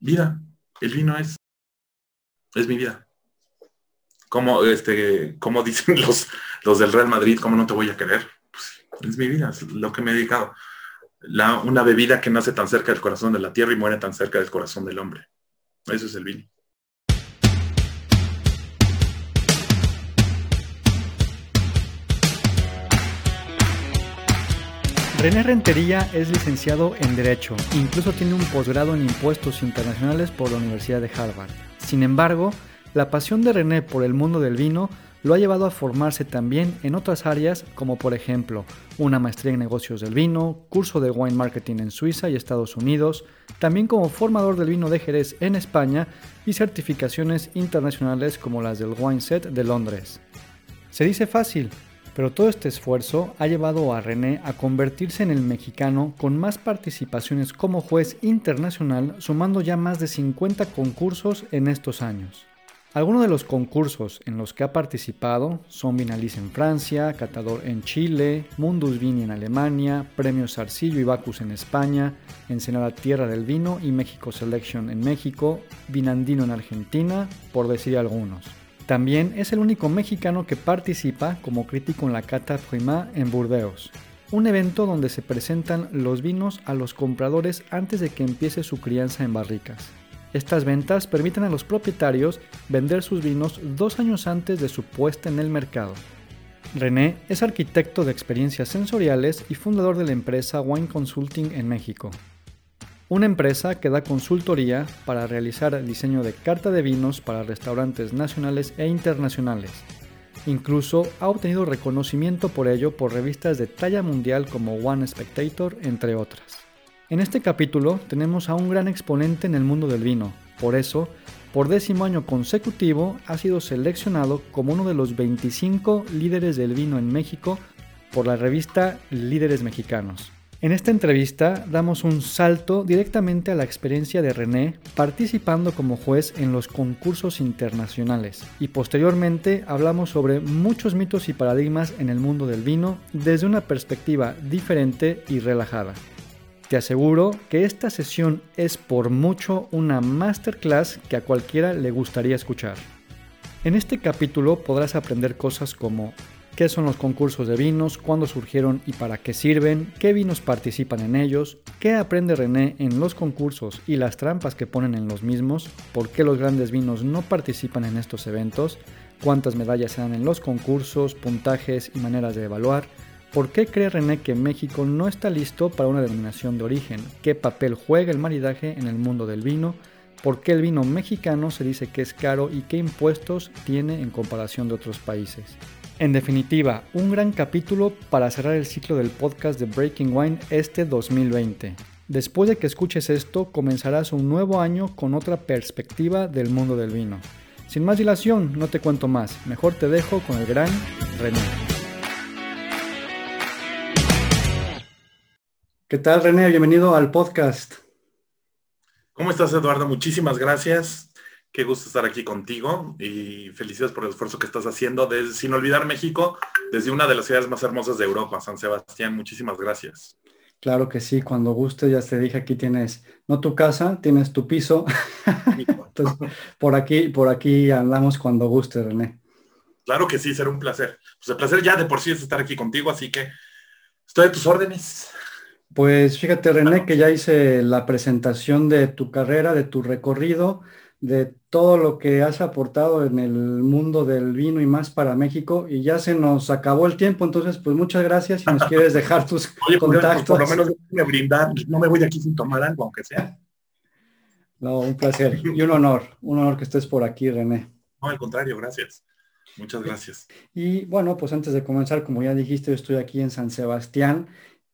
vida. El vino es, es mi vida. Como, este, como dicen los, los del Real Madrid, ¿cómo no te voy a querer? Pues, es mi vida, es lo que me he dedicado. La, una bebida que nace tan cerca del corazón de la tierra y muere tan cerca del corazón del hombre. Eso es el vino. René Rentería es licenciado en Derecho, incluso tiene un posgrado en Impuestos Internacionales por la Universidad de Harvard. Sin embargo, la pasión de René por el mundo del vino lo ha llevado a formarse también en otras áreas como por ejemplo una maestría en negocios del vino, curso de wine marketing en Suiza y Estados Unidos, también como formador del vino de Jerez en España y certificaciones internacionales como las del Wine Set de Londres. Se dice fácil, pero todo este esfuerzo ha llevado a René a convertirse en el mexicano con más participaciones como juez internacional, sumando ya más de 50 concursos en estos años. Algunos de los concursos en los que ha participado son Vinalis en Francia, Catador en Chile, Mundus Vini en Alemania, Premios Arcillo y Bacus en España, Ensenada Tierra del Vino y México Selection en México, Vinandino en Argentina, por decir algunos. También es el único mexicano que participa como crítico en la Cata Prima en Burdeos, un evento donde se presentan los vinos a los compradores antes de que empiece su crianza en barricas. Estas ventas permiten a los propietarios vender sus vinos dos años antes de su puesta en el mercado. René es arquitecto de experiencias sensoriales y fundador de la empresa Wine Consulting en México una empresa que da consultoría para realizar diseño de carta de vinos para restaurantes nacionales e internacionales. Incluso ha obtenido reconocimiento por ello por revistas de talla mundial como One Spectator, entre otras. En este capítulo tenemos a un gran exponente en el mundo del vino, por eso, por décimo año consecutivo ha sido seleccionado como uno de los 25 líderes del vino en México por la revista Líderes Mexicanos. En esta entrevista damos un salto directamente a la experiencia de René participando como juez en los concursos internacionales y posteriormente hablamos sobre muchos mitos y paradigmas en el mundo del vino desde una perspectiva diferente y relajada. Te aseguro que esta sesión es por mucho una masterclass que a cualquiera le gustaría escuchar. En este capítulo podrás aprender cosas como qué son los concursos de vinos, cuándo surgieron y para qué sirven, qué vinos participan en ellos, qué aprende René en los concursos y las trampas que ponen en los mismos, por qué los grandes vinos no participan en estos eventos, cuántas medallas se dan en los concursos, puntajes y maneras de evaluar, por qué cree René que México no está listo para una denominación de origen, qué papel juega el maridaje en el mundo del vino, por qué el vino mexicano se dice que es caro y qué impuestos tiene en comparación de otros países. En definitiva, un gran capítulo para cerrar el ciclo del podcast de Breaking Wine este 2020. Después de que escuches esto, comenzarás un nuevo año con otra perspectiva del mundo del vino. Sin más dilación, no te cuento más, mejor te dejo con el gran René. ¿Qué tal René? Bienvenido al podcast. ¿Cómo estás Eduardo? Muchísimas gracias. Qué gusto estar aquí contigo y felicidades por el esfuerzo que estás haciendo, desde, sin olvidar México, desde una de las ciudades más hermosas de Europa, San Sebastián. Muchísimas gracias. Claro que sí, cuando guste, ya te dije, aquí tienes, no tu casa, tienes tu piso. Entonces, por aquí, por aquí andamos cuando guste, René. Claro que sí, será un placer. Pues el placer ya de por sí es estar aquí contigo, así que estoy a tus órdenes. Pues fíjate, René, que ya hice la presentación de tu carrera, de tu recorrido de todo lo que has aportado en el mundo del vino y más para México y ya se nos acabó el tiempo, entonces pues muchas gracias si nos quieres dejar tus pues, contactos. por, lo menos me brindar, no me voy de aquí sin tomar algo, aunque sea. No, un placer y un honor, un honor que estés por aquí, René. No, al contrario, gracias. Muchas gracias. Y bueno, pues antes de comenzar, como ya dijiste, yo estoy aquí en San Sebastián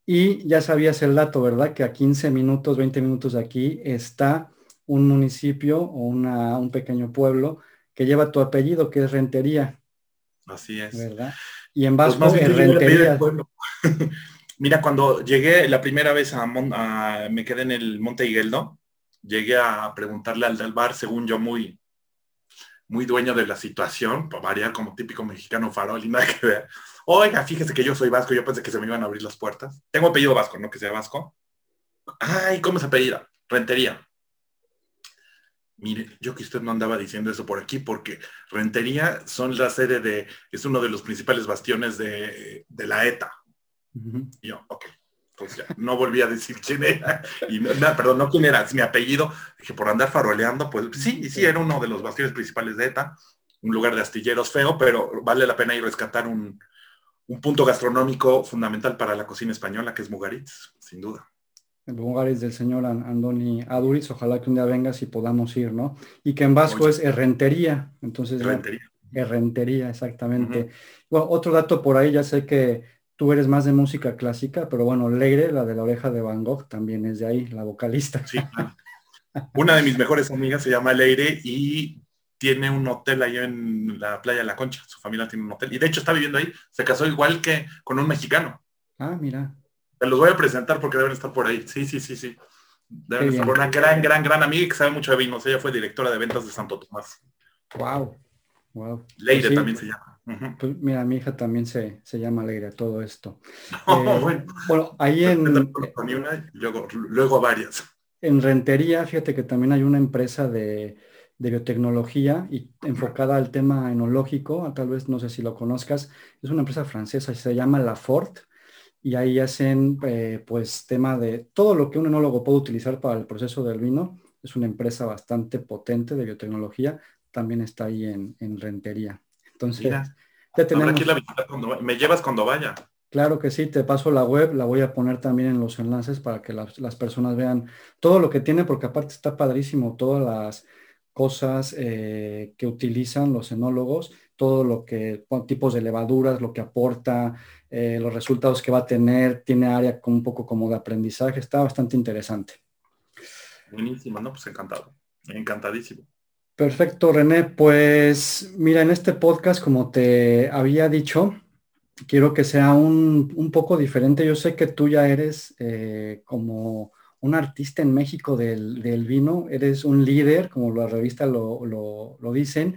y ya sabías el dato, ¿verdad? Que a 15 minutos, 20 minutos de aquí está un municipio o un pequeño pueblo que lleva tu apellido, que es Rentería. Así es. ¿Verdad? Y en Vasco es Rentería. Mira, cuando llegué la primera vez a, me quedé en el Monte Higueldo, llegué a preguntarle al del bar, según yo, muy, muy dueño de la situación, para variar como típico mexicano farol y nada que ver. Oiga, fíjese que yo soy vasco, yo pensé que se me iban a abrir las puertas. Tengo apellido vasco, no que sea vasco. Ay, ¿cómo se apellida? Rentería. Mire, yo que usted no andaba diciendo eso por aquí, porque Rentería son la sede de, es uno de los principales bastiones de, la ETA. Y yo, ok, pues ya, no volví a decir quién era, y perdón, no quién era, es mi apellido, dije, por andar faroleando, pues sí, sí, era uno de los bastiones principales de ETA, un lugar de astilleros feo, pero vale la pena ir a rescatar un, un punto gastronómico fundamental para la cocina española, que es Mugaritz, sin duda el Mugaritz del señor Andoni Aduriz, ojalá que un día vengas y podamos ir, ¿no? Y que en vasco es errentería, entonces... Errentería. Errentería, exactamente. bueno, otro dato por ahí, ya sé que tú eres más de música clásica, pero bueno, Leire, la de la oreja de Van Gogh, también es de ahí, la vocalista. Sí, Una de mis mejores amigas se llama Leire y tiene un hotel ahí en la playa de La Concha. Su familia tiene un hotel. Y de hecho está viviendo ahí. Se casó igual que con un mexicano. Ah, mira. Te los voy a presentar porque deben estar por ahí. Sí, sí, sí, sí. Deben estar por una gran, gran, gran amiga que sabe mucho de vinos. Ella fue directora de ventas de Santo Tomás. Wow. Wow. Leire pues también se llama. Pues mira, mi hija también se, se llama Leire, todo esto. Eh, bueno. ahí en... luego, luego varias. En Rentería, fíjate que también hay una empresa de, de biotecnología y enfocada al tema enológico, tal vez no sé si lo conozcas, es una empresa francesa, se llama La Fort y ahí hacen eh, pues tema de todo lo que un enólogo puede utilizar para el proceso del vino. Es una empresa bastante potente de biotecnología, también está ahí en, Rentería. Entonces, ya tenemos... me llevas cuando vaya. Claro que sí, te paso la web, la voy a poner también en los enlaces para que las, personas vean todo lo que tiene, porque aparte está padrísimo, todas las cosas eh, que utilizan los enólogos, todo lo que, tipos de levaduras, lo que aporta, eh, los resultados que va a tener, tiene área un poco como de aprendizaje, está bastante interesante. Buenísimo, ¿no? Pues encantado, encantadísimo. Perfecto, René. Pues mira, en este podcast, como te había dicho, quiero que sea un, poco diferente. Yo sé que tú ya eres eh, como un artista en México del, vino, eres un líder, como la revista lo, lo dicen.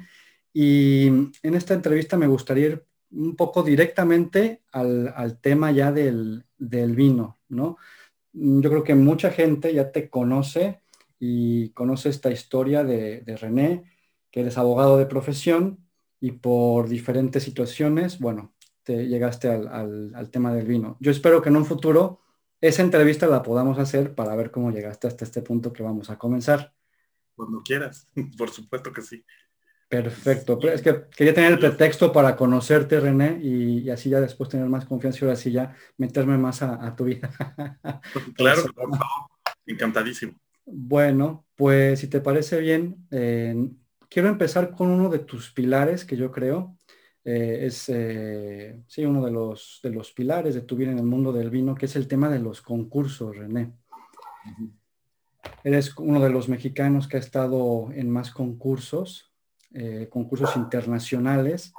Y en esta entrevista me gustaría ir un poco directamente al, tema ya del, vino, ¿no? Yo creo que mucha gente ya te conoce y conoce esta historia de, René, que eres abogado de profesión y por diferentes situaciones, bueno, te llegaste al, tema del vino. Yo espero que en un futuro esa entrevista la podamos hacer para ver cómo llegaste hasta este punto que vamos a comenzar. Cuando quieras, por supuesto que sí. Perfecto. Es que quería tener el pretexto para conocerte, René, y, así ya después tener más confianza y ahora sí ya meterme más a, tu vida. claro, encantadísimo. Bueno, pues si te parece bien, eh, quiero empezar con uno de tus pilares que yo creo eh, es eh, sí, uno de los, de los pilares de tu vida en el mundo del vino, que es el tema de los concursos, René. Eres uno de los mexicanos que ha estado en más concursos eh, concursos internacionales.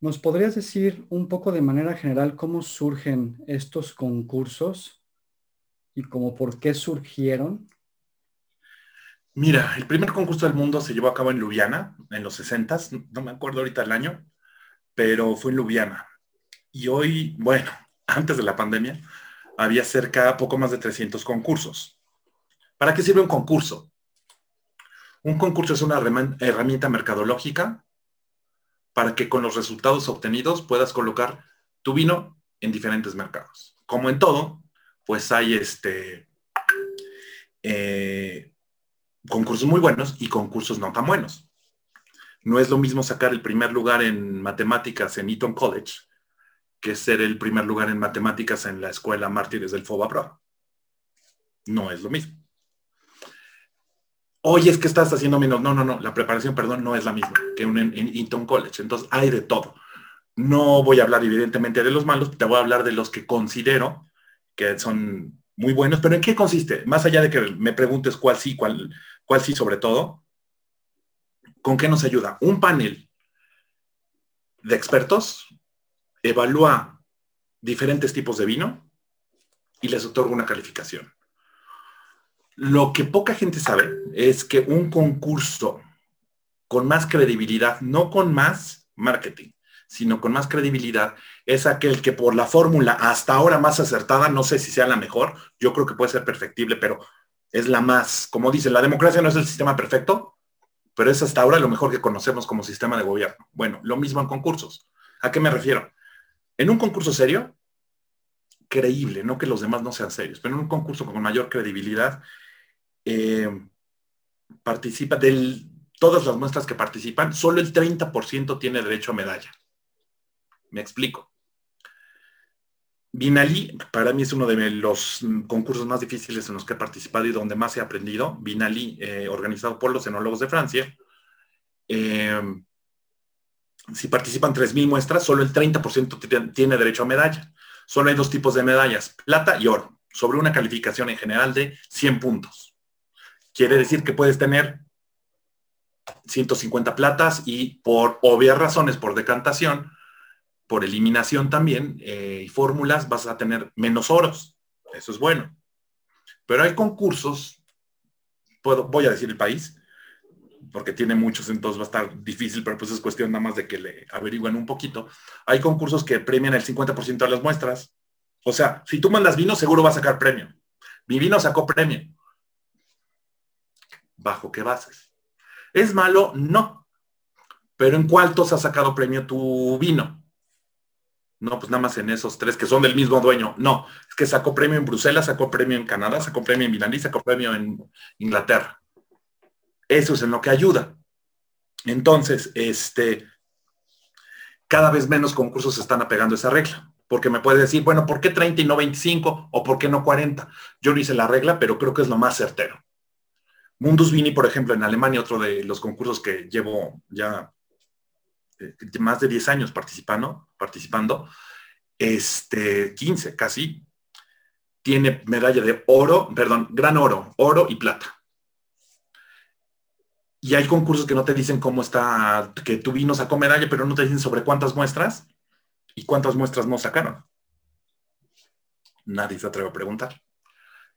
¿Nos podrías decir un poco de manera general cómo surgen estos concursos y cómo por qué surgieron? Mira, el primer concurso del mundo se llevó a cabo en Ljubljana en los 60, no me acuerdo ahorita el año, pero fue en Ljubljana. Y hoy, bueno, antes de la pandemia, había cerca poco más de 300 concursos. ¿Para qué sirve un concurso? Un concurso es una herramienta mercadológica para que con los resultados obtenidos puedas colocar tu vino en diferentes mercados. Como en todo, pues hay este, eh, concursos muy buenos y concursos no tan buenos. No es lo mismo sacar el primer lugar en matemáticas en Eton College que ser el primer lugar en matemáticas en la escuela Mártires del FOBA Pro. No es lo mismo oye, es que estás haciendo menos. No, no, no, la preparación, perdón, no es la misma que un, en, Eton College. Entonces, hay de todo. No voy a hablar evidentemente de los malos, te voy a hablar de los que considero que son muy buenos, pero ¿en qué consiste? Más allá de que me preguntes cuál sí, cuál, cuál sí sobre todo, ¿con qué nos ayuda? Un panel de expertos evalúa diferentes tipos de vino y les otorga una calificación. Lo que poca gente sabe es que un concurso con más credibilidad, no con más marketing, sino con más credibilidad, es aquel que por la fórmula hasta ahora más acertada, no sé si sea la mejor, yo creo que puede ser perfectible, pero es la más, como dice, la democracia no es el sistema perfecto, pero es hasta ahora lo mejor que conocemos como sistema de gobierno. Bueno, lo mismo en concursos. ¿A qué me refiero? En un concurso serio, creíble, no que los demás no sean serios, pero en un concurso con mayor credibilidad, eh, participa de todas las muestras que participan, solo el 30% tiene derecho a medalla. Me explico. Binali, para mí es uno de los concursos más difíciles en los que he participado y donde más he aprendido. Binali, eh, organizado por los enólogos de Francia. Eh, si participan 3.000 muestras, solo el 30% tiene derecho a medalla. Solo hay dos tipos de medallas, plata y oro, sobre una calificación en general de 100 puntos. Quiere decir que puedes tener 150 platas y por obvias razones, por decantación, por eliminación también eh, y fórmulas, vas a tener menos oros. Eso es bueno. Pero hay concursos, puedo, voy a decir el país, porque tiene muchos, entonces va a estar difícil, pero pues es cuestión nada más de que le averigüen un poquito. Hay concursos que premian el 50% de las muestras. O sea, si tú mandas vino, seguro va a sacar premio. Mi vino sacó premio. ¿Bajo qué bases? ¿Es malo? No. Pero ¿en cuántos ha sacado premio tu vino? No, pues nada más en esos tres que son del mismo dueño. No, es que sacó premio en Bruselas, sacó premio en Canadá, sacó premio en Milán y sacó premio en Inglaterra. Eso es en lo que ayuda. Entonces, este, cada vez menos concursos se están apegando a esa regla. Porque me puede decir, bueno, ¿por qué 30 y no 25? ¿O por qué no 40? Yo no hice la regla, pero creo que es lo más certero. Mundus Vini, por ejemplo, en Alemania, otro de los concursos que llevo ya eh, más de 10 años participando, participando, este, 15 casi, tiene medalla de oro, perdón, gran oro, oro y plata. Y hay concursos que no te dicen cómo está, que tu vino sacó medalla, pero no te dicen sobre cuántas muestras y cuántas muestras no sacaron. Nadie se atreve a preguntar.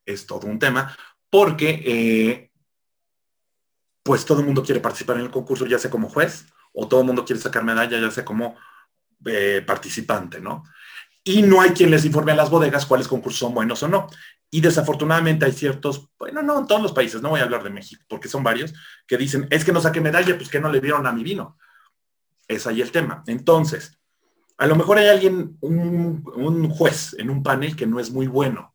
Es todo un tema, porque eh, pues todo el mundo quiere participar en el concurso, ya sea como juez, o todo el mundo quiere sacar medalla, ya sea como eh, participante, ¿no? Y no hay quien les informe a las bodegas cuáles concursos son buenos o no. Y desafortunadamente hay ciertos, bueno, no en todos los países, no voy a hablar de México, porque son varios, que dicen, es que no saqué medalla, pues que no le vieron a mi vino. Es ahí el tema. Entonces, a lo mejor hay alguien, un, un juez en un panel que no es muy bueno,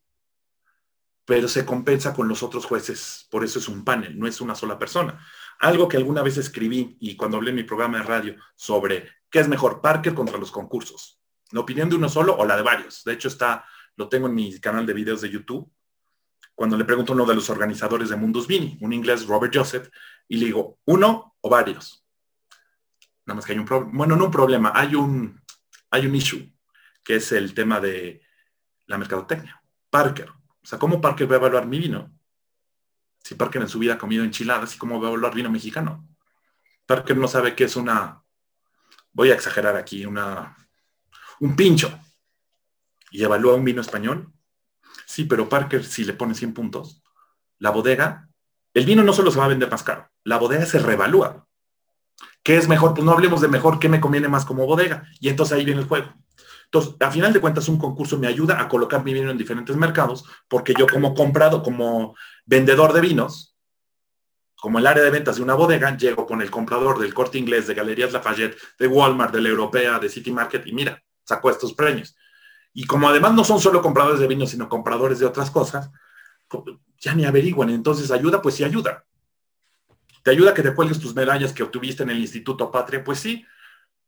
pero se compensa con los otros jueces. Por eso es un panel, no es una sola persona. Algo que alguna vez escribí y cuando hablé en mi programa de radio sobre qué es mejor, Parker contra los concursos. La opinión de uno solo o la de varios. De hecho, está lo tengo en mi canal de videos de YouTube, cuando le pregunto a uno de los organizadores de Mundus Vini, un inglés, Robert Joseph, y le digo, ¿uno o varios? Nada más que hay un problema, bueno, no un problema, hay un, hay un issue, que es el tema de la mercadotecnia. Parker, o sea, ¿cómo Parker va a evaluar mi vino? Si Parker en su vida ha comido enchiladas, ¿y cómo va a evaluar vino mexicano? Parker no sabe qué es una, voy a exagerar aquí, una, un pincho y evalúa un vino español. Sí, pero Parker, si le pone 100 puntos, la bodega, el vino no solo se va a vender más caro, la bodega se revalúa. ¿Qué es mejor? Pues no hablemos de mejor, ¿qué me conviene más como bodega? Y entonces ahí viene el juego. Entonces, a final de cuentas, un concurso me ayuda a colocar mi vino en diferentes mercados, porque yo como comprado, como vendedor de vinos, como el área de ventas de una bodega, llego con el comprador del corte inglés, de Galerías Lafayette, de Walmart, de la Europea, de City Market, y mira, sacó estos premios. Y como además no son solo compradores de vino, sino compradores de otras cosas, ya ni averiguan. Entonces, ¿ayuda? Pues sí ayuda. ¿Te ayuda que te cuelgues tus medallas que obtuviste en el Instituto Patria? Pues sí.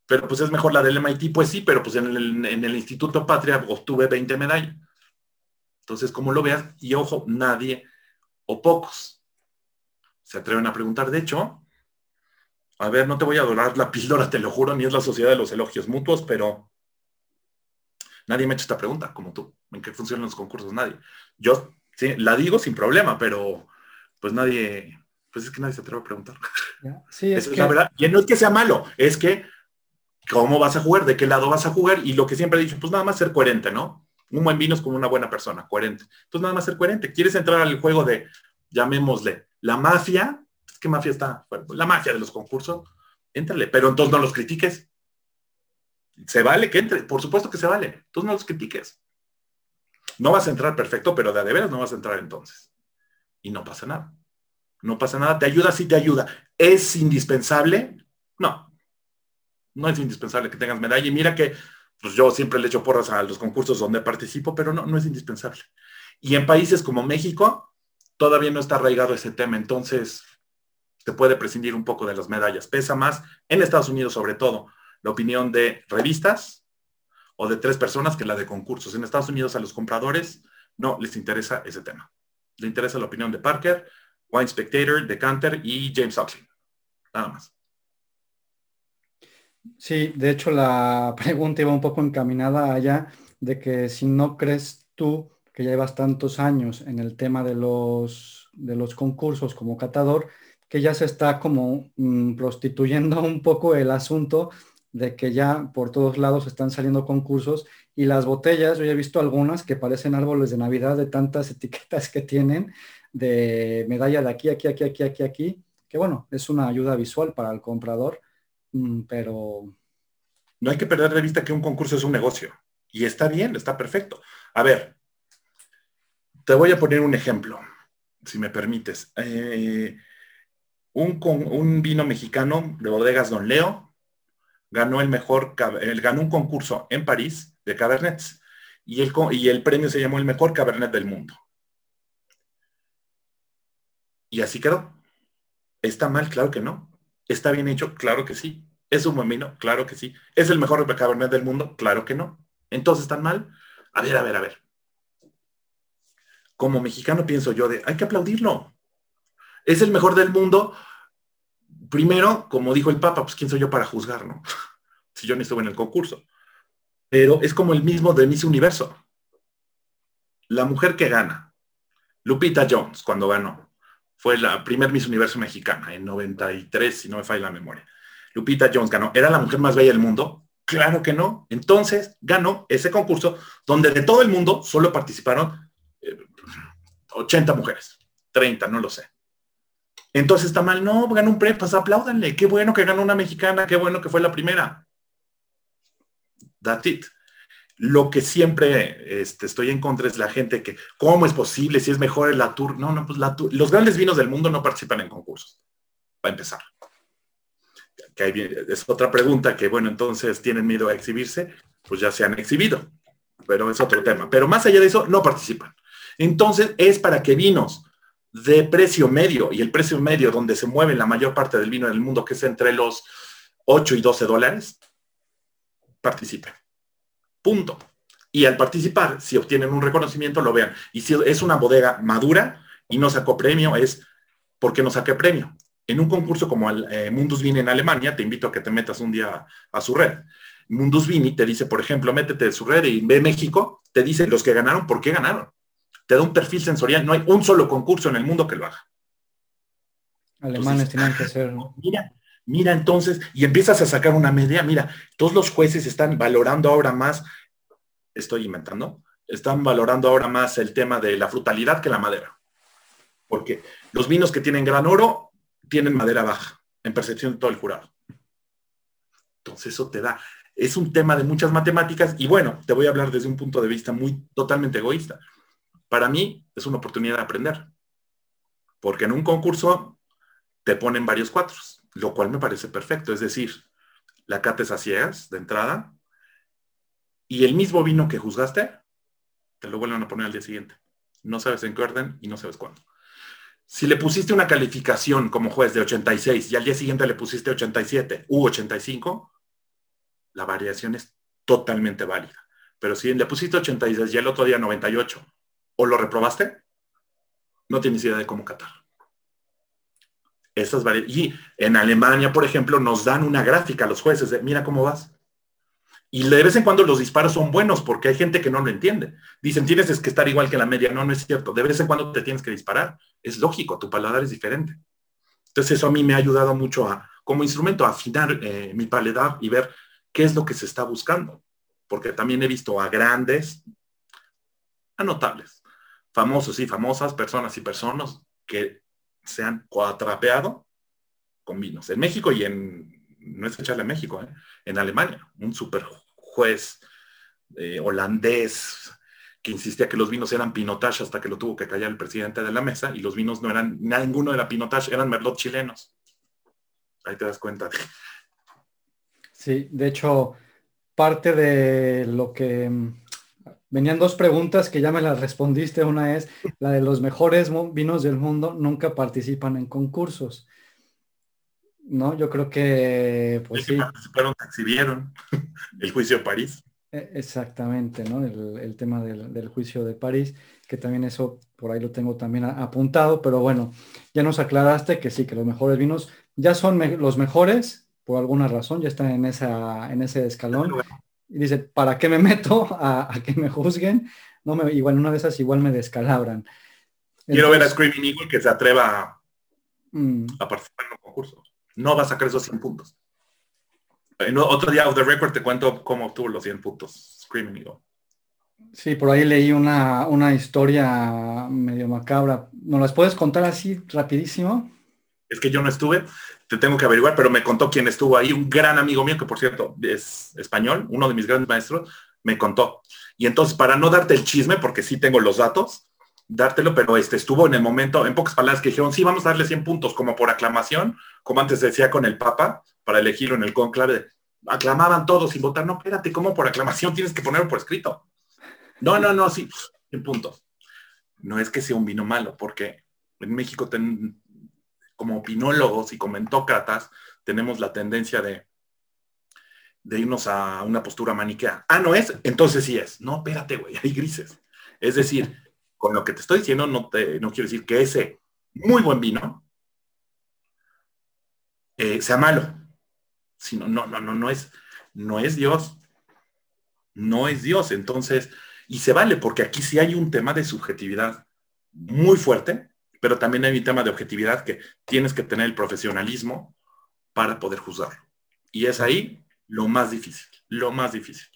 Pero pues es mejor la del MIT, pues sí, pero pues en el, en el Instituto Patria obtuve 20 medallas. Entonces, como lo veas, y ojo, nadie o pocos se atreven a preguntar. De hecho, a ver, no te voy a adorar la píldora, te lo juro, ni es la sociedad de los elogios mutuos, pero Nadie me ha hecho esta pregunta, como tú. ¿En qué funcionan los concursos? Nadie. Yo sí, la digo sin problema, pero pues nadie, pues es que nadie se atreve a preguntar. Sí, es, la verdad. Y no es que sea malo, es que cómo vas a jugar, de qué lado vas a jugar y lo que siempre he dicho, pues nada más ser coherente, ¿no? Un buen vino es como una buena persona, coherente. Entonces nada más ser coherente. ¿Quieres entrar al juego de, llamémosle, la mafia? ¿Qué mafia está? la mafia de los concursos, éntrale, pero entonces no los critiques. Se vale que entre, por supuesto que se vale. Tú no los critiques. No vas a entrar perfecto, pero de, de veras no vas a entrar entonces. Y no pasa nada. No pasa nada. Te ayuda, sí te ayuda. ¿Es indispensable? No. No es indispensable que tengas medalla. Y mira que pues yo siempre le echo porras a los concursos donde participo, pero no, no es indispensable. Y en países como México, todavía no está arraigado ese tema. Entonces, se puede prescindir un poco de las medallas. Pesa más, en Estados Unidos sobre todo, la opinión de revistas o de tres personas que la de concursos. En Estados Unidos a los compradores no les interesa ese tema. Le interesa la opinión de Parker, Wine Spectator, Decanter y James Oxley. Nada más. Sí, de hecho la pregunta iba un poco encaminada allá de que si no crees tú que ya llevas tantos años en el tema de los, de los concursos como catador, que ya se está como mm, prostituyendo un poco el asunto de que ya por todos lados están saliendo concursos y las botellas, yo he visto algunas que parecen árboles de Navidad de tantas etiquetas que tienen de medalla de aquí, aquí, aquí, aquí, aquí, aquí, que bueno, es una ayuda visual para el comprador, pero... No hay que perder de vista que un concurso es un negocio y está bien, está perfecto. A ver, te voy a poner un ejemplo, si me permites. Eh, un, un, vino mexicano de bodegas Don Leo ganó el mejor, ganó un concurso en París de Cabernets y el, y el premio se llamó el mejor Cabernet del mundo. Y así quedó. ¿Está mal? Claro que no. ¿Está bien hecho? Claro que sí. ¿Es un buen vino? Claro que sí. ¿Es el mejor Cabernet del mundo? Claro que no. Entonces, ¿están mal? A ver, a ver, a ver como mexicano pienso yo de, hay que aplaudirlo. Es el mejor del mundo. Primero, como dijo el Papa, pues quién soy yo para juzgar, ¿no? si yo ni estuve en el concurso. Pero es como el mismo de Miss Universo. La mujer que gana, Lupita Jones, cuando ganó, fue la primer Miss Universo mexicana en 93, si no me falla la memoria. Lupita Jones ganó. ¿Era la mujer más bella del mundo? Claro que no. Entonces ganó ese concurso donde de todo el mundo solo participaron 80 mujeres, 30, no lo sé. Entonces está mal, no, ganó un premio, pues apláudanle, qué bueno que ganó una mexicana, qué bueno que fue la primera. That's it. Lo que siempre este, estoy en contra es la gente que, ¿cómo es posible? Si es mejor el Latour. No, no, pues Latour. Los grandes vinos del mundo no participan en concursos. Va a empezar. Que es otra pregunta que, bueno, entonces tienen miedo a exhibirse, pues ya se han exhibido. Pero es otro tema. Pero más allá de eso, no participan. Entonces es para que vinos de precio medio, y el precio medio donde se mueve la mayor parte del vino del mundo, que es entre los 8 y 12 dólares, participen. Punto. Y al participar, si obtienen un reconocimiento, lo vean. Y si es una bodega madura y no sacó premio, es porque no saqué premio. En un concurso como el eh, Mundus Vini en Alemania, te invito a que te metas un día a su red. Mundus Vini te dice, por ejemplo, métete de su red y ve México, te dice los que ganaron, ¿por qué ganaron? te da un perfil sensorial. No hay un solo concurso en el mundo que lo haga. Alemanes tienen que ser. Mira, mira entonces, y empiezas a sacar una media. Mira, todos los jueces están valorando ahora más, estoy inventando, están valorando ahora más el tema de la frutalidad que la madera. Porque los vinos que tienen gran oro tienen madera baja, en percepción de todo el jurado. Entonces eso te da, es un tema de muchas matemáticas y bueno, te voy a hablar desde un punto de vista muy totalmente egoísta para mí es una oportunidad de aprender. Porque en un concurso te ponen varios cuatros, lo cual me parece perfecto. Es decir, la cates a ciegas de entrada y el mismo vino que juzgaste, te lo vuelven a poner al día siguiente. No sabes en qué orden y no sabes cuándo. Si le pusiste una calificación como juez de 86 y al día siguiente le pusiste 87 u 85, la variación es totalmente válida. Pero si le pusiste 86 y el otro día 98 o lo reprobaste, no tienes idea de cómo catar. Esas y en Alemania, por ejemplo, nos dan una gráfica a los jueces de mira cómo vas. Y de vez en cuando los disparos son buenos porque hay gente que no lo entiende. Dicen, tienes que estar igual que la media. No, no es cierto. De vez en cuando te tienes que disparar. Es lógico, tu paladar es diferente. Entonces eso a mí me ha ayudado mucho a, como instrumento, a afinar eh, mi paladar y ver qué es lo que se está buscando. Porque también he visto a grandes, a notables, famosos y famosas, personas y personas que se han cuatrapeado con vinos. En México y en, no es echarle a México, ¿eh? en Alemania, un super juez eh, holandés que insistía que los vinos eran pinotage hasta que lo tuvo que callar el presidente de la mesa y los vinos no eran, ninguno era pinotage, eran merlot chilenos. Ahí te das cuenta. Sí, de hecho, parte de lo que venían dos preguntas que ya me las respondiste. Una es la de los mejores vinos del mundo nunca participan en concursos. ¿No? Yo creo que, pues sí. Participaron, exhibieron el juicio de París. E, exactamente, ¿no? El, tema del, juicio de París, que también eso por ahí lo tengo también apuntado, pero bueno, ya nos aclaraste que sí, que los mejores vinos ya son los mejores, por alguna razón, ya están en, esa, en ese escalón. Y dice, ¿para qué me meto a, que me juzguen? No me, igual una de esas igual me descalabran. Quiero ver a Screaming Eagle que se atreva mm. a, participar en un concurso. No va a sacar esos 100 puntos. En otro día, of the record, te cuento cómo obtuvo los 100 puntos Screaming Eagle. Sí, por ahí leí una, una historia medio macabra. ¿Nos las puedes contar así rapidísimo? Es que yo no estuve, te tengo que averiguar, pero me contó quién estuvo ahí, un gran amigo mío, que por cierto es español, uno de mis grandes maestros, me contó. Y entonces, para no darte el chisme, porque sí tengo los datos, dártelo, pero este estuvo en el momento, en pocas palabras, que dijeron, sí, vamos a darle 100 puntos, como por aclamación, como antes decía con el Papa, para elegirlo en el conclave, aclamaban todos sin votar, no, espérate, ¿cómo por aclamación tienes que ponerlo por escrito? No, no, no, sí, 100 puntos. No es que sea un vino malo, porque en México ten, como opinólogos y comentócratas tenemos la tendencia de, de irnos a una postura maniquea. Ah, no es, entonces sí es. No, espérate, güey, hay grises. Es decir, con lo que te estoy diciendo no, te, no quiero decir que ese muy buen vino eh, sea malo. Sino, no, no, no, no es, no es Dios. No es Dios. Entonces, y se vale, porque aquí sí hay un tema de subjetividad muy fuerte pero también hay un tema de objetividad que tienes que tener el profesionalismo para poder juzgarlo. Y es ahí lo más difícil, lo más difícil.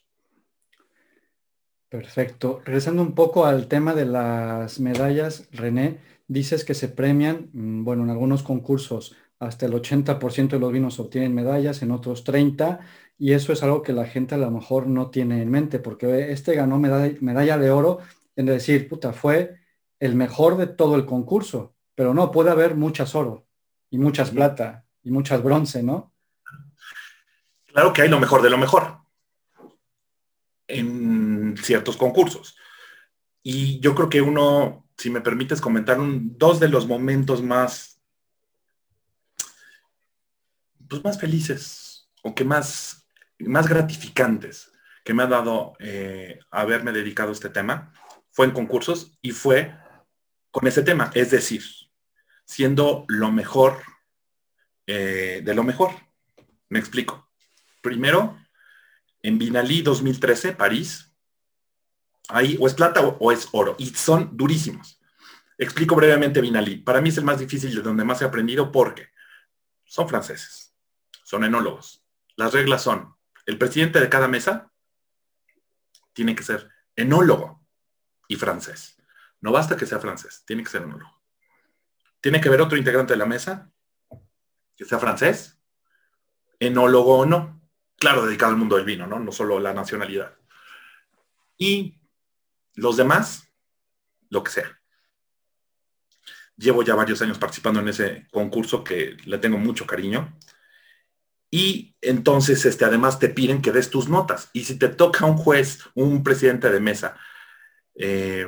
Perfecto. Regresando un poco al tema de las medallas, René, dices que se premian, mm, bueno, en algunos concursos hasta el 80% de los vinos obtienen medallas, en otros 30, y eso es algo que la gente a lo mejor no tiene en mente, porque este ganó medalla, medalla de oro en decir, puta, fue el mejor de todo el concurso, pero no, puede haber muchas oro y muchas plata y muchas bronce, ¿no? Claro que hay lo mejor de lo mejor en ciertos concursos. Y yo creo que uno, si me permites comentar, un, dos de los momentos más, pues más felices o que más, más gratificantes que me ha dado eh, haberme dedicado a este tema fue en concursos y fue con ese tema, es decir, siendo lo mejor eh, de lo mejor. Me explico. Primero, en Vinalí 2013, París, ahí o es plata o, es oro, y son durísimos. Explico brevemente Vinalí. Para mí es el más difícil de donde más he aprendido porque son franceses, son enólogos. Las reglas son, el presidente de cada mesa tiene que ser enólogo y francés. No basta que sea francés, tiene que ser enólogo. Tiene que haber otro integrante de la mesa que sea francés, enólogo o no. Claro, dedicado al mundo del vino, ¿no? No solo la nacionalidad. Y los demás, lo que sea. Llevo ya varios años participando en ese concurso que le tengo mucho cariño. Y entonces, este, además te piden que des tus notas. Y si te toca un juez, un presidente de mesa, eh,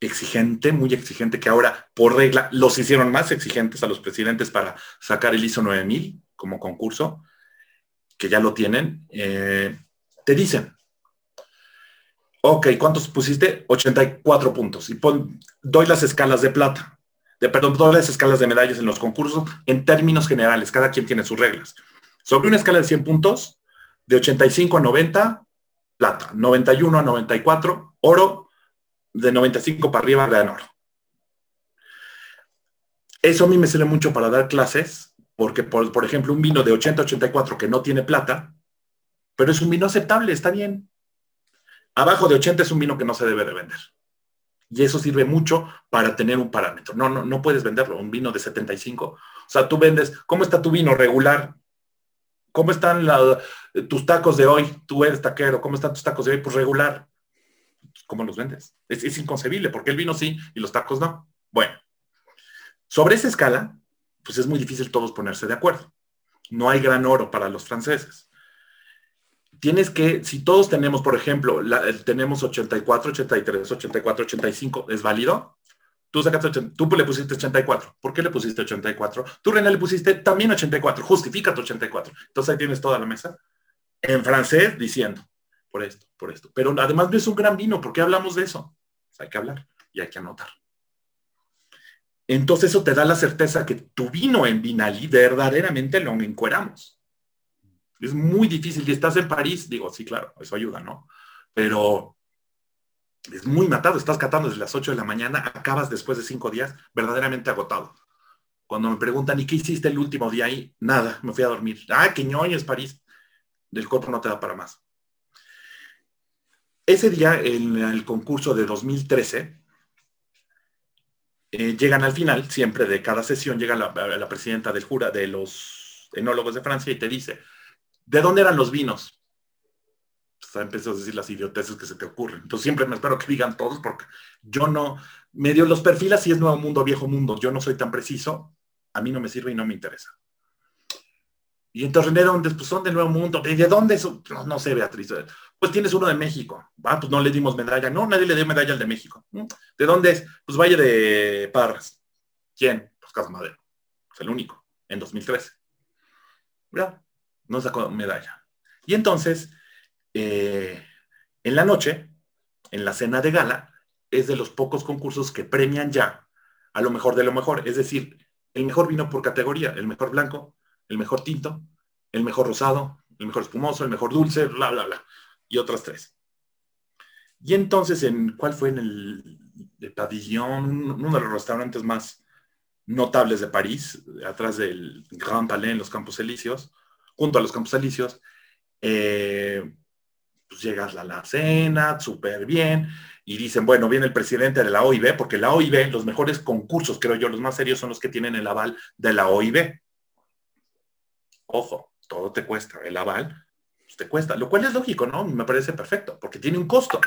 exigente, muy exigente, que ahora por regla los hicieron más exigentes a los presidentes para sacar el ISO 9000 como concurso, que ya lo tienen, eh, te dicen, ok, ¿cuántos pusiste? 84 puntos. Y doy las escalas de plata, de, perdón, doy las escalas de medallas en los concursos en términos generales, cada quien tiene sus reglas. Sobre una escala de 100 puntos, de 85 a 90, plata, 91 a 94, oro, de 95 para arriba ganan oro. Eso a mí me sirve mucho para dar clases, porque por, por ejemplo un vino de 80-84 que no tiene plata, pero es un vino aceptable, está bien. Abajo de 80 es un vino que no se debe de vender. Y eso sirve mucho para tener un parámetro. No, no, no puedes venderlo, un vino de 75. O sea, tú vendes, ¿cómo está tu vino regular? ¿Cómo están tus tacos de hoy? Tú eres taquero, ¿cómo están tus tacos de hoy? Pues regular. ¿Cómo los vendes? Es, inconcebible, porque el vino sí y los tacos no. Bueno, sobre esa escala, pues es muy difícil todos ponerse de acuerdo. No hay gran oro para los franceses. Tienes que, si todos tenemos, por ejemplo, tenemos 84, 83, 84, 85, ¿es válido? Tú, sacaste, tú le pusiste 84. ¿Por qué le pusiste 84? Tú, René, le pusiste también 84. Justifica tu 84. Entonces ahí tienes toda la mesa en francés diciendo, por esto, por esto. Pero además no es un gran vino. ¿Por qué hablamos de eso? hay que hablar y hay que anotar. Entonces eso te da la certeza que tu vino en Vinali verdaderamente lo encueramos. Es muy difícil. Y estás en París, digo, sí, claro, eso ayuda, ¿no? Pero es muy matado, estás catando desde las 8 de la mañana, acabas después de cinco días verdaderamente agotado. Cuando me preguntan, ¿y qué hiciste el último día ahí? Nada, me fui a dormir. Ah, qué ñoño es París. Del cuerpo no te da para más. Ese día, en el concurso de 2013, eh, llegan al final, siempre de cada sesión, llega la, presidenta del jura de los enólogos de Francia y te dice, ¿de dónde eran los vinos? pues, empezado a decir las idioteces que se te ocurren. Entonces siempre me espero que digan todos porque yo no, medio los perfilas si es nuevo mundo, viejo mundo. Yo no soy tan preciso, a mí no me sirve y no me interesa. Y entonces, ¿de dónde? Pues son del Nuevo Mundo. ¿De dónde? Eso? No, no, sé, Beatriz. Pues tienes uno de México. Ah, pues no le dimos medalla. No, nadie le dio medalla al de México. ¿De dónde es? Pues Valle de Parras. ¿Quién? Pues Casa Madero. Es el único. En 2013. ¿Verdad? No sacó medalla. Y entonces, eh, en la noche, en la cena de gala, es de los pocos concursos que premian ya a lo mejor de lo mejor, es decir, el mejor vino por categoría, el mejor blanco, el mejor tinto, el mejor rosado, el mejor espumoso, el mejor dulce, bla, bla, bla, y otras tres. Y entonces, en, ¿cuál fue en el de Pavillon, uno de los restaurantes más notables de París, atrás del Grand Palais en los Campos Elíseos, junto a los Campos Elíseos, eh, pues llegas a la cena, súper bien, y dicen, bueno, viene el presidente de la OIB, porque la OIB, los mejores concursos, creo yo, los más serios son los que tienen el aval de la OIB. Ojo, todo te cuesta, el aval cuesta, lo cual es lógico, ¿no? Me parece perfecto, porque tiene un costo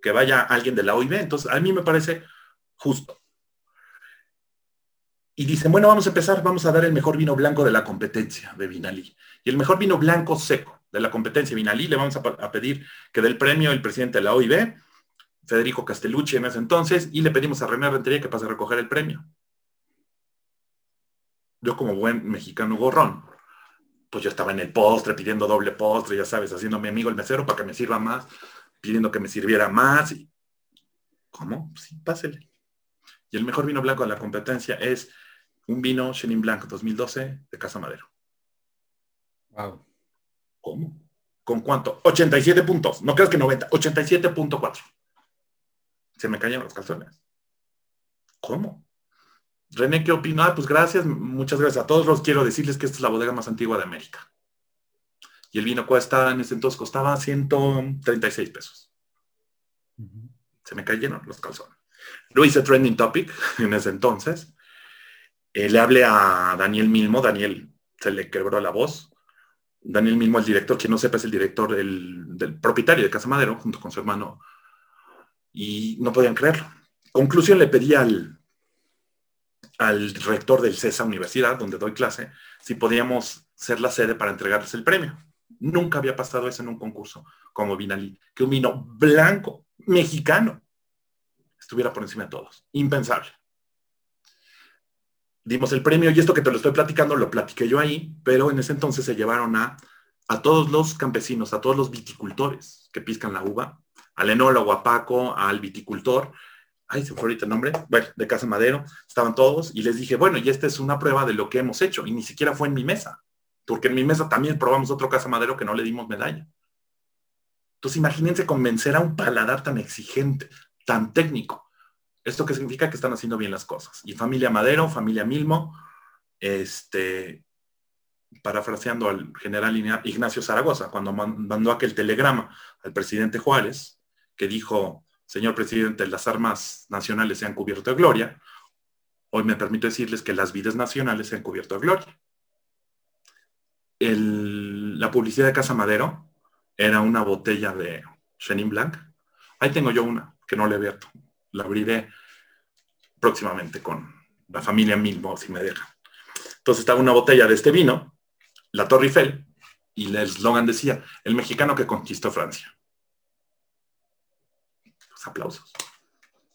que vaya alguien de la OIB, entonces a mí me parece justo. Y dicen, bueno, vamos a empezar, vamos a dar el mejor vino blanco de la competencia de Vinalí. Y el mejor vino blanco seco de la competencia Vinalí, le vamos a, pedir que dé el premio el presidente de la OIB, Federico Castellucci en ese entonces, y le pedimos a René Rentería que pase a recoger el premio. Yo como buen mexicano gorrón, pues yo estaba en el postre pidiendo doble postre, ya sabes, haciendo mi amigo el mesero para que me sirva más, pidiendo que me sirviera más. Y... ¿Cómo? Sí, pásele. Y el mejor vino blanco de la competencia es un vino Chenin Blanc 2012 de Casa Madero. Wow. ¿Cómo? ¿Con cuánto? 87 puntos. No creas que 90, 87.4. Se me cayeron los calzones. ¿Cómo? René, ¿qué opina? Ah, pues gracias, muchas gracias a todos. Los quiero decirles que esta es la bodega más antigua de América. Y el vino cuesta, en ese entonces costaba 136 pesos. Se me cayeron los calzones. Lo hice trending topic en ese entonces. Eh, le hablé a Daniel Milmo, Daniel se le quebró la voz, Daniel mismo, el director, quien no sepa, es el director del, propietario de Casa Madero, junto con su hermano, y no podían creerlo. Conclusión, le pedí al, al rector del CESA Universidad, donde doy clase, si podíamos ser la sede para entregarles el premio. Nunca había pasado eso en un concurso como Vinalí, que un vino blanco, mexicano, estuviera por encima de todos. Impensable dimos el premio y esto que te lo estoy platicando lo platiqué yo ahí, pero en ese entonces se llevaron a, a todos los campesinos, a todos los viticultores que piscan la uva, al enólogo, a Paco, al viticultor, ay, se fue ahorita el nombre, bueno, de Casa Madero, estaban todos y les dije, bueno, y esta es una prueba de lo que hemos hecho y ni siquiera fue en mi mesa, porque en mi mesa también probamos otro Casa Madero que no le dimos medalla. Entonces imagínense convencer a un paladar tan exigente, tan técnico, ¿Esto qué significa? Que están haciendo bien las cosas. Y familia Madero, familia Milmo, este, parafraseando al general Ignacio Zaragoza, cuando mandó aquel telegrama al presidente Juárez, que dijo, señor presidente, las armas nacionales se han cubierto de gloria, hoy me permito decirles que las vidas nacionales se han cubierto de gloria. la publicidad de Casa Madero era una botella de Chenin Blanc. Ahí tengo yo una, que no le he abierto la abriré próximamente con la familia Milmo, si me dejan. Entonces estaba una botella de este vino, la Torre Eiffel, y el eslogan decía, el mexicano que conquistó Francia. Aplausos.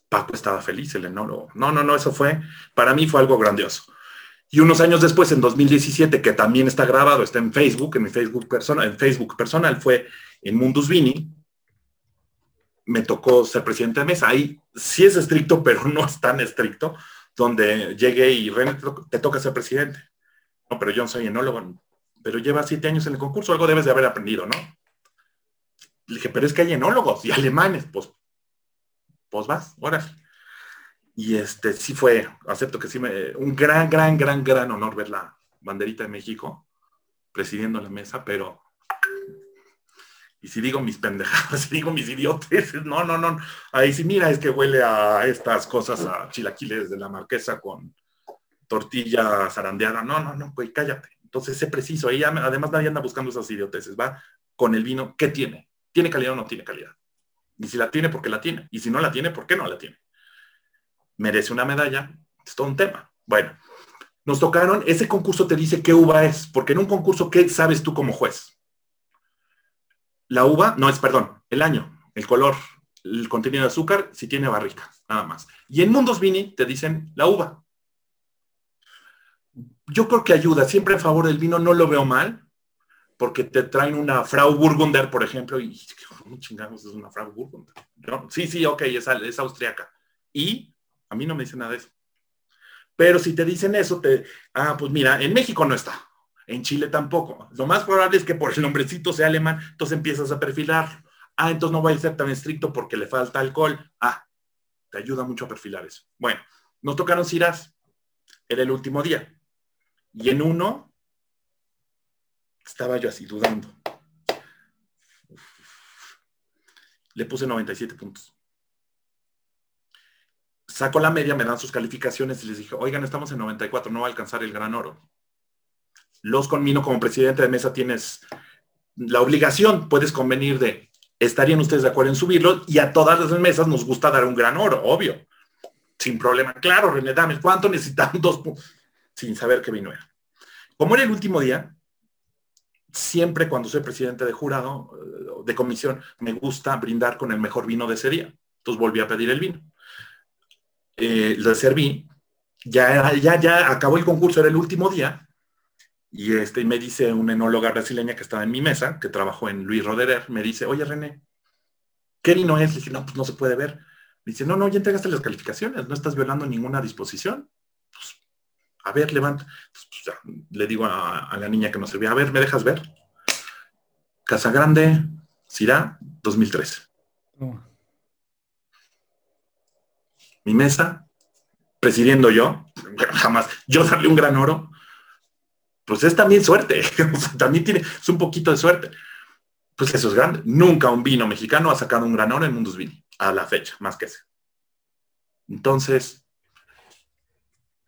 Paco estaba feliz, el enólogo. No, no, no, eso fue, para mí fue algo grandioso. Y unos años después, en 2017, que también está grabado, está en Facebook, en mi Facebook personal, en Facebook personal, fue en Mundus Vini, me tocó ser presidente de mesa. Ahí sí es estricto, pero no es tan estricto, donde llegué y René, te toca ser presidente. No, pero yo no soy enólogo, pero lleva siete años en el concurso, algo debes de haber aprendido, ¿no? Le dije, pero es que hay enólogos y alemanes, pues, pues vas, ahora y este sí fue, acepto que sí me, un gran, gran, gran, gran honor ver la banderita de México presidiendo la mesa, pero y si digo mis pendejadas, si digo mis idiotes, no, no, no, ahí sí mira, es que huele a estas cosas, a chilaquiles de la marquesa con tortilla zarandeada, no, no, no, pues cállate. Entonces sé preciso, ahí además nadie anda buscando esas idioteces, va con el vino, ¿qué tiene? ¿Tiene calidad o no tiene calidad? Y si la tiene, ¿por qué la tiene? Y si no la tiene, ¿por qué no la tiene? merece una medalla, es todo un tema. Bueno, nos tocaron, ese concurso te dice qué uva es, porque en un concurso, ¿qué sabes tú como juez? La uva, no es, perdón, el año, el color, el contenido de azúcar, si tiene barrica, nada más. Y en Mundos Vini te dicen la uva. Yo creo que ayuda, siempre a favor del vino, no lo veo mal, porque te traen una Frau Burgunder, por ejemplo, y chingados es una Frau Burgunder? Sí, sí, ok, es, austriaca. Y a mí no me dicen nada de eso. Pero si te dicen eso, te, ah, pues mira, en México no está, en Chile tampoco. Lo más probable es que por el nombrecito sea alemán, entonces empiezas a perfilar. Ah, entonces no va a ser tan estricto porque le falta alcohol. Ah, te ayuda mucho a perfilar eso. Bueno, nos tocaron Ciras, era el último día. Y en uno, estaba yo así dudando. Le puse 97 puntos saco la media, me dan sus calificaciones y les dije, oigan, estamos en 94, no va a alcanzar el gran oro. Los conmino como presidente de mesa, tienes la obligación, puedes convenir de, estarían ustedes de acuerdo en subirlo y a todas las mesas nos gusta dar un gran oro, obvio. Sin problema. Claro, René, dame, ¿cuánto necesitan? Dos Sin saber qué vino era. Como era el último día, siempre cuando soy presidente de jurado, eh, de comisión, me gusta brindar con el mejor vino de ese día. Entonces volví a pedir el vino eh, lo serví, ya, ya, ya acabó el concurso, era el último día, y este, me dice una enóloga brasileña que estaba en mi mesa, que trabajó en Luis Roderer, me dice, oye René, ¿qué vino es? Le dije, no, pues no se puede ver. Me dice, no, no, ya entregaste las calificaciones, no estás violando ninguna disposición. A ver, levanta. Pues, le digo a, la niña que nos servía, a ver, ¿me dejas ver? Casa Grande, Cirá, 2013 mi mesa, presidiendo yo, jamás, yo darle un gran oro, pues es también suerte, también tiene, es un poquito de suerte. Pues eso es grande. Nunca un vino mexicano ha sacado un gran oro en Mundus Vini, a la fecha, más que ese. Entonces,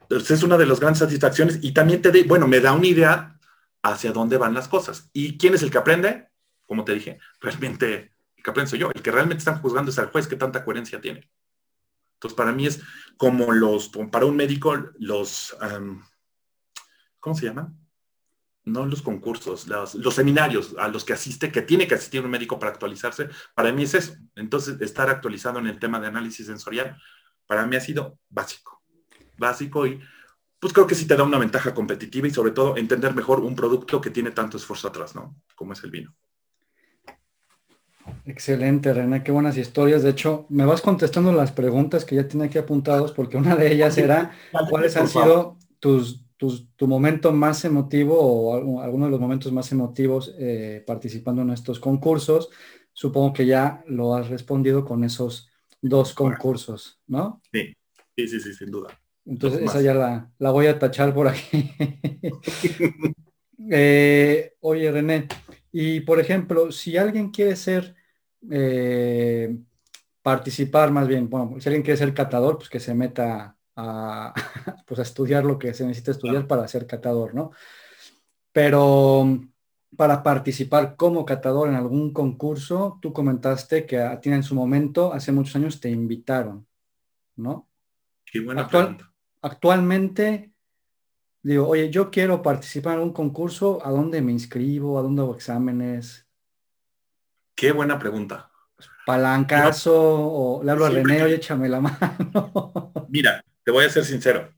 pues es una de las grandes satisfacciones y también te, de, bueno, me da una idea hacia dónde van las cosas. ¿Y quién es el que aprende? Como te dije, realmente el que aprende soy yo. El que realmente están juzgando es al juez que tanta coherencia tiene. Entonces, para mí es como los, para un médico, los, ¿cómo se llaman? No los concursos, los, seminarios a los que asiste, que tiene que asistir un médico para actualizarse, para mí es eso. Entonces, estar actualizado en el tema de análisis sensorial, para mí ha sido básico. Básico y pues creo que sí te da una ventaja competitiva y sobre todo entender mejor un producto que tiene tanto esfuerzo atrás, ¿no? Como es el vino. Excelente, René, qué buenas historias. De hecho, me vas contestando las preguntas que ya tiene aquí apuntados, porque una de ellas era cuáles han sido tus, tu momento más emotivo o alguno de los momentos más emotivos eh, participando en estos concursos. Supongo que ya lo has respondido con esos dos concursos, ¿no? Sí, sí, sí, sí sin duda. Entonces esa ya la, la, voy a tachar por aquí. Eh, oye, René, y por ejemplo, si alguien quiere ser eh, participar más bien, bueno, si alguien quiere ser catador, pues que se meta a, pues a estudiar lo que se necesita estudiar para ser catador, ¿no? Pero para participar como catador en algún concurso, tú comentaste que a ti en su momento, hace muchos años, te invitaron, ¿no? Qué buena pregunta. Actualmente, Digo, oye, yo quiero participar en un concurso, ¿a dónde me inscribo? ¿A dónde hago exámenes? Qué buena pregunta. Palancazo, o le hablo a René, oye, échame la mano. Mira, te voy a ser sincero.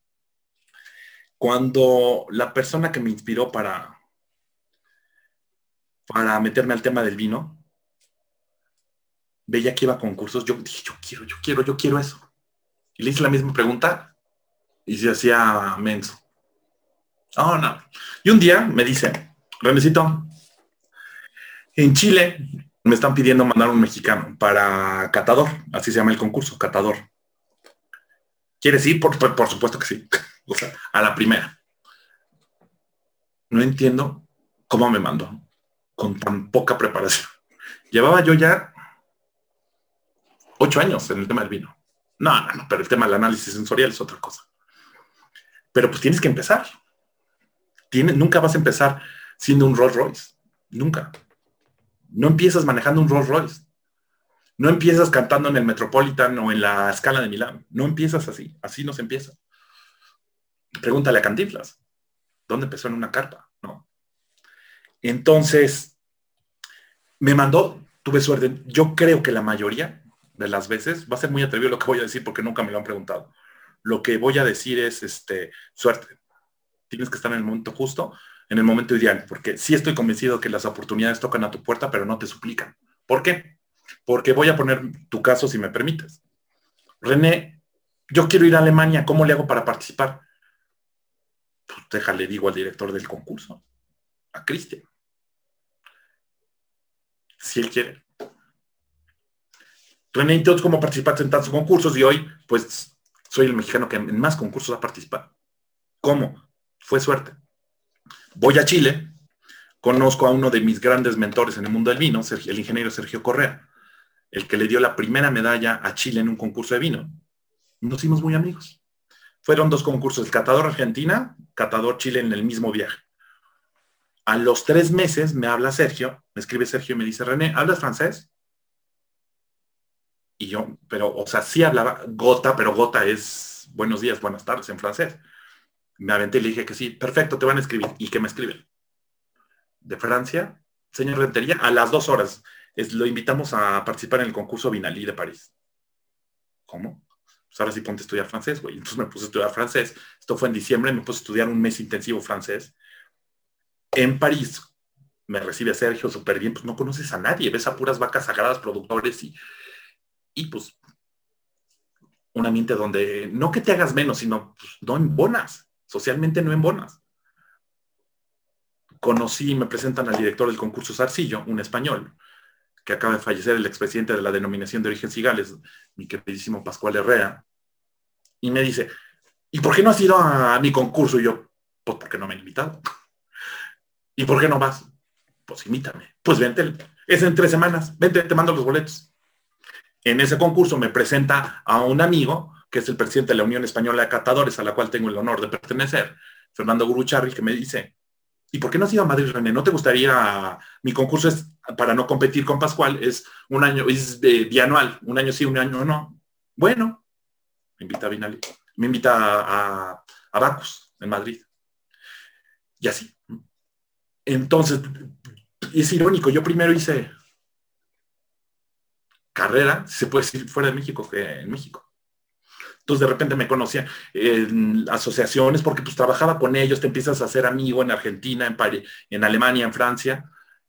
Cuando la persona que me inspiró para, para meterme al tema del vino, veía que iba a concursos, yo dije, yo quiero, yo quiero, yo quiero eso. Y le hice la misma pregunta y se hacía menso. Oh, no. Y un día me dice, Renecito, en Chile me están pidiendo mandar un mexicano para catador, así se llama el concurso, catador. ¿Quieres ir? Por, por, supuesto que sí. O sea, a la primera. No entiendo cómo me mandó con tan poca preparación. Llevaba yo ya ocho años en el tema del vino. No, no, no, pero el tema del análisis sensorial es otra cosa. Pero pues tienes que empezar. nunca vas a empezar siendo un Rolls Royce. Nunca. No empiezas manejando un Rolls Royce. No empiezas cantando en el Metropolitan o en la escala de Milán. No empiezas así. Así no se empieza. Pregúntale a Cantinflas. ¿Dónde empezó en una carta? No. Entonces, me mandó, tuve suerte. Yo creo que la mayoría de las veces, va a ser muy atrevido lo que voy a decir porque nunca me lo han preguntado. Lo que voy a decir es este, suerte. Tienes que estar en el momento justo, en el momento ideal, porque sí estoy convencido que las oportunidades tocan a tu puerta, pero no te suplican. ¿Por qué? Porque voy a poner tu caso si me permites. René, yo quiero ir a Alemania, ¿cómo le hago para participar? Pues déjale, digo al director del concurso, a Cristian. Si él quiere. René, entonces, ¿cómo participaste en tantos concursos? Y hoy, pues, soy el mexicano que en más concursos ha participado. ¿Cómo? Fue suerte. Voy a Chile, conozco a uno de mis grandes mentores en el mundo del vino, el ingeniero Sergio Correa el que le dio la primera medalla a Chile en un concurso de vino. Nos hicimos muy amigos. Fueron dos concursos, el Catador Argentina, Catador Chile en el mismo viaje. A los tres meses me habla Sergio, me escribe Sergio y me dice, René, ¿hablas francés? Y yo, pero, o sea, sí hablaba gota, pero gota es buenos días, buenas tardes en francés. Me aventé y le dije que sí, perfecto, te van a escribir. ¿Y que me escriben? De Francia, señor Rentería, a las dos horas lo invitamos a participar en el concurso Vinalí de París. ¿Cómo? Pues ahora sí ponte a estudiar francés, güey. Entonces me puse a estudiar francés. Esto fue en diciembre, me puse a estudiar un mes intensivo francés. En París me recibe Sergio súper bien, pues no conoces a nadie, ves a puras vacas sagradas, productores y, y pues un ambiente donde no que te hagas menos, sino pues, no bonas socialmente no en bonas Conocí, me presentan al director del concurso Sarcillo, un español, que acaba de fallecer el expresidente de la denominación de origen Cigales, mi queridísimo Pascual Herrera, y me dice, ¿y por qué no has ido a mi concurso? Y yo, pues porque no me han invitado. ¿Y por qué no vas? Pues invítame. Pues vente, es en tres semanas, vente, te mando los boletos. En ese concurso me presenta a un amigo, que es el presidente de la Unión Española de Catadores, a la cual tengo el honor de pertenecer, Fernando Gurucharri, que me dice, ¿Y por qué no has ido a Madrid, René? ¿No te gustaría? Mi concurso es para no competir con Pascual, es un año, es de, bianual, un año sí, un año no. Bueno, me invita a Vinali, me invita a, a, Bacus en Madrid. Y así. Entonces, es irónico, yo primero hice carrera, se puede decir, fuera de México que en México. Entonces de repente me conocían en asociaciones porque pues trabajaba con ellos, te empiezas a hacer amigo en Argentina, en, en Alemania, en Francia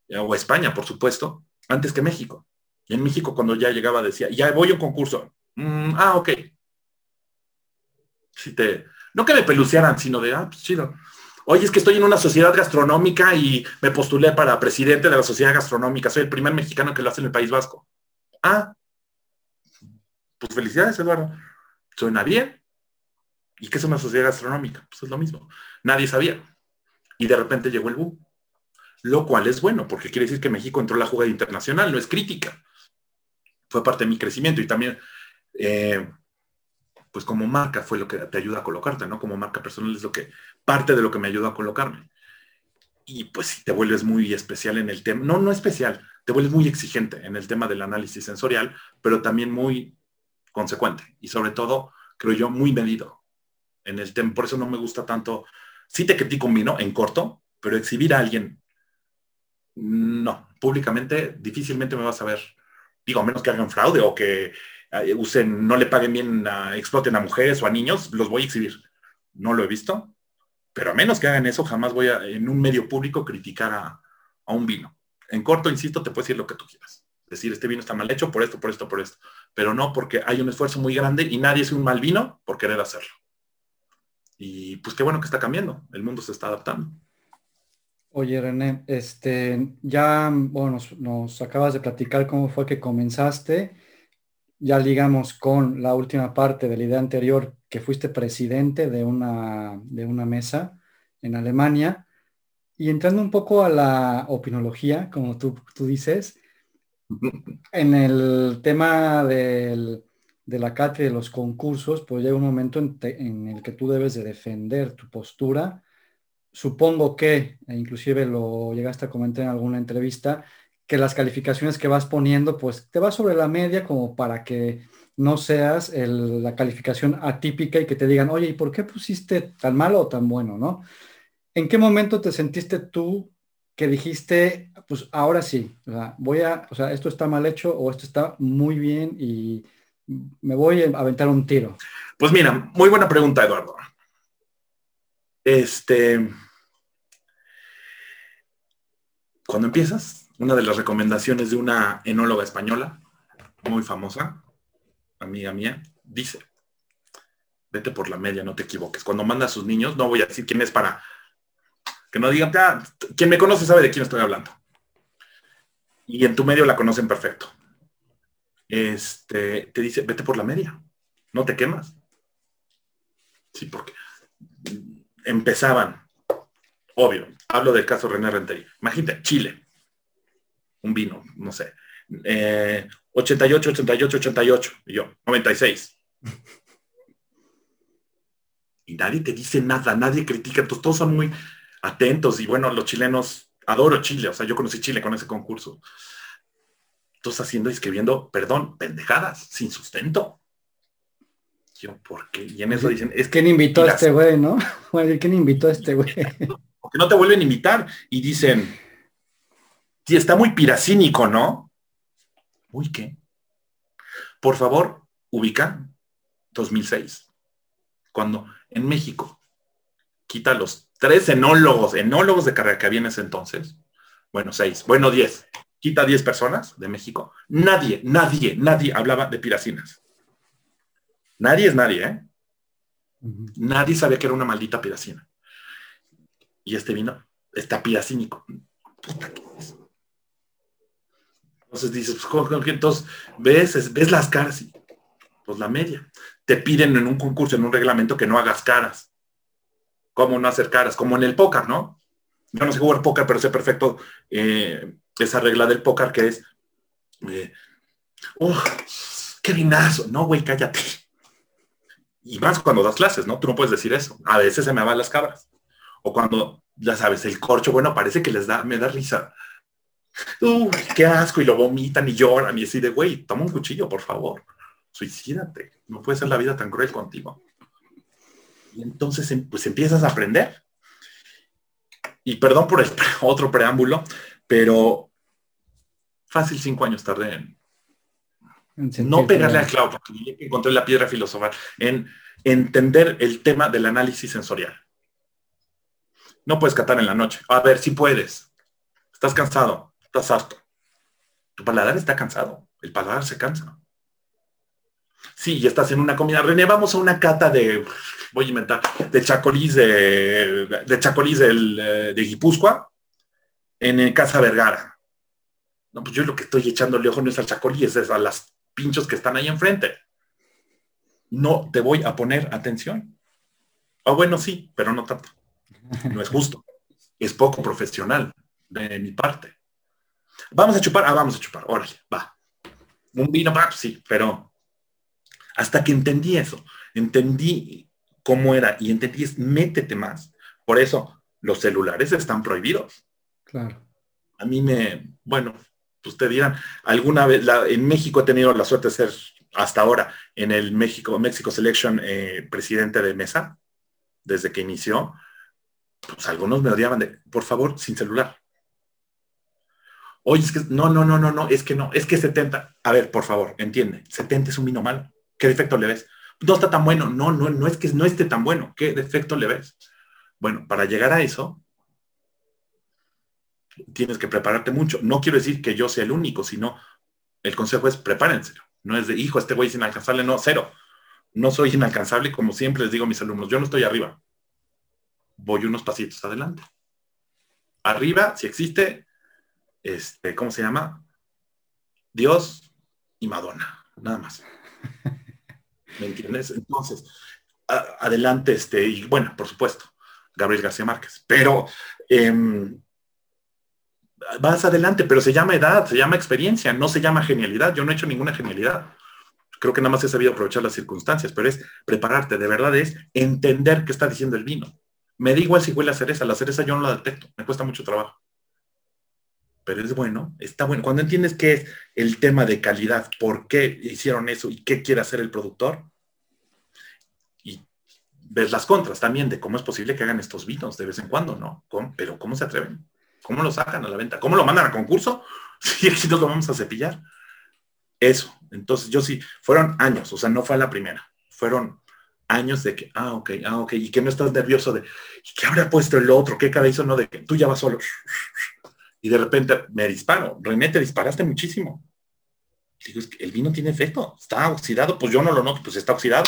eh, o España, por supuesto, antes que México. En México cuando ya llegaba decía, ya voy a un concurso. Mm, ah, ok. Si te, no que me pelucearan, sino de, ah, pues chido. Oye, es que estoy en una sociedad gastronómica y me postulé para presidente de la sociedad gastronómica. Soy el primer mexicano que lo hace en el País Vasco. Ah, pues felicidades, Eduardo. Suena bien. ¿Y qué es una sociedad gastronómica? Pues es lo mismo. Nadie sabía. Y de repente llegó el boom. Lo cual es bueno, porque quiere decir que México entró en la jugada internacional, no es crítica. Fue parte de mi crecimiento y también, eh, pues como marca fue lo que te ayuda a colocarte, ¿no? Como marca personal es lo que, parte de lo que me ayudó a colocarme. Y pues si te vuelves muy especial en el tema, no, no especial, te vuelves muy exigente en el tema del análisis sensorial, pero también muy consecuente y sobre todo, creo yo, muy medido en el tema. Por eso no me gusta tanto sí te critico un vino en corto, pero exhibir a alguien, no, públicamente difícilmente me vas a ver. Digo, a menos que hagan fraude o que eh, usen, no le paguen bien, exploten a mujeres o a niños, los voy a exhibir. No lo he visto, pero a menos que hagan eso, jamás voy a, en un medio público, criticar a, a un vino. En corto, insisto, te puedes decir lo que tú quieras. Decir, este vino está mal hecho por esto, por esto, por esto. Pero no porque hay un esfuerzo muy grande y nadie es un mal vino por querer hacerlo. Y pues qué bueno que está cambiando. El mundo se está adaptando. Oye, René, este, ya bueno, nos, acabas de platicar cómo fue que comenzaste. Ya ligamos con la última parte de la idea anterior, que fuiste presidente de una, de una mesa en Alemania. Y entrando un poco a la opinología, como tú, tú dices, en el tema del, de la cátedra de los concursos, pues llega un momento en, el que tú debes de defender tu postura. Supongo que, e inclusive lo llegaste a comentar en alguna entrevista, que las calificaciones que vas poniendo, pues te vas sobre la media como para que no seas la calificación atípica y que te digan, oye, ¿y por qué pusiste tan malo o tan bueno, no? ¿En qué momento te sentiste tú que dijiste, pues ahora sí, voy a, o sea, esto está mal hecho o esto está muy bien y me voy a aventar un tiro? Pues mira, muy buena pregunta, Eduardo. Este, cuando empiezas, una de las recomendaciones de una enóloga española, muy famosa, amiga mía, dice, vete por la media, no te equivoques. Cuando manda a sus niños, no voy a decir quién es para que no digan, ah, quien me conoce sabe de quién estoy hablando. Y en tu medio la conocen perfecto este, te dice, vete por la media, no te quemas. Sí, porque empezaban, obvio, hablo del caso René Rentería. Imagínate, Chile, un vino, no sé, 88, 88, 88, y yo, 96. Y nadie te dice nada, nadie critica, entonces todos son muy atentos y bueno, los chilenos, adoro Chile, o sea, yo conocí Chile con ese concurso estás haciendo y escribiendo, perdón, pendejadas, sin sustento. Yo, ¿por qué? Y en eso dicen, es que... ¿Quién invitó a este güey, no? ¿Quién invitó a este güey? Porque no te vuelven a invitar y dicen, sí, está muy piracínico, ¿no? Uy, ¿qué? Por favor, ubica 2006, cuando en México quita los tres enólogos, enólogos de carrera que había en ese entonces, bueno, seis, bueno, diez, quita 10 personas de México, nadie, nadie, nadie hablaba de piracinas. Nadie es nadie, ¿eh? Nadie sabía que era una maldita piracina. Y este vino está piracínico. Puta que es. Entonces dices, pues, entonces ves, ves las caras y pues la media. Te piden en un concurso, en un reglamento que no hagas caras. ¿Cómo no hacer caras? Como en el póker, ¿no? Yo no sé jugar póker, pero sé perfecto eh, esa regla del póker que es, eh, qué vinazo, no, güey, cállate. Y más cuando das clases, ¿no? Tú no puedes decir eso. A veces se me van las cabras. O cuando, ya sabes, el corcho, bueno, parece que les da, me da risa. Uy, qué asco, y lo vomitan y lloran, y así de, güey, toma un cuchillo, por favor. Suicídate. No puede ser la vida tan cruel contigo. Y entonces, em, pues empiezas a aprender. Y perdón por el otro preámbulo, pero fácil cinco años tardé en, no pegarle al clavo, porque encontré la piedra filosofal, en entender el tema del análisis sensorial. No puedes catar en la noche. A ver, si puedes. Estás cansado, estás harto. Tu paladar está cansado. El paladar se cansa. Sí, ya estás en una comida. René, vamos a una cata de, voy a inventar, de chacolís de, de chacolís del, eh, de Guipúzcoa en Casa Vergara no, pues yo lo que estoy echándole ojo no es al chacolí, es a las pinchos que están ahí enfrente. No te voy a poner atención. O bueno, sí, pero no tanto. No es justo. Es poco profesional de mi parte. Vamos a chupar, ah, vamos a chupar, órale, va. Un vino, va, sí, pero hasta que entendí eso, entendí cómo era y entendí es métete más. Por eso los celulares están prohibidos. Claro. A mí me, bueno, pues te dirán, alguna vez, en México he tenido la suerte de ser hasta ahora en el México, México Selection eh, presidente de mesa, desde que inició. pues algunos me odiaban de, por favor, sin celular. Oye, es que no, no, no, no, no, es que no, es que 70. A ver, por favor, entiende, 70 es un vino malo. ¿Qué defecto le ves? No está tan bueno. No, no, no es que no esté tan bueno. ¿Qué defecto le ves? Bueno, para llegar a eso, tienes que prepararte mucho. No quiero decir que yo sea el único, sino el consejo es prepárense. No es de, hijo, este güey es inalcanzable. No, cero. No soy inalcanzable, como siempre les digo a mis alumnos. Yo no estoy arriba. Voy unos pasitos adelante. Arriba, si existe, este, ¿cómo se llama? Dios y Madonna. Nada más. ¿Me entiendes? Entonces, adelante, este, y bueno, por supuesto, Gabriel García Márquez. Pero em, vas adelante, pero se llama edad, se llama experiencia, no se llama genialidad. Yo no he hecho ninguna genialidad. Creo que nada más he sabido aprovechar las circunstancias, pero es prepararte, de verdad es entender qué está diciendo el vino. Me da igual si huele a cereza, la cereza yo no la detecto, me cuesta mucho trabajo. Pero es bueno, está bueno. Cuando entiendes qué es el tema de calidad, por qué hicieron eso y qué quiere hacer el productor, ves las contras también de cómo es posible que hagan estos vinos de vez en cuando, ¿no? pero ¿cómo se atreven? ¿Cómo lo sacan a la venta? ¿Cómo lo mandan a concurso? Si sí, lo vamos a cepillar. Eso. Entonces yo sí, fueron años, o sea, no fue la primera. Fueron años de que, ah, ok, ah, ok, y que no estás nervioso de, ¿qué habrá puesto el otro? ¿Qué hizo? No, de que tú ya vas solo. Y de repente me disparo. René, te disparaste muchísimo. Digo, es que el vino tiene efecto, está oxidado, pues yo no lo noto, pues está oxidado.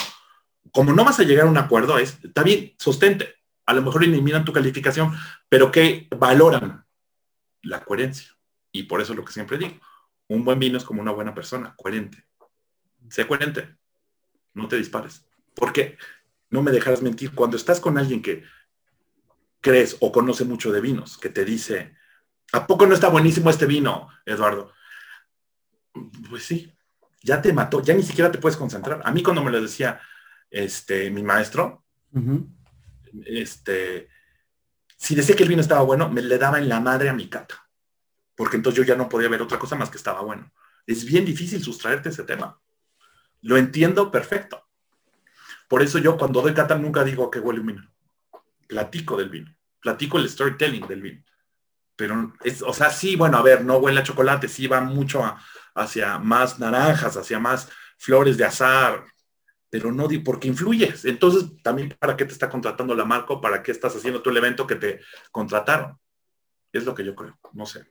Como no vas a llegar a un acuerdo, es, está bien, sostente. A lo mejor eliminan tu calificación, pero que valoran la coherencia. Y por eso es lo que siempre digo, un buen vino es como una buena persona, coherente. Sé coherente, no te dispares. Porque no me dejarás mentir, cuando estás con alguien que crees o conoce mucho de vinos, que te dice, ¿a poco no está buenísimo este vino, Eduardo? Pues sí, ya te mató, ya ni siquiera te puedes concentrar. A mí cuando me lo decía este, mi maestro, este, si decía que el vino estaba bueno, me le daba en la madre a mi cata, porque entonces yo ya no podía ver otra cosa más que estaba bueno. Es bien difícil sustraerte ese tema. Lo entiendo perfecto. Por eso yo cuando doy cata nunca digo que huele un vino. Platico del vino. Platico el storytelling del vino. Pero, es, o sea, sí, bueno, a ver, no huele a chocolate, sí va mucho hacia más naranjas, hacia más flores de azar, pero no porque influyes. Entonces, también para qué te está contratando la marca, para qué estás haciendo el evento que te contrataron. Es lo que yo creo, no sé.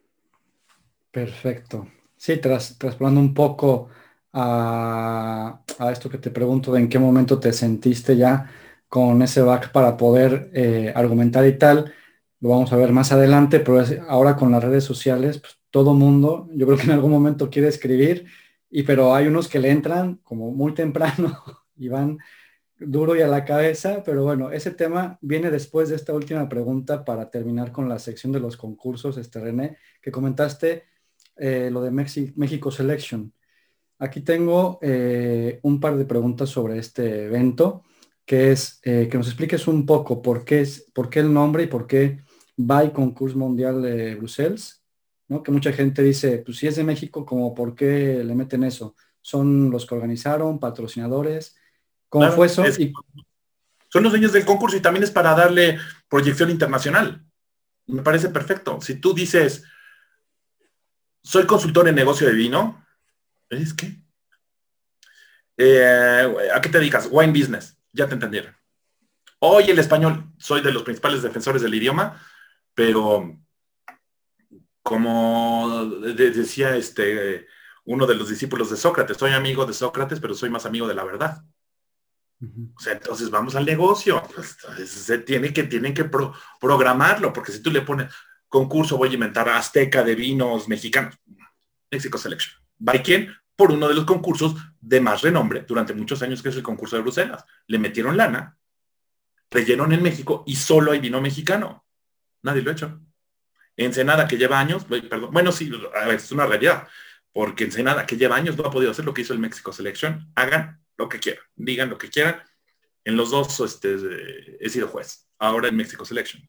Perfecto. Sí, tras, trasplando un poco a, esto que te pregunto, de en qué momento te sentiste ya con ese back para poder eh, argumentar y tal, lo vamos a ver más adelante, pero ahora con las redes sociales, pues, todo mundo, yo creo que en algún momento quiere escribir, y pero hay unos que le entran como muy temprano y van duro y a la cabeza, pero bueno, ese tema viene después de esta última pregunta para terminar con la sección de los concursos, este René, que comentaste eh, lo de México Selection. Aquí tengo eh, un par de preguntas sobre este evento, que es eh, que nos expliques un poco por qué, es, por qué el nombre y por qué va el concurso mundial de Bruselas, ¿no? que mucha gente dice, pues si es de México, como por qué le meten eso? ¿Son los que organizaron, patrocinadores? ¿Cómo fue eso? son los dueños del concurso y también es para darle proyección internacional. Me parece perfecto. Si tú dices, soy consultor en negocio de vino, ¿Es qué? Eh, ¿A qué te dedicas? Wine business. Ya te entendieron. Hoy el español, soy de los principales defensores del idioma, pero como decía este, uno de los discípulos de Sócrates, soy amigo de Sócrates, pero soy más amigo de la verdad. O sea, entonces vamos al negocio. Se tiene que, tienen que programarlo, porque si tú le pones concurso, voy a inventar Azteca de vinos mexicanos, México Selection. ¿By quién? por uno de los concursos de más renombre durante muchos años, que es el concurso de Bruselas. Le metieron lana, leyeron en México y solo hay vino mexicano. Nadie lo ha hecho. Ensenada, que lleva años, perdón, bueno, sí, es una realidad, porque Ensenada, que lleva años, no ha podido hacer lo que hizo el México Selection. Hagan lo que quieran, digan lo que quieran. En los dos este, he sido juez, ahora en México Selection.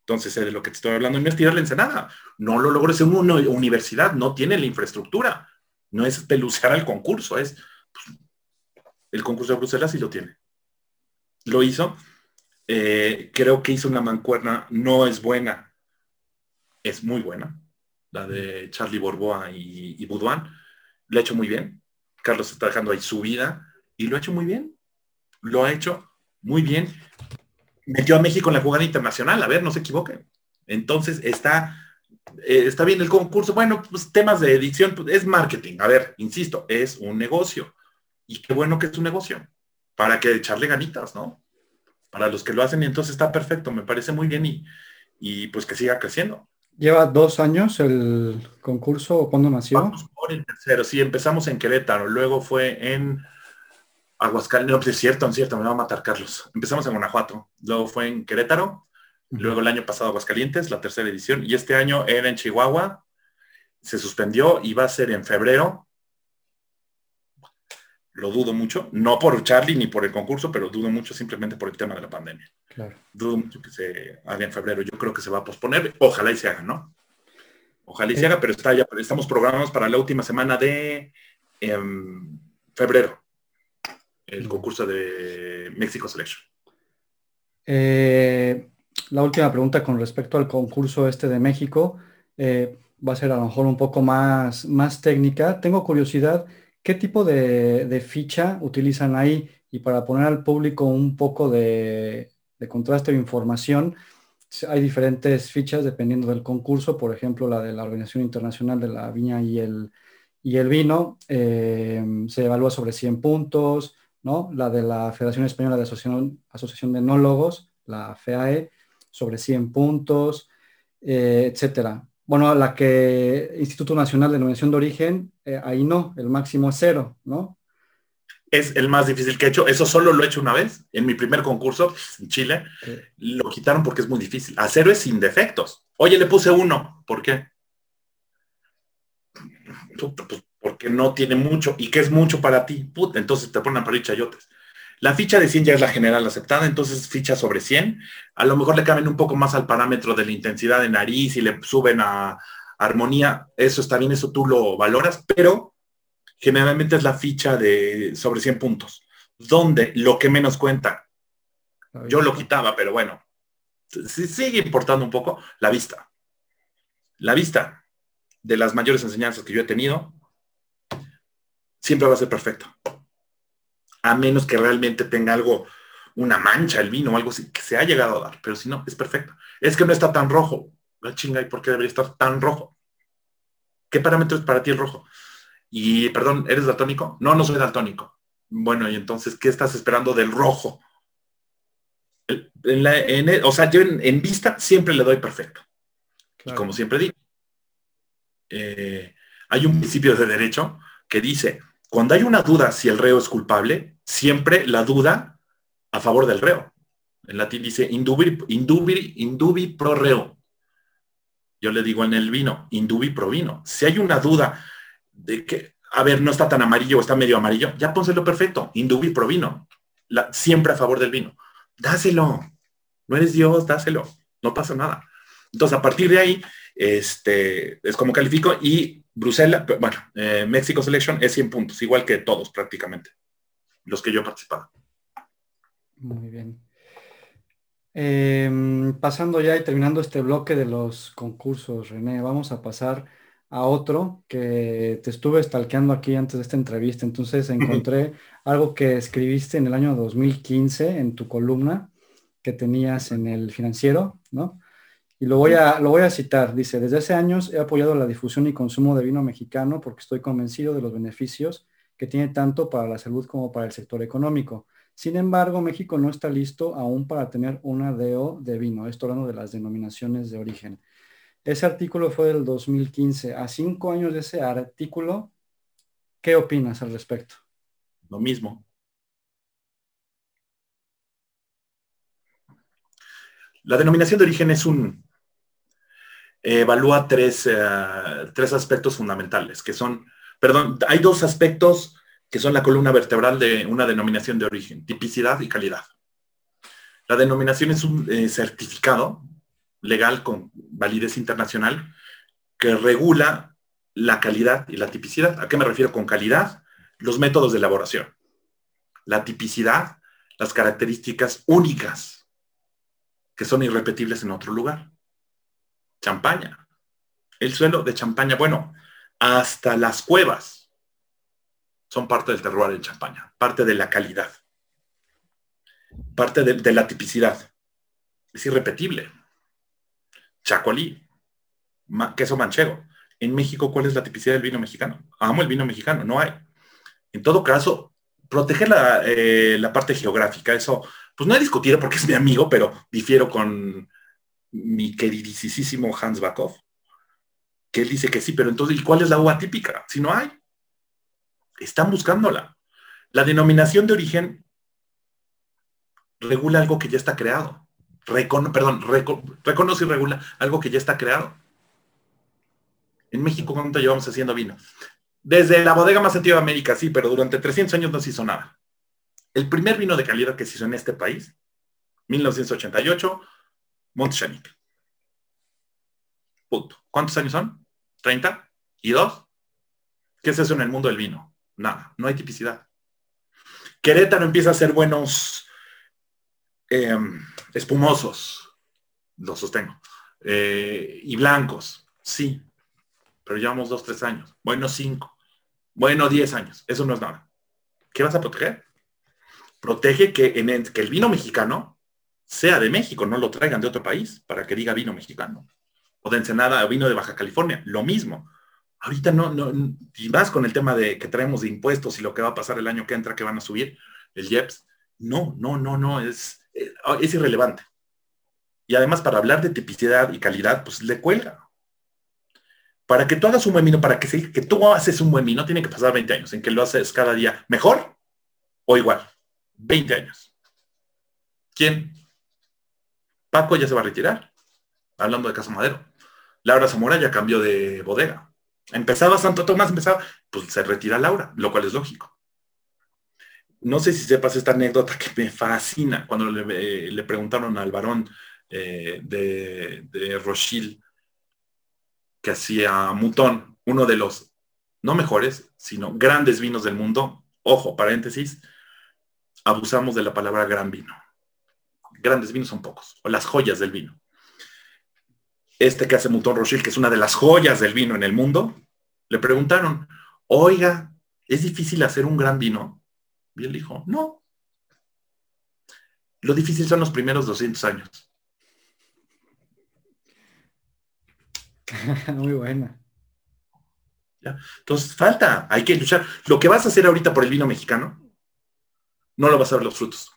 Entonces, de lo que te estoy hablando no es tirarle Ensenada. No lo logró ser una universidad, no tiene la infraestructura no es pelucear al concurso, es pues, el concurso de Bruselas sí lo tiene. Lo hizo Eh, creo que hizo una mancuerna, no es buena, es muy buena, la de Charlie Borboa y, y Boudouin. Lo ha hecho muy bien. Carlos está dejando ahí su vida y lo ha hecho muy bien. Lo ha hecho muy bien. Metió a México en la jugada internacional, a ver, no se equivoquen. Entonces está, eh, está bien el concurso. Bueno, pues temas de edición, pues, es marketing. A ver, insisto, es un negocio. Y qué bueno que es un negocio. Para que echarle ganitas, ¿no? Para los que lo hacen, y entonces está perfecto, me parece muy bien y, y pues que siga creciendo. ¿Lleva dos años el concurso o cuándo nació? Vamos por el tercero, sí, empezamos en Querétaro, luego fue en Aguascalientes, no, pues es cierto, es cierto, me va a matar Carlos. Empezamos en Guanajuato, luego fue en Querétaro, luego el año pasado Aguascalientes, la tercera edición, y este año era en Chihuahua, se suspendió y va a ser en febrero. Lo dudo mucho, no por Charlie ni por el concurso, pero dudo mucho simplemente por el tema de la pandemia. Claro. Dudo mucho que se haga en febrero. Yo creo que se va a posponer. Ojalá y se haga, ¿no? Ojalá y se haga, pero está ya, estamos programados para la última semana de em, febrero. El concurso de México Selection. Eh, la última pregunta con respecto al concurso este de México eh, va a ser a lo mejor un poco más, más técnica. Tengo curiosidad, ¿qué tipo de, ficha utilizan ahí? Y para poner al público un poco de, contraste de información, hay diferentes fichas dependiendo del concurso, por ejemplo, la de la Organización Internacional de la Viña y el, y el Vino, eh, se evalúa sobre 100 puntos, ¿no? La de la Federación Española de Asociación, Asociación de Enólogos, la FEAE, sobre 100 puntos, eh, etcétera. Bueno, la que Instituto Nacional de Denominación de Origen, eh, ahí no, el máximo es cero, ¿no? Es el más difícil que he hecho. Eso solo lo he hecho una vez, en mi primer concurso en Chile. Lo quitaron porque es muy difícil. A cero es sin defectos. Oye, le puse uno. ¿Por qué? Pues porque no tiene mucho. ¿Y qué es mucho para ti? Puta, entonces te ponen a parir chayotes. La ficha de 100 ya es la general aceptada, entonces ficha sobre 100. A lo mejor le cambian un poco más al parámetro de la intensidad de nariz y le suben a armonía. Eso está bien, eso tú lo valoras, pero generalmente es la ficha de sobre 100 puntos, donde lo que menos cuenta, yo lo quitaba, pero bueno, sigue importando un poco la vista. La vista de las mayores enseñanzas que yo he tenido siempre va a ser perfecta. A menos que realmente tenga algo, una mancha el vino o algo así, que se ha llegado a dar, pero si no, es perfecto. Es que no está tan rojo. La chinga, ¿y por qué debería estar tan rojo? ¿Qué parámetro es para ti el rojo? Y, perdón, ¿eres daltónico? No, no soy daltónico. Bueno, y entonces, ¿qué estás esperando del rojo? En la- en el- o sea, yo en, en vista siempre le doy perfecto. Y como siempre digo, eh, hay un principio de derecho que dice, cuando hay una duda si el reo es culpable, siempre la duda a favor del reo. En latín dice indubi, indubi, indubi pro reo. Yo le digo en el vino, indubi pro vino. Si hay una duda de que, a ver, no está tan amarillo o está medio amarillo, ya pónselo perfecto, indubi pro vino. Siempre a favor del vino. Dáselo. No eres Dios, dáselo. No pasa nada. Entonces, a partir de ahí, este, es como califico y Bruselas, bueno, eh, México Selection es 100 puntos, igual que todos prácticamente, los que yo he participado. Muy bien. Em, pasando ya y terminando este bloque de los concursos, René, vamos a pasar a otro que te estuve stalkeando aquí antes de esta entrevista. Entonces encontré algo que escribiste en el año 2015 en tu columna que tenías en el financiero, ¿no? Y lo voy a, lo voy a citar. Dice, desde hace años he apoyado la difusión y consumo de vino mexicano porque estoy convencido de los beneficios que tiene tanto para la salud como para el sector económico. Sin embargo, México no está listo aún para tener una DO de vino. Esto hablando de las denominaciones de origen. Ese artículo fue del 2015. A cinco años de ese artículo, ¿qué opinas al respecto? Lo mismo. La denominación de origen es un, evalúa tres, eh, tres aspectos fundamentales, que son, perdón, hay dos aspectos que son la columna vertebral de una denominación de origen, tipicidad y calidad. La denominación es un eh, certificado legal con validez internacional que regula la calidad y la tipicidad. ¿A qué me refiero con calidad? Los métodos de elaboración. La tipicidad, las características únicas que son irrepetibles en otro lugar. Champaña. El suelo de champaña, bueno, hasta las cuevas son parte del terroir en champaña, parte de la calidad, parte de, la tipicidad. Es irrepetible. Chacolí, queso manchego. En México, ¿cuál es la tipicidad del vino mexicano? Amo el vino mexicano, no hay. En todo caso, proteger la, eh, la parte geográfica, eso, pues no he discutido porque es mi amigo, pero difiero con mi queridísimo Hans Bakov, que él dice que sí, pero entonces, ¿y cuál es la uva típica? Si no hay. Están buscándola. La denominación de origen regula algo que ya está creado. perdón, reconoce y regula algo que ya está creado. En México, ¿cuánto llevamos haciendo vino? Desde la bodega más antigua de América, sí, pero durante 300 años no se hizo nada. El primer vino de calidad que se hizo en este país, 1988, Montchanic. Punto. ¿Cuántos años son? ¿30? ¿Y dos? ¿Qué es eso en el mundo del vino? Nada, no hay tipicidad. Querétaro empieza a ser buenos em, espumosos, lo sostengo, eh, y blancos, sí, pero llevamos dos, tres años, bueno, cinco, bueno, diez años, eso no es nada. ¿Qué vas a proteger? Protege que, en que el vino mexicano sea de México, no lo traigan de otro país para que diga vino mexicano. O de Ensenada vino de Baja California, lo mismo. Ahorita no, no, y más con el tema de que traemos de impuestos y lo que va a pasar el año que entra, que van a subir el IEPS. No, no, no, no, es, eh, es irrelevante. Y además para hablar de tipicidad y calidad, pues le cuelga. Para que tú hagas un buen vino, para que, que tú haces un buen vino, tiene que pasar 20 años, en que lo haces cada día mejor o igual. 20 años. ¿Quién? Paco ya se va a retirar, hablando de Casa Madero. Laura Zamora ya cambió de bodega. Empezaba Santo Tomás, empezaba, pues se retira Laura, lo cual es lógico. No sé si sepas esta anécdota que me fascina cuando le, eh, preguntaron al varón eh, de, de Rochille que hacía Mutón, uno de los no mejores, sino grandes vinos del mundo. Ojo, paréntesis, abusamos de la palabra gran vino grandes vinos son pocos, o las joyas del vino. Este que hace Mouton Rochelle, que es una de las joyas del vino en el mundo, le preguntaron, oiga, ¿es difícil hacer un gran vino? Y él dijo, no. Lo difícil son los primeros 200 años. Muy buena. Entonces, falta, hay que luchar. Lo que vas a hacer ahorita por el vino mexicano, no lo vas a ver los frutos.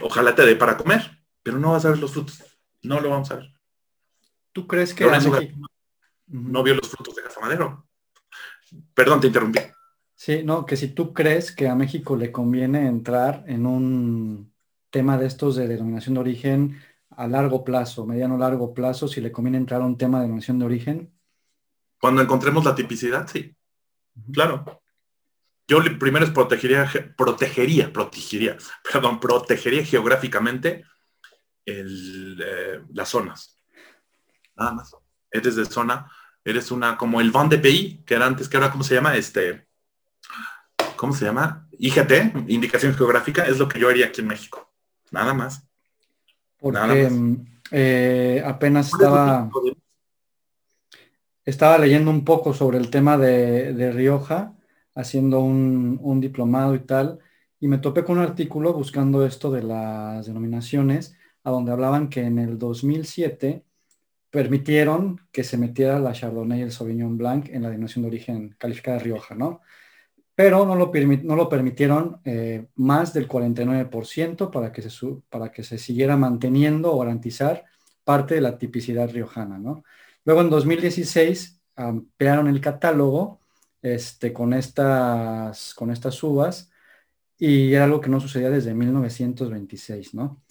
Ojalá te dé para comer, pero no vas a ver los frutos. No lo vamos a ver. ¿Tú crees que no vio los frutos de Casa Madero? Perdón, te interrumpí. Sí, no, que si tú crees que a México le conviene entrar en un tema de estos de denominación de origen a largo plazo, mediano largo plazo, si le conviene entrar a un tema de denominación de origen. Cuando encontremos la tipicidad, sí. Claro. Yo primero es protegería, protegería, protegería, perdón, protegería geográficamente eh, las zonas. Nada más. Eres de zona, eres una como el Van de PI, que era antes, que ahora, ¿cómo se llama? Este, ¿cómo se llama? IGT, indicación geográfica, es lo que yo haría aquí en México. Nada más. Porque eh, apenas estaba, estaba leyendo un poco sobre el tema de, de Rioja haciendo un, diplomado y tal, y me topé con un artículo buscando esto de las denominaciones, a donde hablaban que en el 2007 permitieron que se metiera la Chardonnay y el Sauvignon Blanc en la denominación de origen calificada Rioja, ¿no? Pero no lo, no lo permitieron eh, más del 49% para que, se, para que se siguiera manteniendo o garantizar parte de la tipicidad riojana, ¿no? Luego en 2016 ampliaron el catálogo este, con, estas, con estas uvas y era algo que no sucedía desde 1926, ¿no?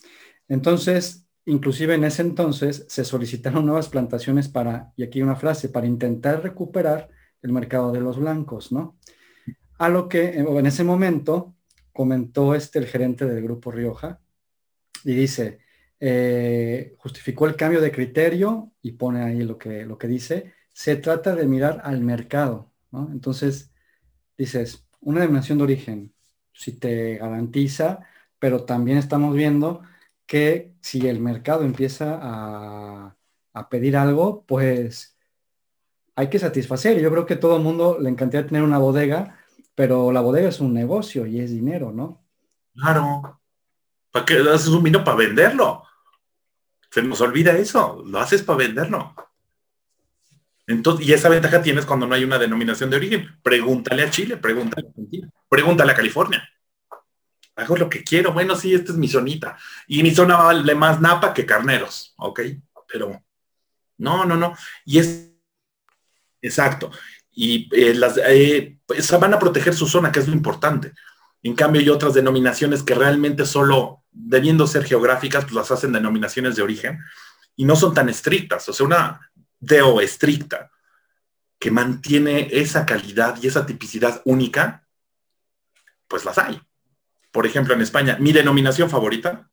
Entonces, inclusive en ese entonces se solicitaron nuevas plantaciones para, y aquí una frase, para intentar recuperar el mercado de los blancos, ¿no? A lo que en ese momento comentó este el gerente del grupo Rioja y dice, eh, justificó el cambio de criterio y pone ahí lo que, lo que dice, se trata de mirar al mercado, entonces, dices, una denominación de origen, si te garantiza, pero también estamos viendo que si el mercado empieza a, a pedir algo, pues hay que satisfacer. Yo creo que todo el mundo le encantaría tener una bodega, pero la bodega es un negocio y es dinero, ¿no? Claro. ¿Para qué haces un vino para venderlo? Se nos olvida eso. Lo haces para venderlo. Entonces, y esa ventaja tienes cuando no hay una denominación de origen. Pregúntale a Chile, pregúntale a Argentina, pregúntale a California. Hago lo que quiero. Bueno, sí, esta es mi zonita. Y mi zona vale más napa que carneros, ¿ok? Pero no, no, no. Y es exacto. Y eh, las eh, pues, van a proteger su zona, que es lo importante. En cambio, hay otras denominaciones que realmente solo, debiendo ser geográficas, pues las hacen denominaciones de origen y no son tan estrictas. O sea, una DEO estricta que mantiene esa calidad y esa tipicidad única, pues las hay. Por ejemplo, en España, mi denominación favorita,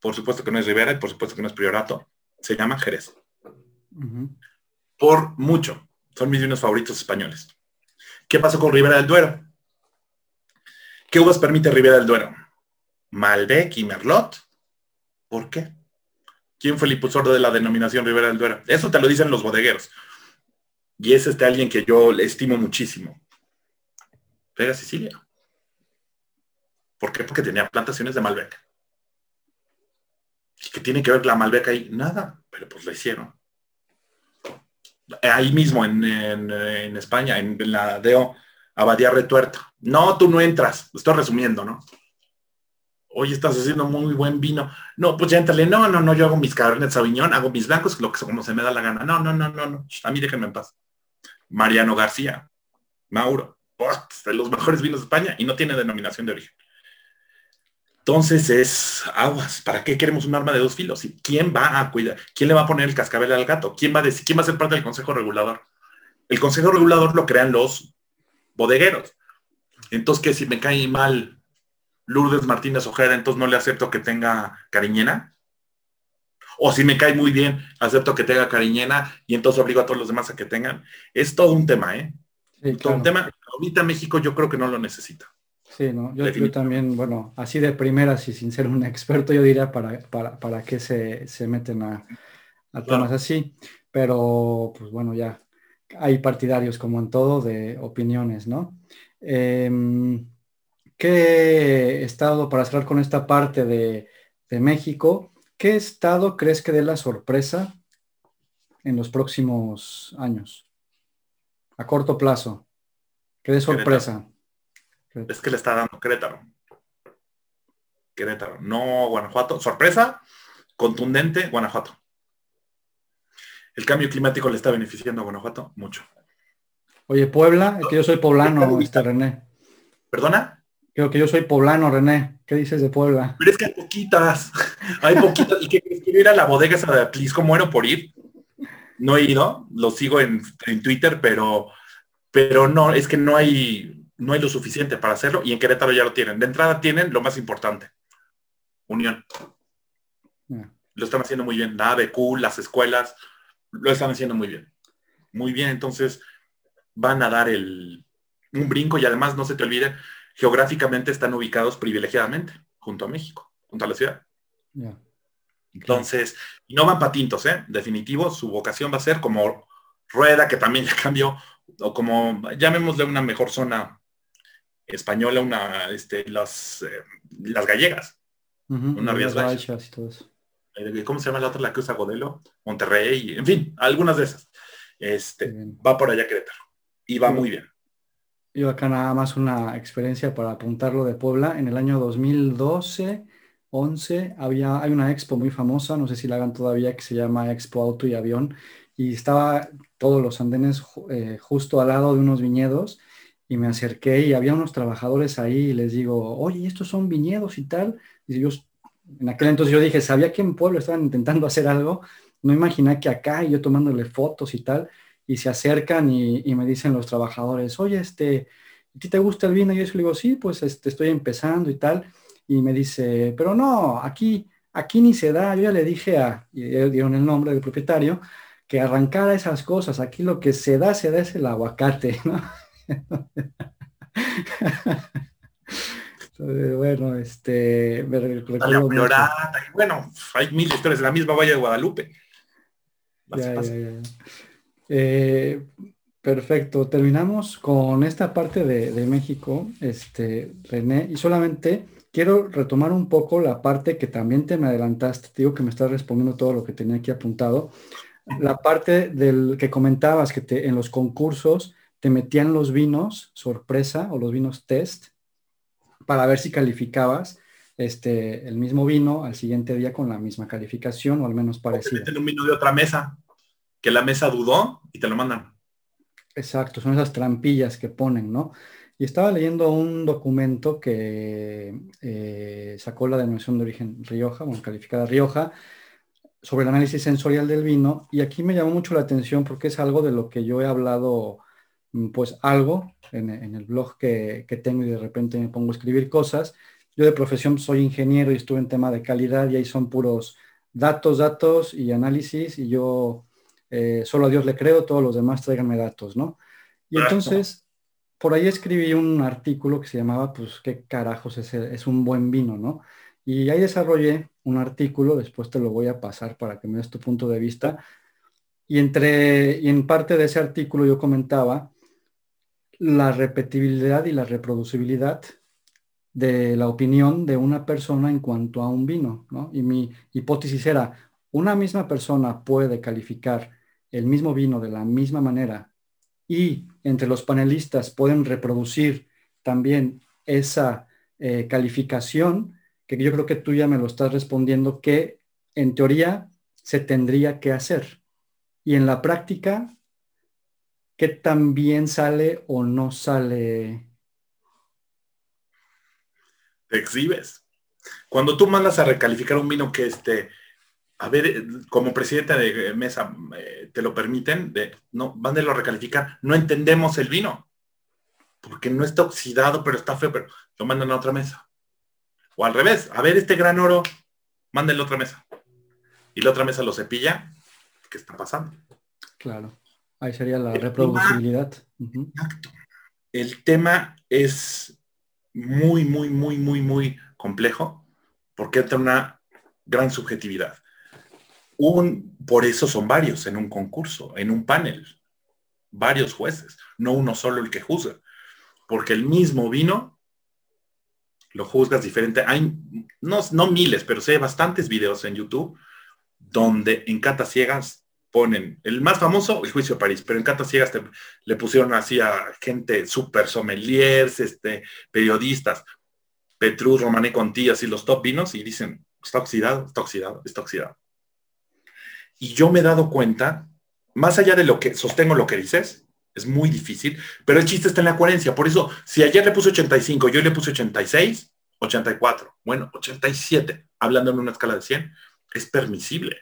por supuesto que no es Rivera y por supuesto que no es Priorato, se llama Jerez. Por mucho. Son mis vinos favoritos españoles. ¿Qué pasó con Rivera del Duero? ¿Qué uvas permite Rivera del Duero? Malbec y Merlot. ¿Por qué? ¿Quién fue el impulsor de la denominación Rivera del Duero? Eso te lo dicen los bodegueros. Y es este alguien que yo le estimo muchísimo. Pega Sicilia. ¿Por qué? Porque tenía plantaciones de Malbec. ¿Qué tiene que ver la Malbec ahí? Nada, pero pues lo hicieron. Ahí mismo en, España, en, la DEO, Abadía Retuerta. No, tú no entras. Estoy resumiendo, ¿no? Oye, estás haciendo muy buen vino. No, pues ya entrale. No, no, no, yo hago mis Cabernet Sauvignon, hago mis blancos, lo que como se me da la gana. No, no, no, no, no. A mí déjenme en paz. Mariano García, Mauro, de los mejores vinos de España y no tiene denominación de origen. Entonces es aguas. ¿Para qué queremos un arma de dos filos? ¿Y quién va a cuidar? ¿Quién le va a poner el cascabel al gato? ¿Quién va a decir? ¿Quién va a ser parte del consejo regulador? El consejo regulador lo crean los bodegueros. Entonces, que si me cae mal Lourdes Martínez Ojeda, entonces no le acepto que tenga cariñena? O si me cae muy bien, acepto que tenga cariñena y entonces obligo a todos los demás a que tengan. Es todo un tema, ¿eh? todo un tema. Ahorita México yo creo que no lo necesita. Sí, ¿no? Yo, también, bueno, así de primeras y sin ser un experto, yo diría para, para, qué se, meten a, temas así. Pero, pues bueno, ya hay partidarios como en todo de opiniones, ¿no? Em, ¿Qué estado, para cerrar con esta parte de, de México, qué estado crees que dé la sorpresa en los próximos años? A corto plazo. ¿Qué dé sorpresa? Es que le está dando Querétaro. Querétaro, no Guanajuato. Sorpresa, contundente, Guanajuato. El cambio climático le está beneficiando a Guanajuato mucho. Oye, Puebla, que yo soy poblano, este René. ¿Perdona? Creo que yo soy poblano, René. ¿Qué dices de Puebla? Pero es que hay poquitas. Hay poquitas. ¿Y que quiero ir a la bodega esa de Atlisco? Muero por ir. No he ido, lo sigo en, en Twitter, pero, pero no, es que no hay, no hay lo suficiente para hacerlo y en Querétaro ya lo tienen. De entrada tienen lo más importante, unión. Lo están haciendo muy bien. La ABQ, las escuelas, lo están haciendo muy bien. Muy bien, entonces van a dar el, un brinco y además no se te olvide, geográficamente están ubicados privilegiadamente junto a México, junto a la ciudad. Entonces, y no van patintos, ¿eh? Definitivo, su vocación va a ser como Rueda, que también ya cambió, o como, llamémosle una mejor zona española, una, este, las, eh, las gallegas. una eh, ¿Cómo se llama la otra, la que usa Godelo? Monterrey, en fin, algunas de esas. Este, va por allá Querétaro. Y va muy bien. Yo acá nada más una experiencia para apuntarlo de Puebla. En el año 2012, 11, había, hay una expo muy famosa, no sé si la hagan todavía, que se llama Expo Auto y Avión. Y estaba todos los andenes eh, justo al lado de unos viñedos y me acerqué y había unos trabajadores ahí y les digo, oye, estos son viñedos y tal. Y yo, en aquel entonces yo dije, sabía que en Pueblo estaban intentando hacer algo, no imaginé que acá y yo tomándole fotos y tal, y se acercan y, me dicen los trabajadores, oye, este, ¿a ti te gusta el vino? Y yo le digo, sí, pues este, estoy empezando y tal. Y me dice, pero no, aquí, aquí ni se da. Yo ya le dije a, y dieron el nombre del propietario, que arrancara esas cosas. Aquí lo que se da, se da es el aguacate, ¿no? Bueno, este, bueno, hay mil historias la misma Valle de Guadalupe. Eh, perfecto, terminamos con esta parte de, México, este, René, y solamente quiero retomar un poco la parte que también te me adelantaste, digo que me estás respondiendo todo lo que tenía aquí apuntado, la parte del que comentabas que te, en los concursos te metían los vinos sorpresa o los vinos test para ver si calificabas este, el mismo vino al siguiente día con la misma calificación o al menos parecido. Te un vino de otra mesa, que la mesa dudó y te lo mandan. Exacto, son esas trampillas que ponen, ¿no? Y estaba leyendo un documento que eh, sacó la denominación de origen Rioja, bueno, calificada Rioja, sobre el análisis sensorial del vino. Y aquí me llamó mucho la atención porque es algo de lo que yo he hablado, mm, pues algo en, el blog que, tengo y de repente me pongo a escribir cosas. Yo de profesión soy ingeniero y estuve en tema de calidad y ahí son puros datos, datos y análisis y yo eh, solo a Dios le creo, todos los demás tráiganme datos, ¿no? Y entonces, por ahí escribí un artículo que se llamaba, pues, ¿qué carajos es, es un buen vino, no? Y ahí desarrollé un artículo, después te lo voy a pasar para que me des tu punto de vista. Y, entre, y en parte de ese artículo yo comentaba la repetibilidad y la reproducibilidad de la opinión de una persona en cuanto a un vino, ¿no? Y mi hipótesis era, una misma persona puede calificar el mismo vino de la misma manera y entre los panelistas pueden reproducir también esa eh, calificación, que yo creo que tú ya me lo estás respondiendo, que en teoría se tendría que hacer. Y en la práctica, ¿qué tan bien sale o no sale? Te exhibes. Cuando tú mandas a recalificar un vino que este, a ver, como presidente de mesa, eh, te lo permiten, de, no, mándelo a recalificar, no entendemos el vino, porque no está oxidado, pero está feo, pero lo mandan a otra mesa. O al revés, a ver este gran oro, mándenlo a otra mesa. Y la otra mesa lo cepilla, ¿qué está pasando? Claro, ahí sería la reproducibilidad. El tema es muy, muy, muy, muy, muy complejo, porque entra una gran subjetividad. Un, por eso son varios en un concurso, en un panel, varios jueces, no uno solo el que juzga, porque el mismo vino lo juzgas diferente. Hay, no, no miles, pero sé bastantes videos en YouTube donde en catas ciegas ponen, el más famoso, el juicio de París, pero en catas ciegas le pusieron así a gente super sommeliers, este, periodistas, Petrus, Romané Conti, así los top vinos, y dicen, está oxidado, está oxidado, está oxidado. Y yo me he dado cuenta, más allá de lo que sostengo lo que dices, es muy difícil, pero el chiste está en la coherencia. Por eso, si ayer le puse 85 yo le puse 86, 84, bueno, 87, hablando en una escala de 100, es permisible.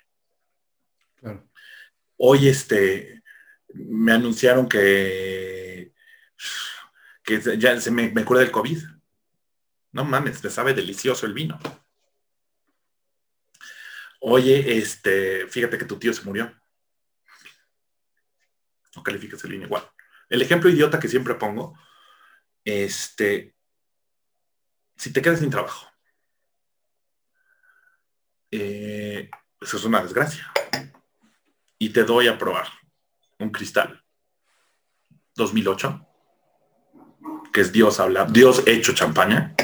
Hoy este, me anunciaron que, que ya se me, me cura del COVID. No mames, te sabe delicioso el vino. Oye, este, fíjate que tu tío se murió no calificas el vino igual. El ejemplo idiota que siempre pongo, este, si te quedas sin trabajo, eh, eso es una desgracia. Y te doy a probar un cristal 2008, que es Dios habla, Dios hecho champaña.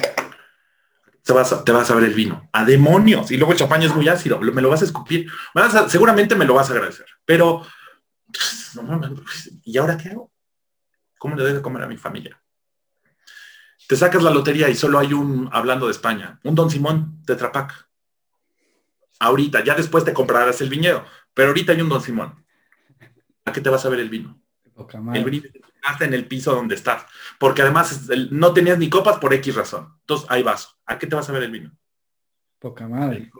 Te vas, a, te vas a ver el vino. A demonios. Y luego el champaña es muy ácido. Me lo vas a escupir. seguramente me lo vas a agradecer. Pero ¿y ahora qué hago? ¿Cómo le doy de comer a mi familia? Te sacas la lotería y solo hay un, hablando de España, un Don Simón de Trapac. Ahorita, ya después te comprarás el viñedo, pero ahorita hay un Don Simón. ¿A qué te vas a ver el vino? El vino en el piso donde estás. Porque además no tenías ni copas por X razón. Entonces, hay vaso. ¿A qué te vas a ver el vino? Poca madre.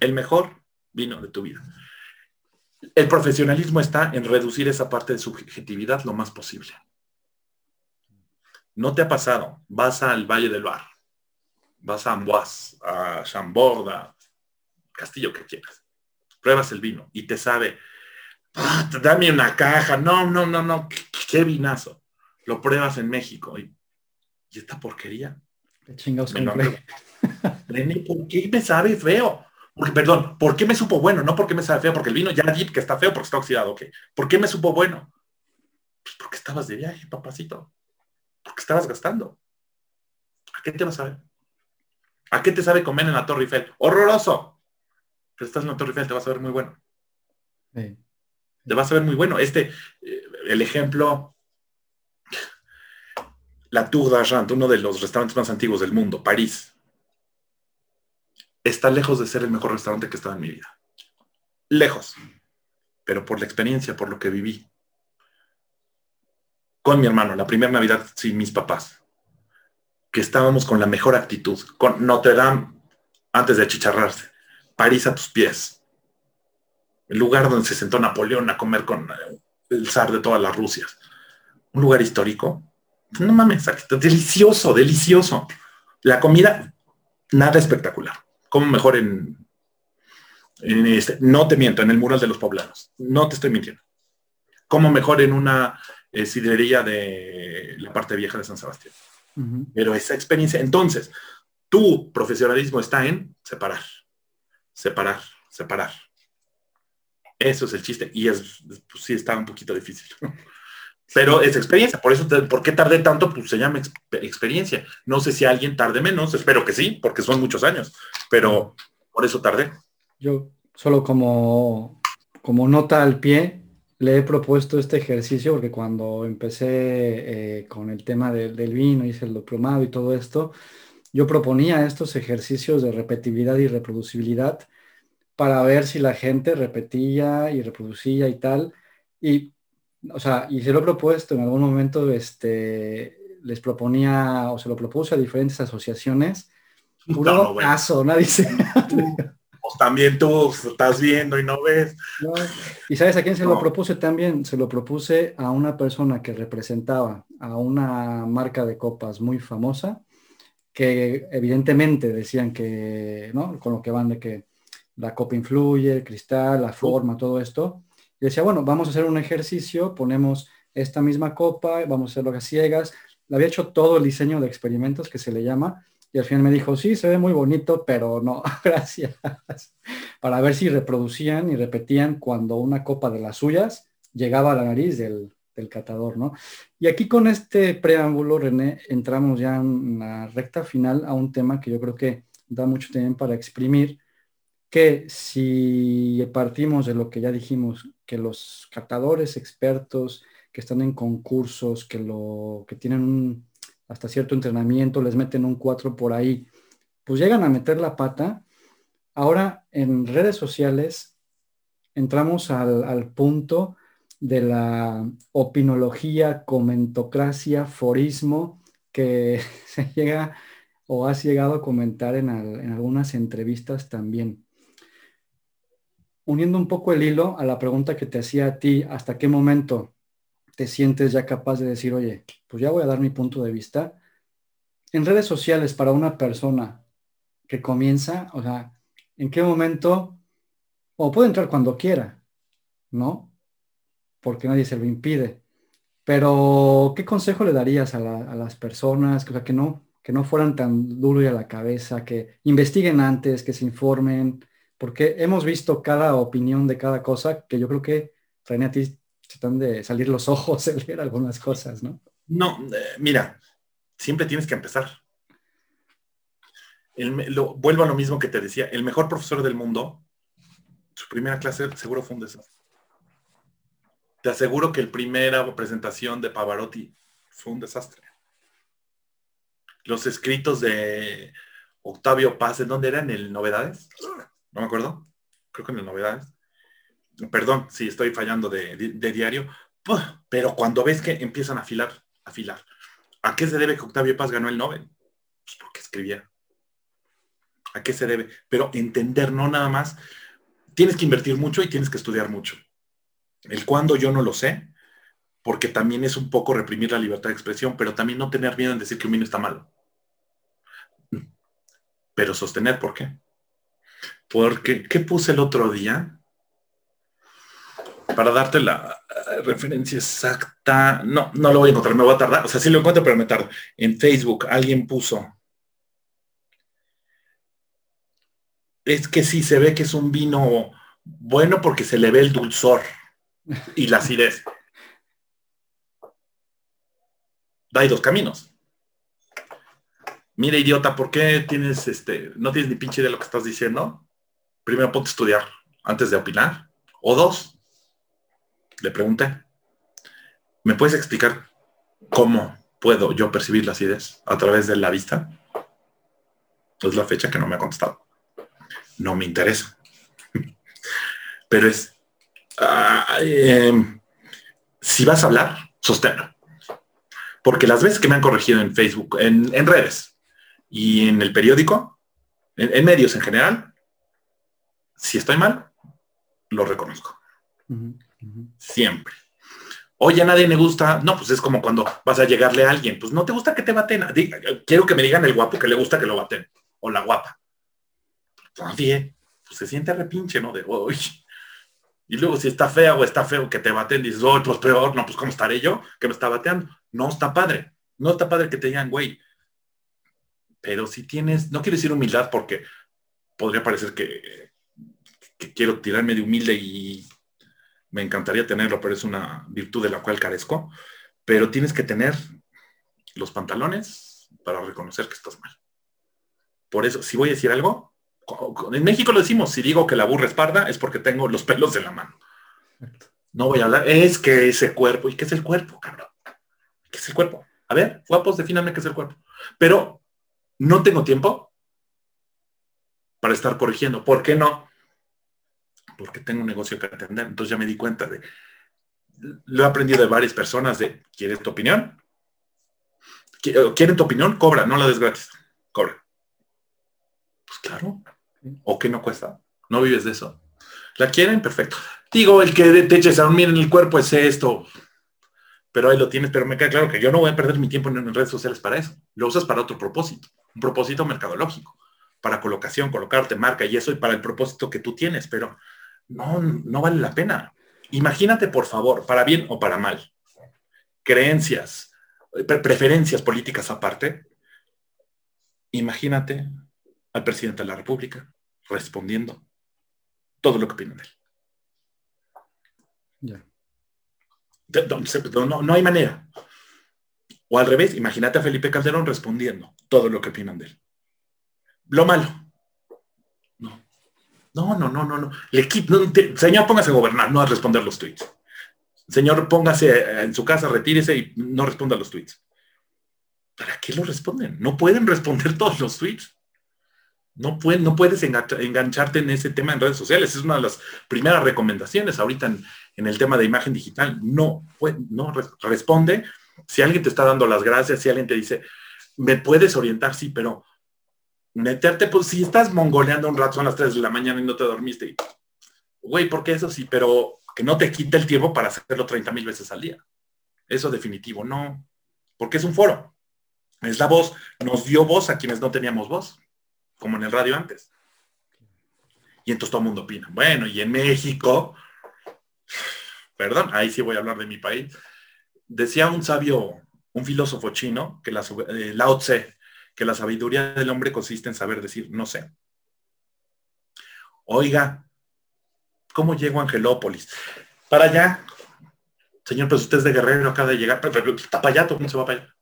El mejor vino de tu vida el profesionalismo está en reducir esa parte de subjetividad lo más posible. No te ha pasado, vas al Valle del Bar, vas a Amboise, a Chambord, a Castillo que quieras, pruebas el vino y te sabe, ah, dame una caja, no, no, no, no, qué, vinazo. Lo pruebas en México y ¿y esta porquería? Qué chingados René, ¿por qué me sabe feo? Porque, perdón, ¿por qué me supo bueno? No porque me sabe feo, porque el vino ya di que está feo porque está oxidado, ok. ¿Por qué me supo bueno? Pues porque estabas de viaje, papacito. Porque estabas gastando. ¿A qué te vas a ver? ¿A qué te sabe comer en la Torre Eiffel? ¡Horroroso! Pero estás en la Torre Eiffel, te vas a ver muy bueno. Te vas a ver muy bueno. Este, eh, el ejemplo, la Tour d'Argent, uno de los restaurantes más antiguos del mundo, París está lejos de ser el mejor restaurante que he estado en mi vida. Lejos. Pero por la experiencia, por lo que viví. Con mi hermano, la primera Navidad sin mis papás. Que estábamos con la mejor actitud. Con Notre Dame antes de achicharrarse. París a tus pies. El lugar donde se sentó Napoleón a comer con eh, el zar de todas las Rusias. Un lugar histórico. No mames, delicioso, delicioso. La comida, nada espectacular como mejor en, este, no te miento, en el mural de los poblanos, no te estoy mintiendo. Como mejor en una eh, sidrería de la parte vieja de San Sebastián. Pero esa experiencia, entonces, tu profesionalismo está en separar, separar, separar. Eso es el chiste. Y es, pues sí, está un poquito difícil. Pero es experiencia. Por eso, ¿por qué tardé tanto? Pues se llama experiencia. No sé si alguien tarde menos. Espero que sí, porque son muchos años. Pero por eso tardé. Yo solo como, como nota al pie, le he propuesto este ejercicio porque cuando empecé eh, con el tema del vino, hice el diplomado y todo esto, yo proponía estos ejercicios de repetibilidad y reproducibilidad para ver si la gente repetía y reproducía y tal. Y o sea, y se lo he propuesto en algún momento, este, les proponía o se lo propuse a diferentes asociaciones. Puro caso, nadie se... Pues también tú estás viendo y no ves. Y sabes a quién se lo propuse también? Se lo propuse a una persona que representaba a una marca de copas muy famosa, que evidentemente decían que, ¿no? Con lo que van de que la copa influye, el cristal, la forma, todo esto. Y decía, bueno, vamos a hacer un ejercicio, ponemos esta misma copa, vamos a hacerlo a ciegas. Le había hecho todo el diseño de experimentos que se le llama y al final me dijo, sí, se ve muy bonito, pero no, gracias. Para ver si reproducían y repetían cuando una copa de las suyas llegaba a la nariz del, del catador, ¿no? Y aquí con este preámbulo, René, entramos ya en la recta final a un tema que yo creo que da mucho tiempo para exprimir, que si partimos de lo que ya dijimos, que los catadores expertos que están en concursos, que, lo, que tienen hasta cierto entrenamiento, les meten un 4 por ahí, pues llegan a meter la pata. Ahora en redes sociales entramos al, al punto de la opinología, comentocracia, forismo, que se llega o has llegado a comentar en, en algunas entrevistas también uniendo un poco el hilo a la pregunta que te hacía a ti, ¿hasta qué momento te sientes ya capaz de decir, oye, pues ya voy a dar mi punto de vista? En redes sociales para una persona que comienza, o sea, ¿en qué momento? O puede entrar cuando quiera, ¿no? Porque nadie se lo impide. Pero, ¿qué consejo le darías a, las personas? O sea, que no, que no fueran tan duro y a la cabeza, que investiguen antes, que se informen, porque hemos visto cada opinión de cada cosa que yo creo que, René, a ti están de salir los ojos en leer algunas cosas, ¿no? No, eh, mira, siempre tienes que empezar. vuelvo a lo mismo que te decía, el mejor profesor del mundo, su primera clase seguro fue un desastre. Te aseguro que la primera presentación de Pavarotti fue un desastre. Los escritos de Octavio Paz, ¿en dónde eran? ¿El Novedades? No me acuerdo, creo que en las novedades. Perdón si estoy fallando de, diario, pero cuando ves que empiezan a afilar, a afilar. ¿A qué se debe que Octavio Paz ganó el Nobel? Pues porque escribía. ¿A qué se debe? Pero entender, no nada más. Tienes que invertir mucho y tienes que estudiar mucho. El cuándo yo no lo sé, porque también es un poco reprimir la libertad de expresión, pero también no tener miedo en decir que un vino está malo. Pero sostener, ¿por qué? Porque, ¿qué puse el otro día? para darte la eh, referencia exacta, no, no lo voy a encontrar, me voy a tardar. O sea, sí lo encuentro, pero me tardo. En Facebook alguien puso. Es que sí se ve que es un vino bueno porque se le ve el dulzor y la acidez. Hay dos caminos. Mira, idiota, ¿por qué tienes este, no tienes ni pinche de lo que estás diciendo? Primero ponte a estudiar antes de opinar. O dos, le pregunté, ¿me puedes explicar cómo puedo yo percibir las ideas a través de la vista? Es la fecha que no me ha contestado. No me interesa. Pero es, em, si vas a hablar, sosténlo. Porque las veces que me han corregido en Facebook, en, redes y en el periódico, en, medios en general, si estoy mal, lo reconozco. Siempre. Oye, a nadie le gusta. No, pues es como cuando vas a llegarle a alguien. Pues no te gusta que te baten. Quiero que me digan el guapo que le gusta que lo baten. O la guapa. Nadie. Pues se siente repinche, ¿no? De hoy. Y luego si está fea o está feo que te baten, dices, oh, pues peor, no, pues ¿cómo estaré yo que me está bateando? No está padre. No está padre que te digan, güey. Pero si tienes, no quiero decir humildad porque podría parecer que, que quiero tirarme de humilde y me encantaría tenerlo, pero es una virtud de la cual carezco. Pero tienes que tener los pantalones para reconocer que estás mal. Por eso, si voy a decir algo, en México lo decimos, si digo que la burra es parda, es porque tengo los pelos en la mano. No voy a hablar, es que ese cuerpo, ¿y qué es el cuerpo, cabrón? ¿Qué es el cuerpo? A ver, guapos, defíname qué es el cuerpo. Pero no tengo tiempo para estar corrigiendo. ¿Por qué no? Porque tengo un negocio que atender. Entonces ya me di cuenta de, lo he aprendido de varias personas de, ¿quieres tu opinión? ¿Quieren tu opinión? Cobra, no la des. Cobra. Pues claro. ¿O qué no cuesta? ¿No vives de eso? ¿La quieren? Perfecto. Digo, el que te eches a dormir en el cuerpo es esto. Pero ahí lo tienes, pero me queda claro que yo no voy a perder mi tiempo en redes sociales para eso. Lo usas para otro propósito, un propósito mercadológico, para colocación, colocarte marca y eso y para el propósito que tú tienes, pero no, no vale la pena. Imagínate, por favor, para bien o para mal, creencias, preferencias políticas aparte, imagínate al presidente de la República respondiendo todo lo que opinan de él. No, no hay manera. O al revés, imagínate a Felipe Calderón respondiendo todo lo que opinan de él. Lo malo, no, no, no, no, no. Le señor, póngase a gobernar, no a responder los tweets. Señor, póngase en su casa, retírese y no responda los tweets. ¿Para qué lo responden? No pueden responder todos los tweets. No, pueden, no puedes engancharte en ese tema en redes sociales. Es una de las primeras recomendaciones ahorita en, el tema de imagen digital. No, no responde. Si alguien te está dando las gracias, si alguien te dice, me puedes orientar, sí, pero meterte, pues si estás mongoleando un rato, son las 3 de la mañana y no te dormiste, güey, porque eso sí, pero que no te quite el tiempo para hacerlo 30 mil veces al día. Eso definitivo, no, porque es un foro. Es la voz, nos dio voz a quienes no teníamos voz, como en el radio antes. Y entonces todo el mundo opina. Bueno, y en México, perdón, ahí sí voy a hablar de mi país, decía un sabio, un filósofo chino, que la, eh, Lao Tse, que la sabiduría del hombre consiste en saber decir, no sé. Oiga, ¿cómo llego a Angelópolis? Para allá. Señor, pues usted es de Guerrero, acaba de llegar. Está para allá, ¿cómo se va para allá?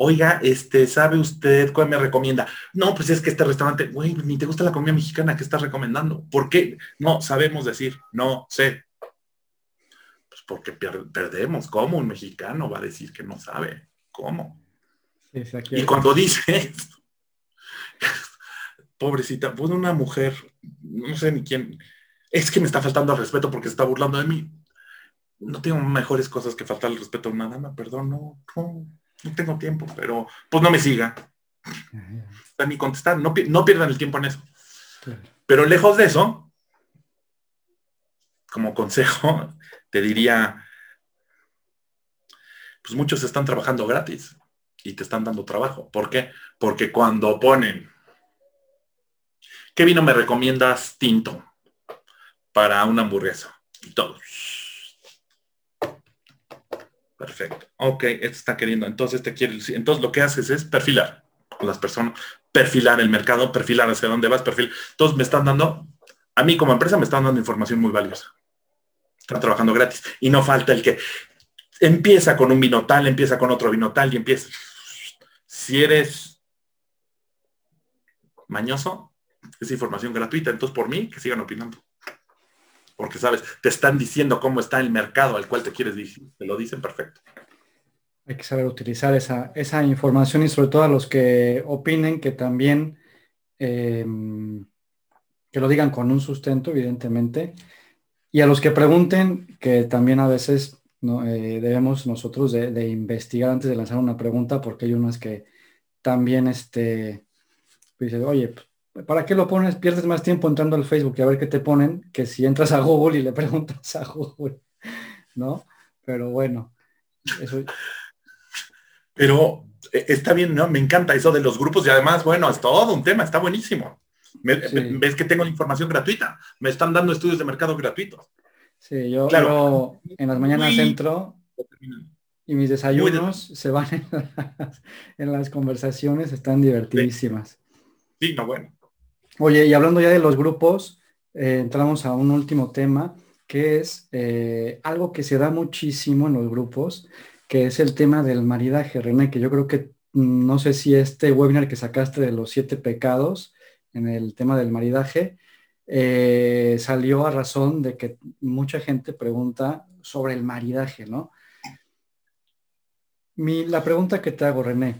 Oiga, este, ¿sabe usted cuál me recomienda? No, pues es que este restaurante, güey, ni te gusta la comida mexicana, ¿qué estás recomendando? ¿Por qué? No, sabemos decir, no sé. Pues porque perdemos. ¿Cómo un mexicano va a decir que no sabe? ¿Cómo? Y cuando dice, pobrecita, pues una mujer, no sé ni quién, es que me está faltando al respeto porque se está burlando de mí. No tengo mejores cosas que faltar el respeto a una dama, perdón, no, no, tengo tiempo, pero pues no me siga. Ni contestar, no, no pierdan el tiempo en eso. Pero lejos de eso, como consejo, te diría, pues muchos están trabajando gratis y te están dando trabajo. ¿Por qué? Porque cuando ponen, ¿qué vino me recomiendas tinto para una hamburguesa? todo. Perfecto. Ok, esto está queriendo. Entonces te quiere Entonces lo que haces es perfilar a las personas, perfilar el mercado, perfilar hacia dónde vas, perfil. Entonces me están dando, a mí como empresa me están dando información muy valiosa. Están trabajando gratis. Y no falta el que empieza con un vino tal, empieza con otro vino tal y empieza. Si eres mañoso, es información gratuita. Entonces por mí, que sigan opinando porque sabes, te están diciendo cómo está el mercado al cual te quieres dirigir, te lo dicen perfecto. Hay que saber utilizar esa, esa información y sobre todo a los que opinen que también, em, que lo digan con un sustento, evidentemente, y a los que pregunten, que también a veces eh, debemos nosotros de, investigar antes de lanzar una pregunta, porque hay unas que también, este, pues, oye, pues, ¿Para qué lo pones? Pierdes más tiempo entrando al Facebook y a ver qué te ponen que si entras a Google y le preguntas a Google, ¿no? Pero bueno, eso... Pero eh, está bien, ¿no? Me encanta eso de los grupos y además, bueno, es todo un tema, está buenísimo. Ves que tengo información gratuita, me están dando estudios de mercado gratuitos. Sí, yo, claro. en las mañanas entro y mis desayunos se van en las, conversaciones, están divertidísimas. sí, no, bueno. Oye, y hablando ya de los grupos, eh, entramos a un último tema, que es eh, algo que se da muchísimo en los grupos, que es el tema del maridaje, René, que yo creo que mm, no sé si este webinar que sacaste de los siete pecados en el tema del maridaje, eh, salió a razón de que mucha gente pregunta sobre el maridaje, ¿no? Mi, la pregunta que te hago, René,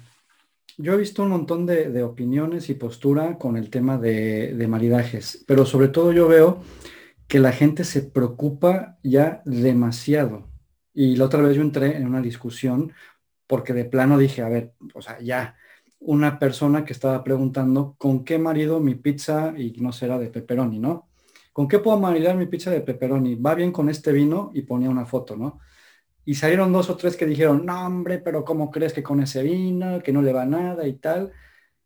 yo he visto un montón de, opiniones y postura con el tema de, maridajes, pero sobre todo yo veo que la gente se preocupa ya demasiado. Y la otra vez yo entré en una discusión porque de plano dije, a ver, o sea, ya una persona que estaba preguntando con qué marido mi pizza y no será de pepperoni, ¿no? ¿Con qué puedo maridar mi pizza de pepperoni? ¿Va bien con este vino? Y ponía una foto, ¿no? Y salieron dos o tres que dijeron, no hombre, pero ¿cómo crees que con ese vino, que no le va nada y tal?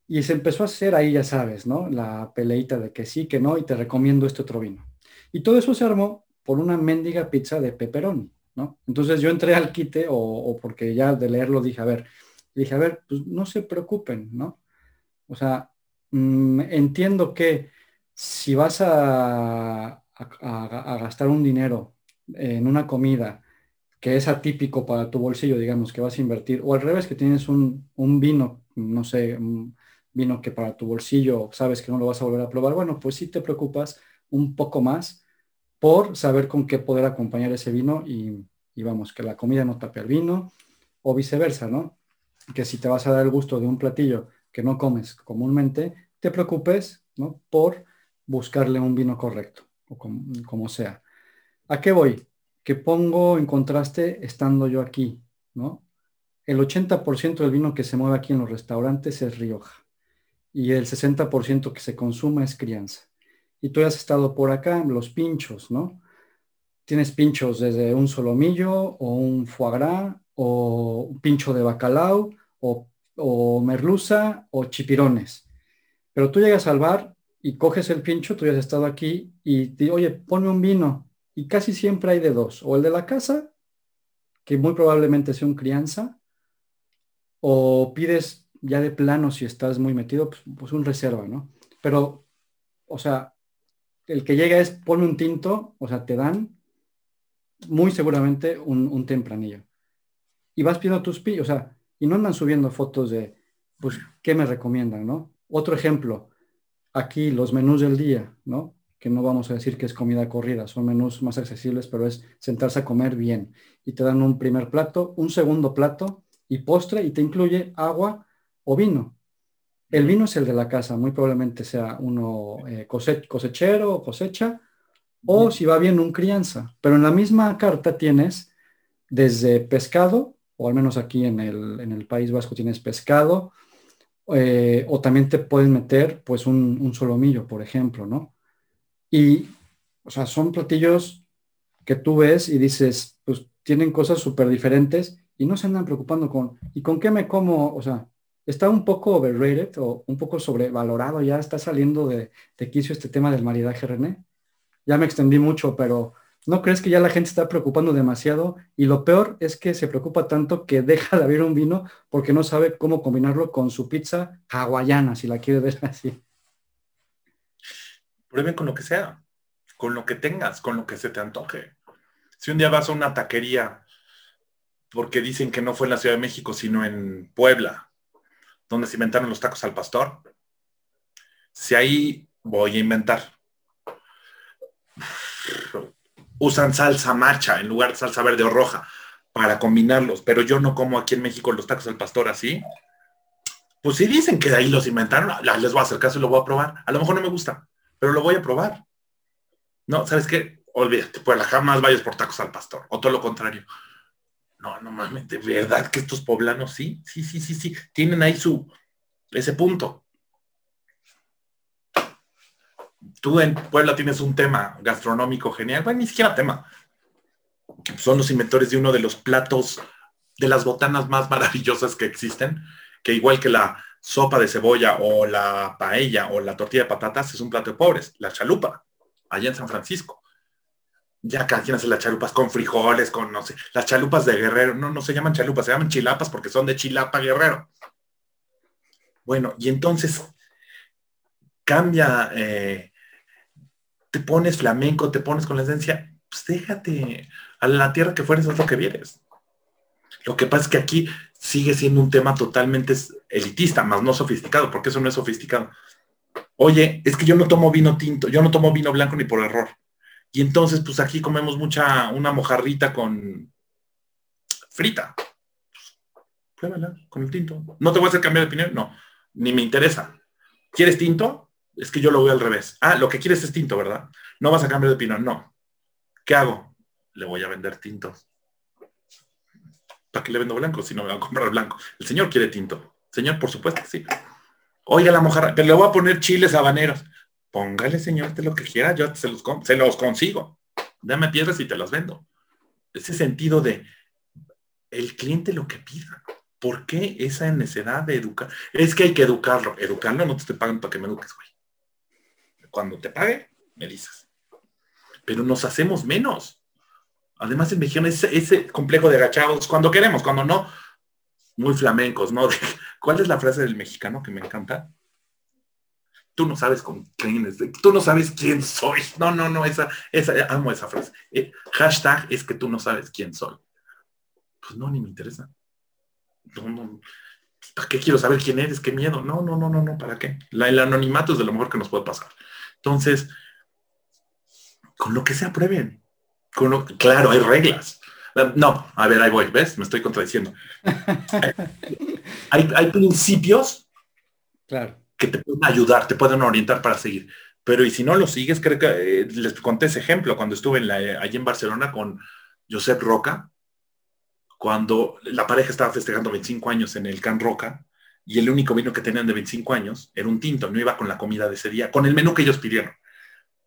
Y se empezó a hacer ahí, ya sabes, ¿no? La peleita de que sí, que no, y te recomiendo este otro vino. Y todo eso se armó por una mendiga pizza de pepperoni, ¿no? Entonces yo entré al quite, o, porque ya de leerlo dije, a ver, dije, a ver, pues no se preocupen, ¿no? O sea, mm, entiendo que si vas a, a gastar un dinero en una comida, que es atípico para tu bolsillo, digamos, que vas a invertir, o al revés, que tienes un, vino, no sé, un vino que para tu bolsillo sabes que no lo vas a volver a probar, bueno, pues sí te preocupas un poco más por saber con qué poder acompañar ese vino y, vamos, que la comida no tape el vino, o viceversa, ¿no? Que si te vas a dar el gusto de un platillo que no comes comúnmente, te preocupes, ¿no? Por buscarle un vino correcto, o como sea. ¿A qué voy? que pongo en contraste estando yo aquí, ¿no? El 80% del vino que se mueve aquí en los restaurantes es Rioja y el 60% que se consume es crianza. Y tú has estado por acá, los pinchos, ¿no? Tienes pinchos desde un solomillo o un foie gras o un pincho de bacalao o, o merluza o chipirones. Pero tú llegas al bar y coges el pincho, tú ya has estado aquí y te oye, ponme un vino y casi siempre hay de dos, o el de la casa, que muy probablemente sea un crianza, o pides ya de plano si estás muy metido, pues, pues, un reserva, ¿no? Pero, o sea, el que llega es pone un tinto, o sea, te dan muy seguramente un, tempranillo. Y vas pidiendo tus pillos, o sea, y no andan subiendo fotos de, pues, ¿qué me recomiendan, no? Otro ejemplo, aquí los menús del día, ¿no? que no vamos a decir que es comida corrida, son menús más accesibles, pero es sentarse a comer bien. Y te dan un primer plato, un segundo plato y postre y te incluye agua o vino. El vino es el de la casa, muy probablemente sea uno eh, cosechero o cosecha, o si va bien un crianza. Pero en la misma carta tienes desde pescado, o al menos aquí en el, en el País Vasco tienes pescado, eh, o también te pueden meter pues un, un solomillo, por ejemplo, ¿no? Y, o sea, son platillos que tú ves y dices, pues tienen cosas súper diferentes y no se andan preocupando con, ¿y con qué me como? O sea, está un poco overrated o un poco sobrevalorado, ya está saliendo de, de quicio este tema del maridaje, René. Ya me extendí mucho, pero ¿No crees que ya la gente está preocupando demasiado? Y lo peor es que se preocupa tanto que deja de abrir un vino porque no sabe cómo combinarlo con su pizza hawaiana, si la quiere ver así. Prueben con lo que sea, con lo que tengas, con lo que se te antoje. Si un día vas a una taquería porque dicen que no fue en la Ciudad de México, sino en Puebla, donde se inventaron los tacos al pastor, si ahí voy a inventar usan salsa macha en lugar de salsa verde o roja para combinarlos, pero yo no como aquí en México los tacos al pastor así. Pues si dicen que de ahí los inventaron, les voy a hacer caso y lo voy a probar. A lo mejor no me gusta, pero lo voy a probar. No, ¿sabes qué? Olvídate, pues jamás vayas por tacos al pastor, o todo lo contrario. No, no mames, de verdad que estos poblanos sí, sí, sí, sí, sí, tienen ahí su, ese punto. Tú en Puebla tienes un tema gastronómico genial, bueno, ni siquiera tema, son los inventores de uno de los platos, de las botanas más maravillosas que existen, que igual que la sopa de cebolla o la paella o la tortilla de patatas es un plato de pobres, la chalupa, allá en San Francisco. Ya cada quien las chalupas con frijoles, con no sé, las chalupas de guerrero, no, no se llaman chalupas, se llaman chilapas porque son de chilapa guerrero. Bueno, y entonces cambia eh, te pones flamenco, te pones con la esencia, pues déjate, a la tierra que fueres es lo que vienes. Lo que pasa es que aquí sigue siendo un tema totalmente elitista, más no sofisticado, porque eso no es sofisticado. Oye, es que yo no tomo vino tinto, yo no tomo vino blanco ni por error. Y entonces, pues aquí comemos mucha, una mojarrita con frita. pruébala con el tinto. No te voy a hacer cambiar de opinión, no, ni me interesa. ¿Quieres tinto? Es que yo lo veo al revés. Ah, lo que quieres es tinto, ¿verdad? No vas a cambiar de opinión. No. ¿Qué hago? Le voy a vender tintos. ¿Para qué le vendo blanco si no me va a comprar blanco? El señor quiere tinto. Señor, por supuesto sí. Oiga la mojarra, pero le voy a poner chiles habaneros. Póngale, señor, de lo que quiera, yo se los, se los consigo. Dame piedras y te las vendo. Ese sentido de el cliente lo que pida. ¿Por qué esa necesidad de educar? Es que hay que educarlo. Educarlo no te estoy pagando para que me eduques, güey cuando te pague, me dices. Pero nos hacemos menos. Además, en México, ese, ese complejo de agachados, cuando queremos, cuando no, muy flamencos, ¿no? ¿Cuál es la frase del mexicano que me encanta? Tú no sabes con quién es, tú no sabes quién soy. No, no, no, esa, esa, amo esa frase. Eh, hashtag es que tú no sabes quién soy. Pues no, ni me interesa. No, no, ¿Para qué quiero saber quién eres? ¿Qué miedo? No, no, no, no, no, ¿para qué? La, el anonimato es de lo mejor que nos puede pasar. Entonces, con lo que se aprueben. Con claro, hay reglas. No, a ver, ahí voy, ¿ves? Me estoy contradiciendo. hay, principios claro. que te pueden ayudar, te pueden orientar para seguir. Pero y si no lo sigues, creo que eh, les conté ese ejemplo cuando estuve en la, allí en Barcelona con Josep Roca, cuando la pareja estaba festejando 25 años en el Can Roca, y el único vino que tenían de 25 años era un tinto, no iba con la comida de ese día, con el menú que ellos pidieron.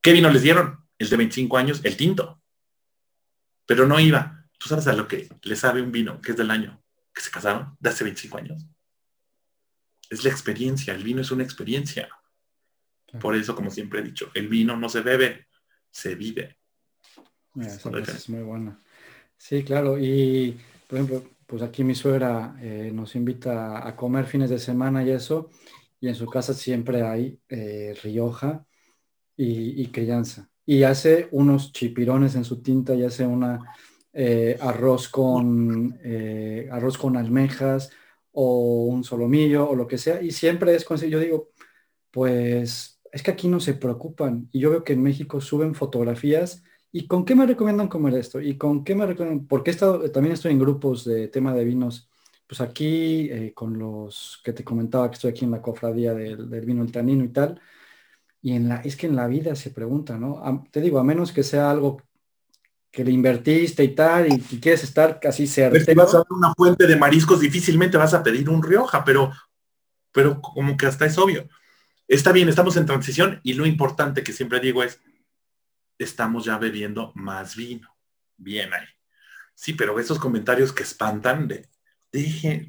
¿Qué vino les dieron? El de 25 años, el tinto. Pero no iba. ¿Tú sabes a lo que le sabe un vino que es del año que se casaron, de hace 25 años? Es la experiencia, el vino es una experiencia. Por eso, como siempre he dicho, el vino no se bebe, se vive. es muy buena. Sí, claro. Y, por ejemplo, pues aquí mi suegra eh, nos invita a comer fines de semana y eso, y en su casa siempre hay eh, Rioja y, crianza. Y hace unos chipirones en su tinta y hace una eh, arroz, con, arroz con almejas o un solomillo o lo que sea, y siempre es con yo digo, pues es que aquí no se preocupan, y yo veo que en México suben fotografías ¿Y con qué me recomiendan comer esto? ¿Y con qué me recomiendan? Porque he estado, también estoy en grupos de tema de vinos. Pues aquí, eh, con los que te comentaba que estoy aquí en la cofradía del, vino el tanino y tal. Y en la, es que en la vida se pregunta, ¿no? te digo, a menos que sea algo que le invertiste y tal, y, quieres estar casi cerca. Si vas a una fuente de mariscos, difícilmente vas a pedir un Rioja, pero, pero como que hasta es obvio. Está bien, estamos en transición y lo importante que siempre digo es, estamos ya bebiendo más vino. Bien ahí. Sí, pero esos comentarios que espantan de, dije,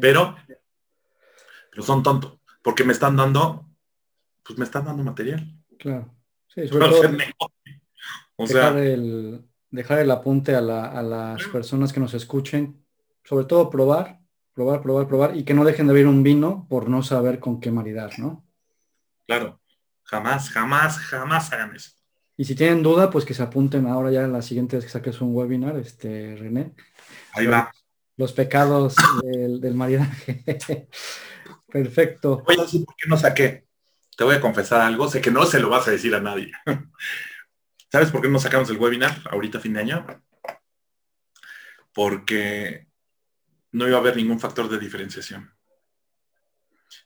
pero, pero son tontos, porque me están dando, pues me están dando material. Claro. Sí, O dejar, sea, el, dejar el apunte a, la- a las personas que nos escuchen, sobre todo probar, probar, probar, probar, y que no dejen de beber un vino por no saber con qué maridar, ¿no? claro, jamás, jamás, jamás hagan eso. Y si tienen duda, pues que se apunten ahora ya en la siguiente vez que saques un webinar, este, René, Ahí va. los pecados del, del maridaje. Perfecto. Voy a decir por qué no saqué. Te voy a confesar algo, sé que no se lo vas a decir a nadie. ¿Sabes por qué no sacamos el webinar ahorita fin de año? Porque no iba a haber ningún factor de diferenciación.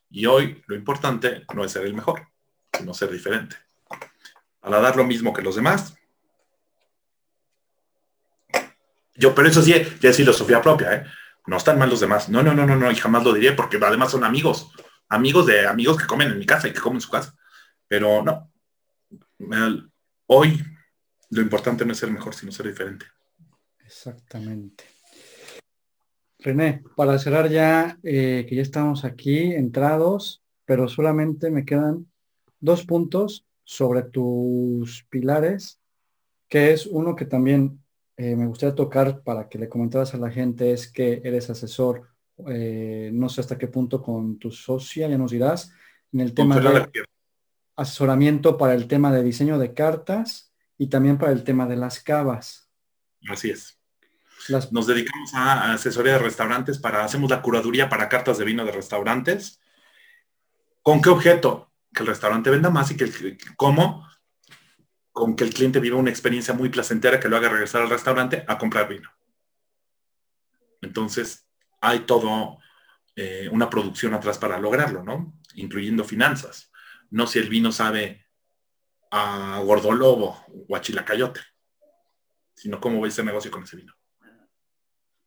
Y hoy lo importante no es ser el mejor, sino ser diferente. Para dar lo mismo que los demás. Yo, pero eso sí, ya es filosofía propia, ¿eh? No están mal los demás. No, no, no, no, no, y jamás lo diré porque además son amigos. Amigos de amigos que comen en mi casa y que comen en su casa. Pero no. Hoy lo importante no es ser mejor, sino ser diferente. Exactamente. René, para cerrar ya, eh, que ya estamos aquí entrados, pero solamente me quedan dos puntos sobre tus pilares, que es uno que también eh, me gustaría tocar para que le comentaras a la gente, es que eres asesor, eh, no sé hasta qué punto con tu socia, ya nos dirás, en el tema de asesoramiento para el tema de diseño de cartas y también para el tema de las cavas. Así es. Las Nos dedicamos a asesoría de restaurantes para, hacemos la curaduría para cartas de vino de restaurantes. ¿Con qué objeto? Que el restaurante venda más y que el. Con que el cliente viva una experiencia muy placentera que lo haga regresar al restaurante a comprar vino. Entonces, hay todo eh, una producción atrás para lograrlo, ¿no? Incluyendo finanzas. No si el vino sabe a gordolobo o a chilacayote, sino cómo va ese negocio con ese vino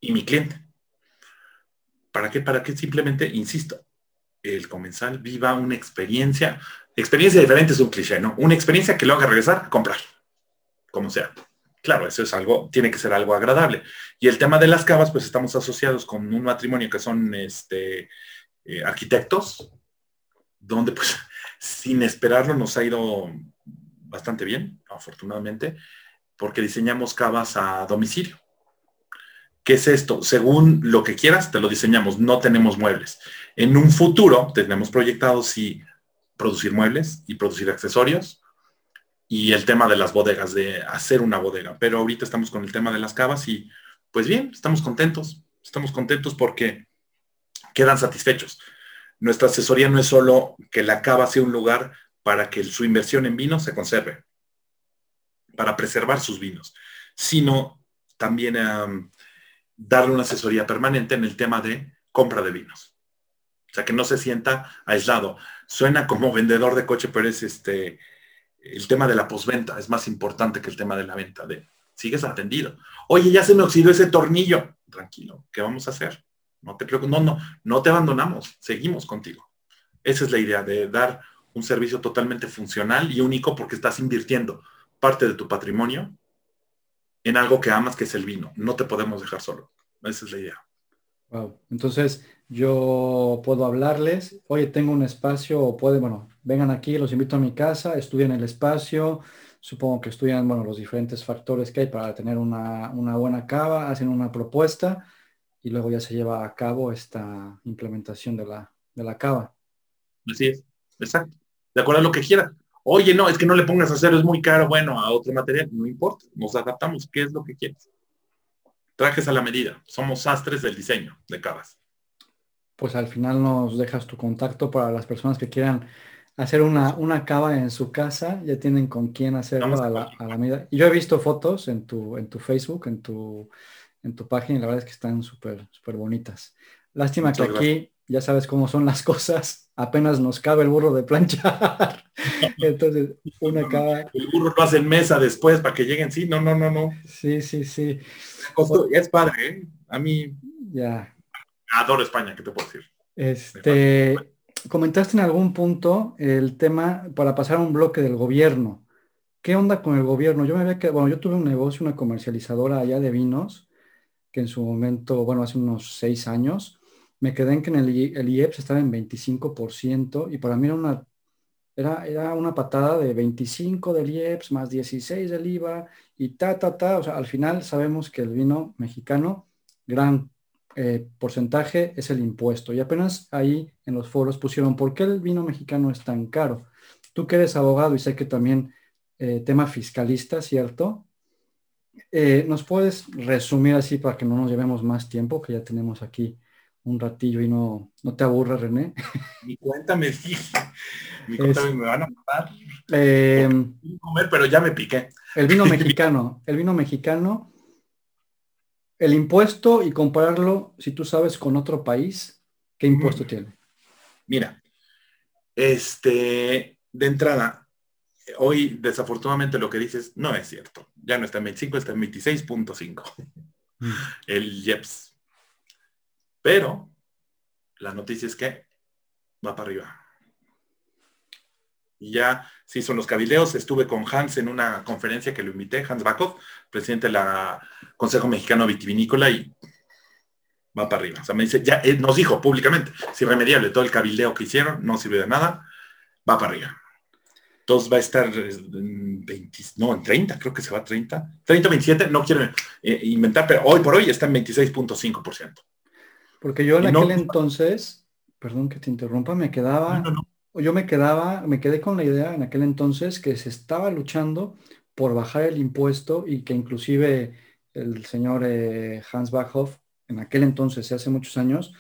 y mi cliente. ¿Para qué? Para que simplemente, insisto, el comensal viva una experiencia. Experiencia diferente es un cliché, ¿no? Una experiencia que lo haga regresar a comprar, como sea. Claro, eso es algo, tiene que ser algo agradable. Y el tema de las cavas, pues estamos asociados con un matrimonio que son este, eh, arquitectos, donde pues sin esperarlo nos ha ido bastante bien, afortunadamente, porque diseñamos cavas a domicilio. ¿Qué es esto? Según lo que quieras, te lo diseñamos. No tenemos muebles. En un futuro tenemos proyectado sí producir muebles y producir accesorios y el tema de las bodegas, de hacer una bodega. Pero ahorita estamos con el tema de las cavas y pues bien, estamos contentos. Estamos contentos porque quedan satisfechos. Nuestra asesoría no es solo que la cava sea un lugar para que su inversión en vino se conserve, para preservar sus vinos, sino también darle una asesoría permanente en el tema de compra de vinos. O sea, que no se sienta aislado. Suena como vendedor de coche, pero es este, el tema de la posventa es más importante que el tema de la venta. De, sigues atendido. Oye, ya se me oxidó ese tornillo. Tranquilo, ¿qué vamos a hacer? No te preocupes, no, no, no te abandonamos, seguimos contigo. Esa es la idea de dar un servicio totalmente funcional y único porque estás invirtiendo parte de tu patrimonio en algo que amas, que es el vino. No te podemos dejar solo. Esa es la idea. Wow. Entonces, yo puedo hablarles, oye, tengo un espacio, o puede, bueno, vengan aquí, los invito a mi casa, estudien el espacio, supongo que estudian, bueno, los diferentes factores que hay para tener una, una buena cava, hacen una propuesta y luego ya se lleva a cabo esta implementación de la, de la cava. Así es, exacto. De acuerdo a lo que quieras. Oye, no, es que no le pongas acero, es muy caro. Bueno, a otro material, no importa, nos adaptamos. ¿Qué es lo que quieres? Trajes a la medida. Somos sastres del diseño de cavas. Pues al final nos dejas tu contacto para las personas que quieran hacer una, una cava en su casa, ya tienen con quién hacerlo a la, a la, medida. Y yo he visto fotos en tu, en tu Facebook, en tu, en tu página, y la verdad es que están súper, súper bonitas. Lástima Muchas que gracias. aquí ya sabes cómo son las cosas, apenas nos cabe el burro de planchar. Entonces, una cava. El burro lo hace en mesa después para que lleguen. Sí, no, no, no, no. Sí, sí, sí. Es padre, ¿eh? A mí. Ya. Adoro España, ¿qué te puedo decir? Este, comentaste en algún punto el tema para pasar a un bloque del gobierno. ¿Qué onda con el gobierno? Yo me había que, bueno, yo tuve un negocio, una comercializadora allá de vinos, que en su momento, bueno, hace unos seis años, me quedé en que en el, el IEPS estaba en 25% y para mí era una Era, era una patada de 25 del IEPS más 16 del IVA y ta, ta, ta. O sea, al final sabemos que el vino mexicano, gran eh, porcentaje es el impuesto. Y apenas ahí en los foros pusieron, ¿por qué el vino mexicano es tan caro? Tú que eres abogado y sé que también eh, tema fiscalista, ¿cierto? Eh, ¿Nos puedes resumir así para que no nos llevemos más tiempo, que ya tenemos aquí un ratillo y no, no te aburra, René? Y cuéntame, sí. Mi cuéntame, me van a matar. Comer, pero ya me piqué. El vino mexicano, el vino mexicano, el impuesto y compararlo, si tú sabes, con otro país, ¿qué impuesto tiene? Mira, este, de entrada, hoy desafortunadamente lo que dices no es cierto. Ya no está en 25, está en 26.5. Mm. El IEPS. Pero la noticia es que va para arriba. Y ya sí son los cabildeos. Estuve con Hans en una conferencia que lo invité, Hans Bakov, presidente del Consejo Mexicano Vitivinícola, y va para arriba. O sea, me dice, ya nos dijo públicamente, es irremediable todo el cabildeo que hicieron, no sirve de nada, va para arriba. Entonces va a estar en 20, no, en 30, creo que se va a 30. 30, 27, no quiero eh, inventar, pero hoy por hoy está en 26.5%. Porque yo en aquel entonces, perdón que te interrumpa, me quedaba, yo me quedaba, me quedé con la idea en aquel entonces que se estaba luchando por bajar el impuesto y que inclusive el señor eh, Hans Bachhoff, en aquel entonces, hace muchos años,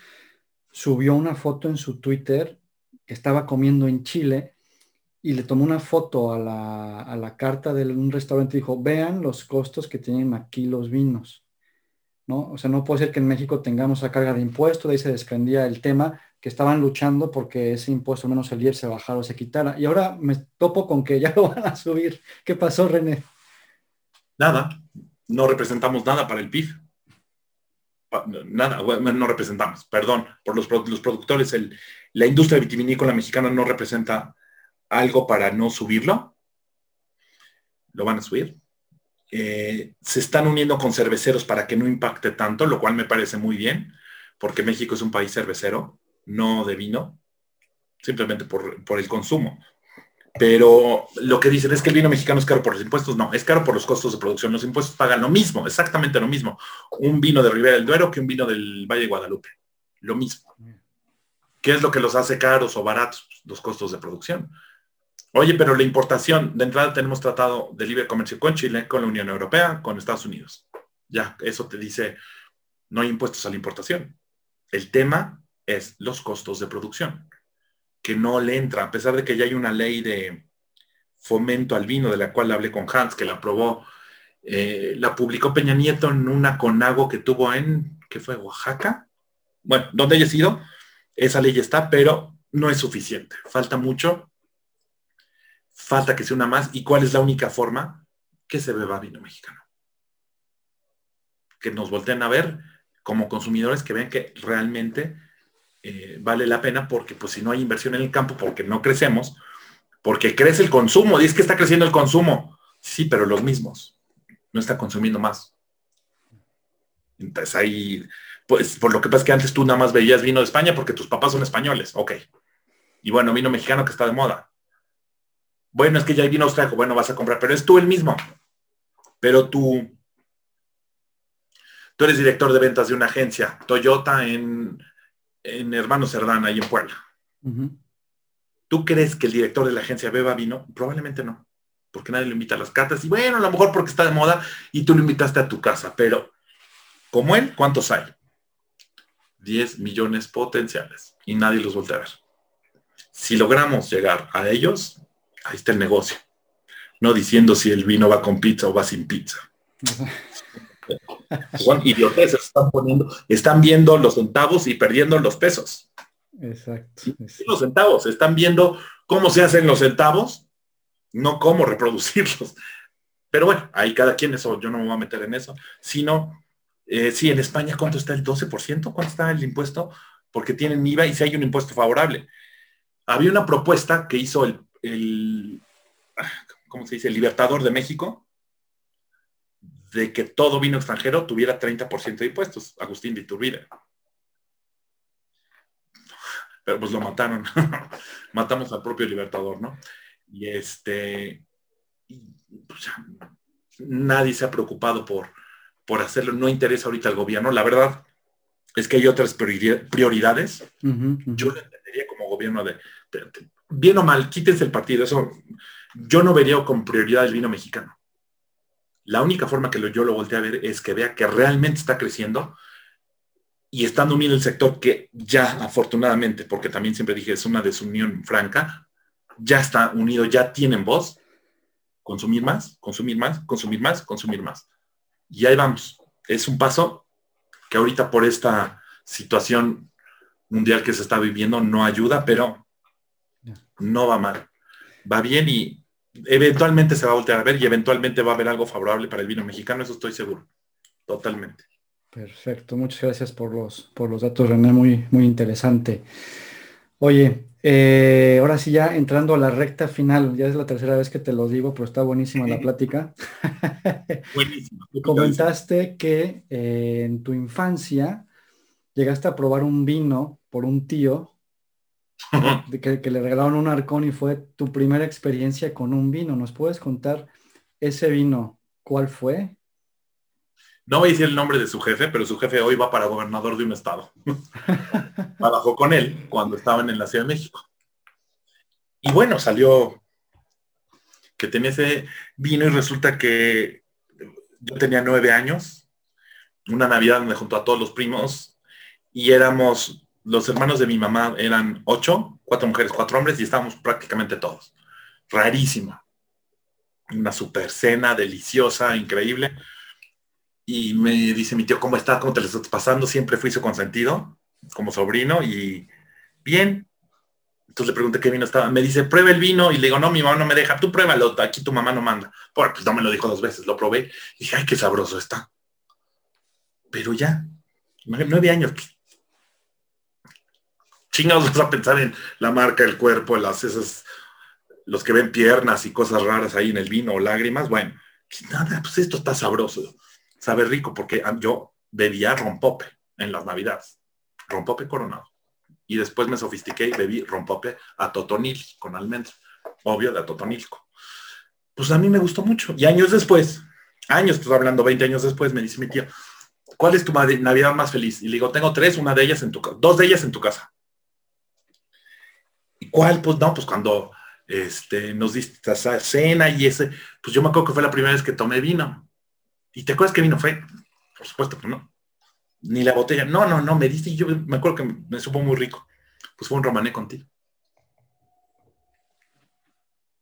subió una foto en su Twitter que estaba comiendo en Chile y le tomó una foto a la, carta de un restaurante y dijo, vean los costos que tienen aquí los vinos. ¿no? O sea, no puede ser que en México tengamos esa carga de impuestos, de ahí se desprendía el tema, que estaban luchando porque ese impuesto menos el IER se bajara o se quitara. Y ahora me topo con que ya lo van a subir. ¿Qué pasó, René? Nada, no representamos nada para el PIB. Nada, no representamos, perdón, por los, los productores, la industria vitivinícola mexicana no representa algo para no subirlo, lo van a subir. Eh, se están uniendo con cerveceros para que no impacte tanto, lo cual me parece muy bien, porque México es un país cervecero, no de vino, simplemente por, por el consumo. Pero lo que dicen es que el vino mexicano es caro por los impuestos. No, es caro por los costos de producción. Los impuestos pagan lo mismo, exactamente lo mismo. Un vino de Ribera del Duero que un vino del Valle de Guadalupe. Lo mismo. ¿Qué es lo que los hace caros o baratos? Los costos de producción. Oye, pero la importación, de entrada tenemos tratado de libre comercio con Chile, con la Unión Europea, con Estados Unidos. Ya, eso te dice, no hay impuestos a la importación. El tema es los costos de producción, que no le entra, a pesar de que ya hay una ley de fomento al vino, de la cual hablé con Hans, que la aprobó, eh, la publicó Peña Nieto en una conago que tuvo en, ¿qué fue? Oaxaca. Bueno, donde haya sido, esa ley está, pero no es suficiente. Falta mucho falta que sea una más. ¿Y cuál es la única forma que se beba vino mexicano? Que nos volteen a ver como consumidores que ven que realmente eh, vale la pena porque pues si no hay inversión en el campo, porque no crecemos, porque crece el consumo, y que está creciendo el consumo. Sí, pero los mismos. No está consumiendo más. Entonces ahí, pues por lo que pasa es que antes tú nada más veías vino de España porque tus papás son españoles, ok. Y bueno, vino mexicano que está de moda. Bueno, es que ya hay vino austríaco, bueno, vas a comprar, pero es tú el mismo. Pero tú, tú eres director de ventas de una agencia, Toyota en, en Hermano Cerdán, ahí en Puebla. ¿Tú crees que el director de la agencia beba vino? Probablemente no, porque nadie lo invita a las cartas. Y bueno, a lo mejor porque está de moda y tú lo invitaste a tu casa, pero como él, ¿cuántos hay? 10 millones potenciales y nadie los voltea a ver. Si logramos llegar a ellos, ahí está el negocio. No diciendo si el vino va con pizza o va sin pizza. Son idioteces, están poniendo, están viendo los centavos y perdiendo los pesos. Exacto. Los centavos, están viendo cómo se hacen los centavos, no cómo reproducirlos. Pero bueno, ahí cada quien eso, yo no me voy a meter en eso, sino, eh, sí, en España, ¿cuánto está el 12%? ¿Cuánto está el impuesto? Porque tienen IVA y si hay un impuesto favorable. Había una propuesta que hizo el el, ¿cómo se dice? El libertador de México, de que todo vino extranjero tuviera 30% de impuestos, Agustín de Iturbide. pero pues lo mataron. Matamos al propio Libertador, ¿no? Y este, pues, nadie se ha preocupado por, por hacerlo, no interesa ahorita al gobierno. La verdad es que hay otras prioridades. Yo lo entendería como gobierno de, bien o mal, quítense el partido, eso yo no vería con prioridad el vino mexicano. La única forma que yo lo volteé a ver es que vea que realmente está creciendo y estando unido el sector que ya afortunadamente, porque también siempre dije es una desunión franca, ya está unido, ya tienen voz, consumir más, consumir más, consumir más, consumir más. Y ahí vamos. Es un paso que ahorita por esta situación mundial que se está viviendo no ayuda, pero no va mal. Va bien y eventualmente se va a voltear a ver y eventualmente va a haber algo favorable para el vino mexicano, eso estoy seguro. Totalmente. Perfecto, muchas gracias por los, por los datos, René, muy, muy interesante. Oye, eh, ahora sí ya entrando a la recta final, ya es la tercera vez que te lo digo, pero está buenísima la plática. Buenísima. Comentaste que eh, en tu infancia llegaste a probar un vino por un tío que, que, le regalaron un arcón y fue tu primera experiencia con un vino. ¿Nos puedes contar ese vino? ¿Cuál fue? No voy a decir el nombre de su jefe, pero su jefe hoy va para gobernador de un estado. Trabajó con él cuando estaban en la Ciudad de México. Y bueno, salió que tenía ese vino y resulta que yo tenía nueve años, una Navidad donde junto a todos los primos y éramos, los hermanos de mi mamá eran ocho, cuatro mujeres, cuatro hombres y estábamos prácticamente todos. Rarísima. Una super cena deliciosa, increíble y me dice mi tío, ¿cómo estás? ¿Cómo te lo estás pasando? Siempre fui su consentido como sobrino y bien. Entonces le pregunté qué vino estaba. Me dice, prueba el vino. Y le digo, no, mi mamá no me deja. Tú pruébalo. Aquí tu mamá no manda. Bueno, pues no me lo dijo dos veces. Lo probé. Y dije, ay, qué sabroso está. Pero ya, nueve años. Chingados vas a pensar en la marca, el cuerpo, las esas, los que ven piernas y cosas raras ahí en el vino o lágrimas. Bueno, nada, pues esto está sabroso sabe rico porque yo bebía rompope en las navidades, rompope coronado. Y después me sofistiqué y bebí rompope a totonil con almendra, obvio de a totonilco. Pues a mí me gustó mucho. Y años después, años, estoy hablando 20 años después, me dice mi tía, ¿cuál es tu Navidad más feliz? Y le digo, tengo tres, una de ellas en tu casa, dos de ellas en tu casa. ¿Y cuál? Pues no, pues cuando este, nos diste esa cena y ese, pues yo me acuerdo que fue la primera vez que tomé vino. ¿Y te acuerdas qué vino fue? Por supuesto que no. Ni la botella. No, no, no, me diste y yo me acuerdo que me supo muy rico. Pues fue un romané contigo.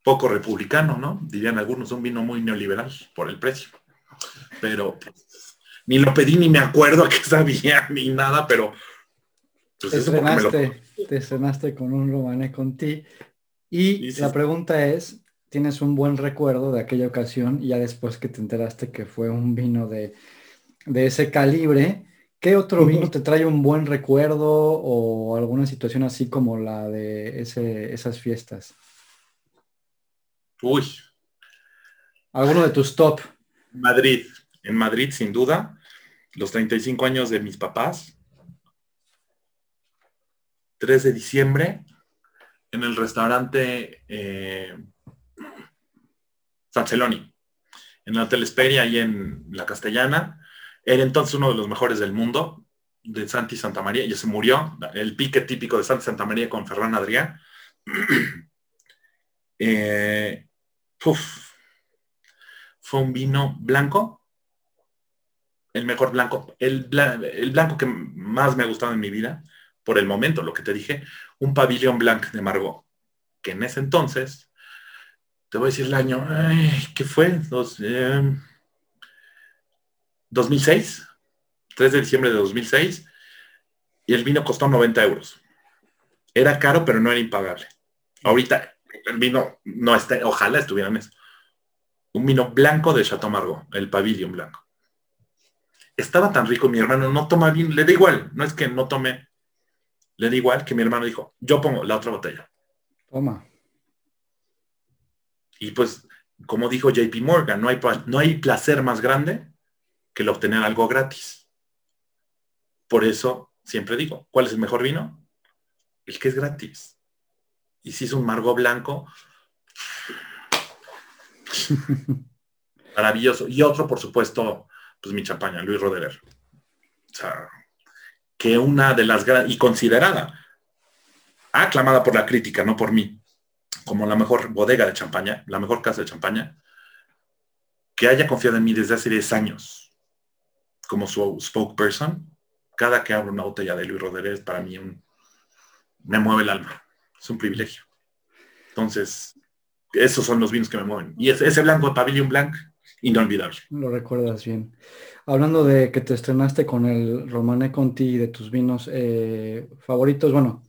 Poco republicano, ¿no? Dirían algunos, un vino muy neoliberal por el precio. Pero pues, ni lo pedí ni me acuerdo a qué sabía ni nada, pero pues, te, cenaste, te cenaste con un romané contigo. Y la pregunta es, tienes un buen recuerdo de aquella ocasión y ya después que te enteraste que fue un vino de, ese calibre, ¿qué otro vino te trae un buen recuerdo o alguna situación así como la de ese, esas fiestas? Uy. ¿Alguno de tus top? Madrid, en Madrid sin duda, los 35 años de mis papás, 3 de diciembre, en el restaurante eh, Celoni, en el Hotel Esperia y en La Castellana. Era entonces uno de los mejores del mundo, de Santi Santa María, y se murió, el pique típico de Santi Santa María con Ferran Adrián. Eh, fue un vino blanco, el mejor blanco, el, el, blanco que más me ha gustado en mi vida, por el momento, lo que te dije, un pabellón blanco de Margot, que en ese entonces te voy a decir el año, ¿qué fue? 2006, 3 de diciembre de 2006, y el vino costó 90 euros. Era caro, pero no era impagable. Ahorita el vino no está, ojalá estuviera en eso. Un vino blanco de Chateau Margaux, el pabellón blanco. Estaba tan rico, mi hermano no toma vino, le da igual, no es que no tome, le da igual que mi hermano dijo, yo pongo la otra botella. Toma. Y pues, como dijo JP Morgan, no hay, no hay placer más grande que el obtener algo gratis. Por eso siempre digo, ¿cuál es el mejor vino? el que es gratis. Y si es un Margot blanco, maravilloso. Y otro, por supuesto, pues mi champaña, Luis Roderer. O sea, que una de las y considerada, aclamada por la crítica, no por mí, como la mejor bodega de champaña, la mejor casa de champaña, que haya confiado en mí desde hace 10 años como su spokesperson, cada que abro una botella de Luis es para mí un, me mueve el alma. Es un privilegio. Entonces, esos son los vinos que me mueven. Y ese, ese blanco de Pavilion Blanc, inolvidable. Lo recuerdas bien. Hablando de que te estrenaste con el Romane Conti y de tus vinos eh, favoritos, bueno,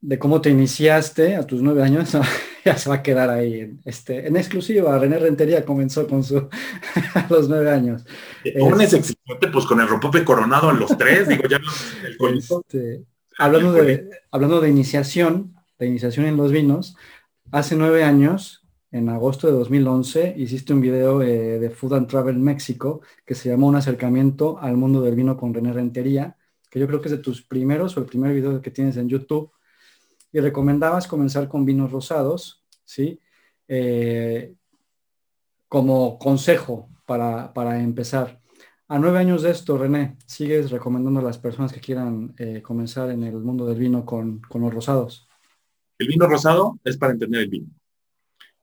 de cómo te iniciaste a tus nueve años, ya se va a quedar ahí en, este, en exclusiva. René Rentería comenzó con su a los nueve años. Pones exigente, pues con el rompope coronado en los tres, digo, ya el este, hablando, de, hablando de iniciación, de iniciación en los vinos, hace nueve años en agosto de 2011 hiciste un video eh, de Food and Travel México que se llamó Un acercamiento al mundo del vino con René Rentería, que yo creo que es de tus primeros o el primer video que tienes en YouTube. Y recomendabas comenzar con vinos rosados, ¿sí? Eh, como consejo para, empezar. A nueve años de esto, René, ¿sigues recomendando a las personas que quieran eh, comenzar en el mundo del vino con, con los rosados? El vino rosado es para entender el vino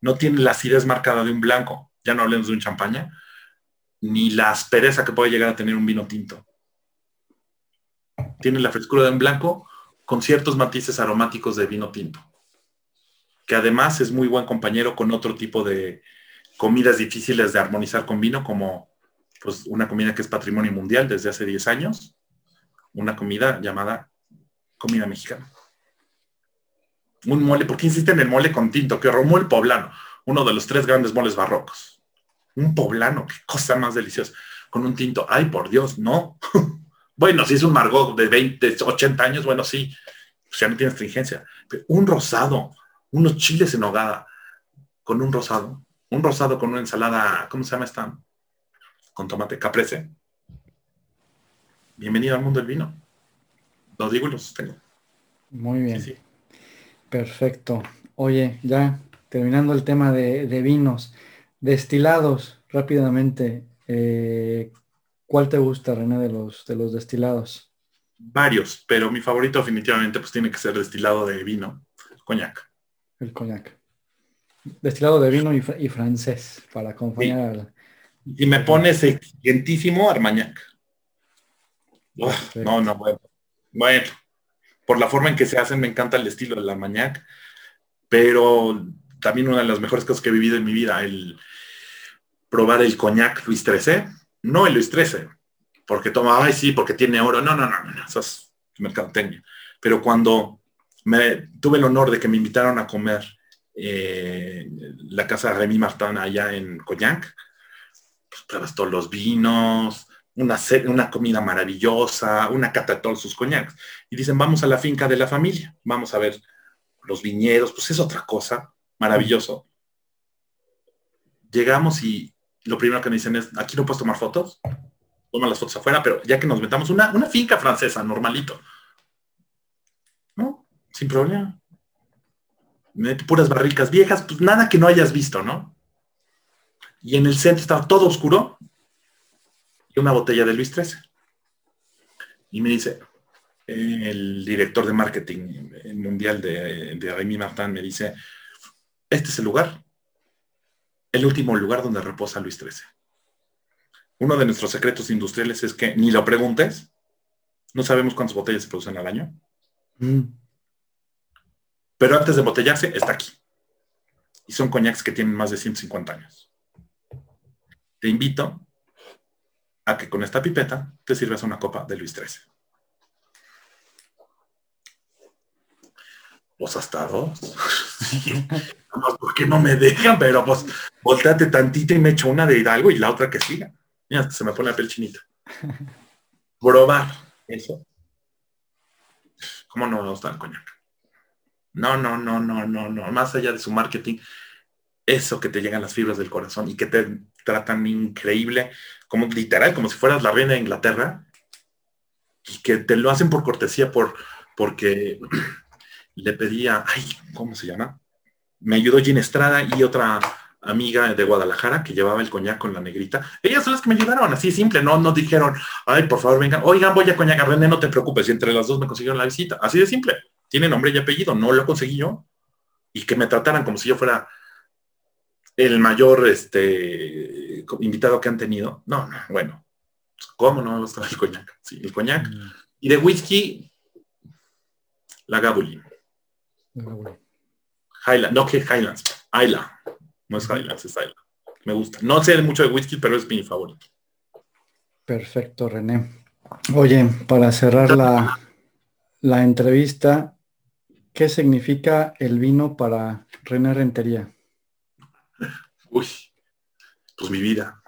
no tiene la acidez marcada de un blanco, ya no hablemos de un champaña, ni la aspereza que puede llegar a tener un vino tinto. Tiene la frescura de un blanco con ciertos matices aromáticos de vino tinto, que además es muy buen compañero con otro tipo de comidas difíciles de armonizar con vino, como pues, una comida que es patrimonio mundial desde hace 10 años, una comida llamada comida mexicana un mole, ¿por qué insisten en el mole con tinto? Que romó el poblano, uno de los tres grandes moles barrocos. Un poblano, qué cosa más deliciosa. Con un tinto, ay, por Dios, no. bueno, si es un Margot de 20, 80 años, bueno, sí, pues ya no tiene astringencia. Pero un rosado, unos chiles en hogada, con un rosado, un rosado con una ensalada, ¿cómo se llama esta? Con tomate caprese. Bienvenido al mundo del vino. Lo digo y lo sostengo. Muy bien. Sí, sí. Perfecto. Oye, ya terminando el tema de, vinos, destilados, rápidamente, eh, ¿cuál te gusta, René, de los, de los destilados? Varios, pero mi favorito definitivamente pues tiene que ser destilado de vino, coñac. El coñac. Destilado de vino y, francés para acompañar Y me pones exigentísimo Armagnac. no, no, bueno. Bueno, por la forma en que se hacen, me encanta el estilo de la Armagnac, pero también una de las mejores cosas que he vivido en mi vida, el probar el coñac Luis XIII, no el Luis XIII, porque toma, ay sí, porque tiene oro, no, no, no, no, eso es mercadotecnia. Pero cuando me tuve el honor de que me invitaron a comer eh, la casa de Remy Martin allá en Coñac, pues todos los vinos, una, una comida maravillosa, una cata de todos sus coñacs. Y dicen, vamos a la finca de la familia, vamos a ver los viñedos, pues es otra cosa, maravilloso. Llegamos y lo primero que me dicen es, aquí no puedes tomar fotos, toma las fotos afuera, pero ya que nos metamos una, una finca francesa, normalito. ¿No? Sin problema. puras barricas viejas, pues nada que no hayas visto, ¿no? Y en el centro estaba todo oscuro, y una botella de Luis XIII. Y me dice, el director de marketing mundial de, de Remy Martin me dice, este es el lugar, el último lugar donde reposa Luis XIII. Uno de nuestros secretos industriales es que ni lo preguntes, no sabemos cuántas botellas se producen al año. Mm. Pero antes de botellarse, está aquí. Y son coñacs que tienen más de 150 años. Te invito a que con esta pipeta te sirvas una copa de Luis XIII. Pues hasta dos. ¿Por qué no me dejan? Pero pues volteate tantito y me echo una de Hidalgo y la otra que siga. Mira, se me pone la piel chinita. Probar eso. ¿Cómo no gusta el coñac? No, no, no, no, no, no. Más allá de su marketing, eso que te llegan las fibras del corazón y que te tratan increíble, como literal, como si fueras la reina de Inglaterra, y que te lo hacen por cortesía, por, porque le pedía, ay, ¿cómo se llama? Me ayudó Gina Estrada y otra amiga de Guadalajara que llevaba el coñac con la negrita. Ellas son las que me ayudaron, así simple, no nos dijeron, ay, por favor, vengan, oigan, voy a coñac René, no te preocupes, entre las dos me consiguieron la visita. Así de simple. Tiene nombre y apellido, no lo conseguí yo. Y que me trataran como si yo fuera el mayor este, invitado que han tenido. No, no, bueno, ¿cómo no me el coñac? Sí, el coñac. Mm. Y de whisky, la Gabulin. Highland, no que Highlands, Ayla. No es Highlands, es Ayla. Me gusta. No sé mucho de whisky, pero es mi favorito. Perfecto, René. Oye, para cerrar la, la entrevista, ¿qué significa el vino para René Rentería? Uy, pues mi vida.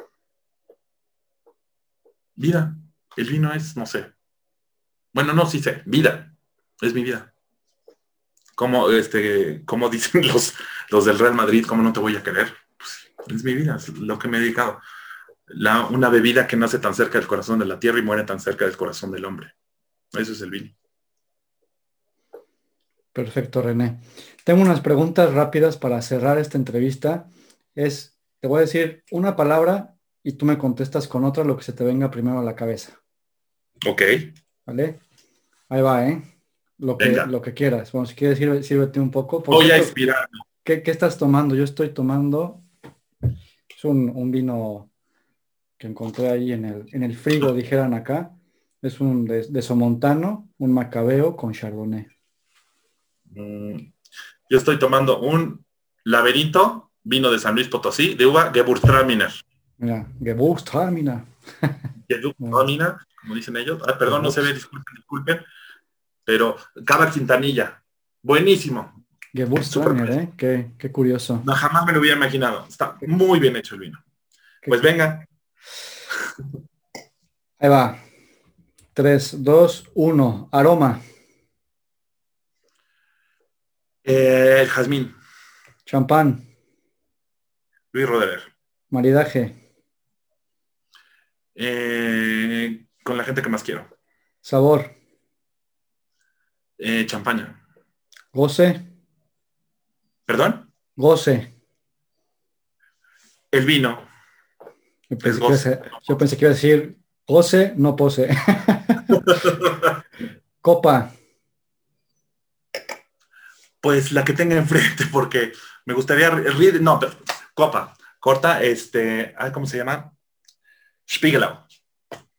Vida. El vino es, no sé. Bueno, no, sí sé. Vida. Es mi vida. Como, este, como dicen los, los del Real Madrid, ¿cómo no te voy a querer? Pues, es mi vida, es lo que me he dedicado. La, una bebida que nace tan cerca del corazón de la tierra y muere tan cerca del corazón del hombre. Eso es el vino. Perfecto, René. Tengo unas preguntas rápidas para cerrar esta entrevista es, te voy a decir una palabra y tú me contestas con otra lo que se te venga primero a la cabeza. Ok. ¿Vale? Ahí va, ¿eh? Lo que, lo que quieras. Bueno, si quieres, sírvete un poco. Voy a inspirar. ¿qué, estás tomando? Yo estoy tomando, es un, vino que encontré ahí en el, en el frigo, dijeran acá. Es un de, Somontano, un macabeo con chardonnay. Mm, yo estoy tomando un laberinto vino de San Luis Potosí, de uva Gewürztraminer. Mira, Gewürztraminer. Gewürztraminer, como dicen ellos. Ah, perdón, no se ve, disculpen, disculpen. Pero Cava Quintanilla, buenísimo. Gewürztraminer, ¿eh? Qué, qué, curioso. No, jamás me lo hubiera imaginado. Está muy bien hecho el vino. pues venga. Ahí va. 3, 2, 1. Aroma. Eh, el jazmín. Champán. Luis Roderer. Maridaje. Eh, con la gente que más quiero. Sabor. Eh, champaña. Goce. ¿Perdón? Goce. El vino. Yo pensé, que iba a decir goce, no pose. Copa. Pues la que tenga enfrente, porque me gustaría... No, pero Copa, corta, este, ¿cómo se llama? Spiegelau.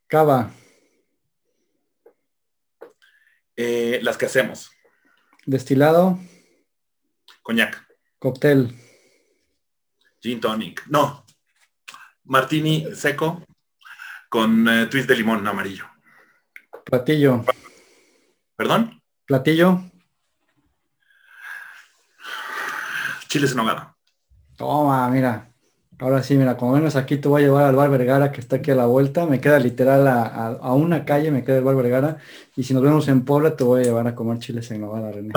Cava. Eh, las que hacemos. Destilado. Coñac. Cóctel. Gin tonic. No. Martini seco con eh, twist de limón amarillo. Platillo. ¿Perdón? Platillo. Chiles en nogada. Toma, mira. Ahora sí, mira, como vengas aquí, te voy a llevar al Bar Vergara, que está aquí a la vuelta. Me queda literal a, una calle, me queda el Bar Vergara. Y si nos vemos en Puebla, te voy a llevar a comer chiles en nogada, René.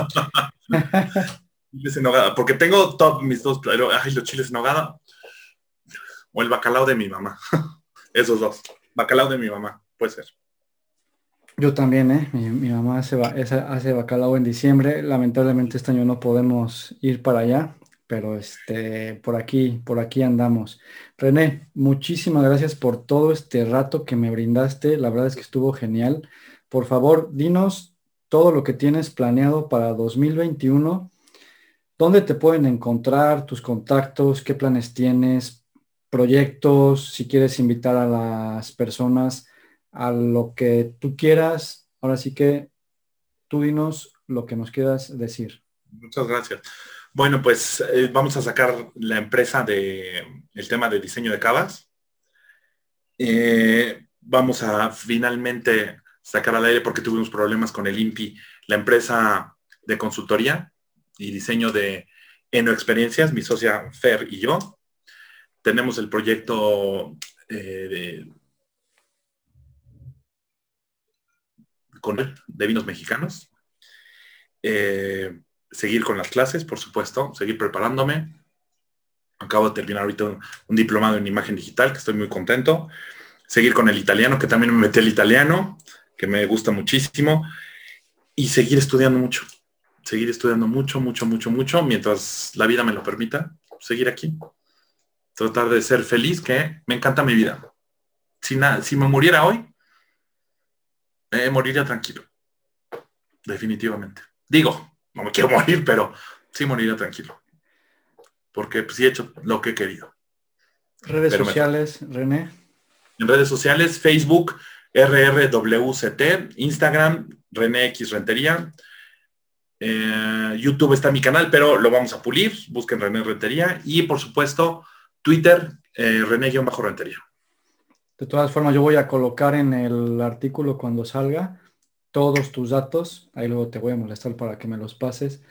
chiles en nogada, porque tengo top mis dos, pero ay, los chiles en nogada o el bacalao de mi mamá. Esos dos. Bacalao de mi mamá, puede ser. Yo también, ¿eh? Mi, mamá hace, hace bacalao en diciembre. Lamentablemente este año no podemos ir para allá pero este, por aquí, por aquí andamos. René, muchísimas gracias por todo este rato que me brindaste. La verdad es que estuvo genial. Por favor, dinos todo lo que tienes planeado para 2021. ¿Dónde te pueden encontrar tus contactos? ¿Qué planes tienes? Proyectos, si quieres invitar a las personas a lo que tú quieras. Ahora sí que tú dinos lo que nos quieras decir. Muchas gracias. Bueno, pues eh, vamos a sacar la empresa de el tema de diseño de cavas. Eh, vamos a finalmente sacar al aire porque tuvimos problemas con el INPI, la empresa de consultoría y diseño de Eno Experiencias, mi socia Fer y yo. Tenemos el proyecto eh, de, con, de vinos mexicanos seguir con las clases, por supuesto, seguir preparándome. Acabo de terminar ahorita un, diplomado en imagen digital, que estoy muy contento. Seguir con el italiano, que también me metí el italiano, que me gusta muchísimo. y seguir estudiando mucho, seguir estudiando mucho, mucho, mucho, mucho, mientras la vida me lo permita, seguir aquí, tratar de ser feliz, que me encanta mi vida. Si, si me muriera hoy, eh, moriría tranquilo, definitivamente. Digo, no me quiero morir, pero sí moriría tranquilo, porque pues, sí he hecho lo que he querido. Redes sociales, René. En redes sociales, Facebook, RRWCT, Instagram, René X Rentería. Eh, YouTube está mi canal, pero lo vamos a pulir. Busquen René Rentería. Y por supuesto, Twitter, eh, René-Rentería. De todas formas, yo voy a colocar en el artículo cuando salga todos tus datos. Ahí luego te voy a molestar para que me los pases,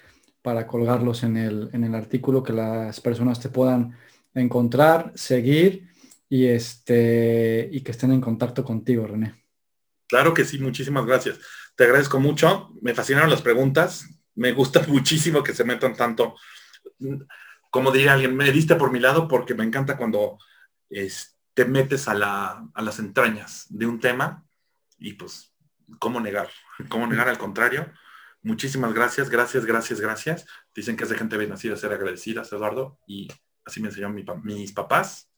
para colgarlos en el, en el artículo, que las personas te puedan encontrar, seguir y, este, y que estén en contacto contigo, René. Claro que sí, muchísimas gracias. Te agradezco mucho. Me fascinaron las preguntas. Me gusta muchísimo que se metan tanto. Como diría alguien, me diste por mi lado porque me encanta cuando te metes a, las entrañas de un tema y pues, ¿cómo negar? ¿Cómo negar al contrario? Muchísimas gracias, gracias, gracias, gracias. Dicen que es de gente bien nacida ser agradecidas, Eduardo, y así me enseñaron mis papás.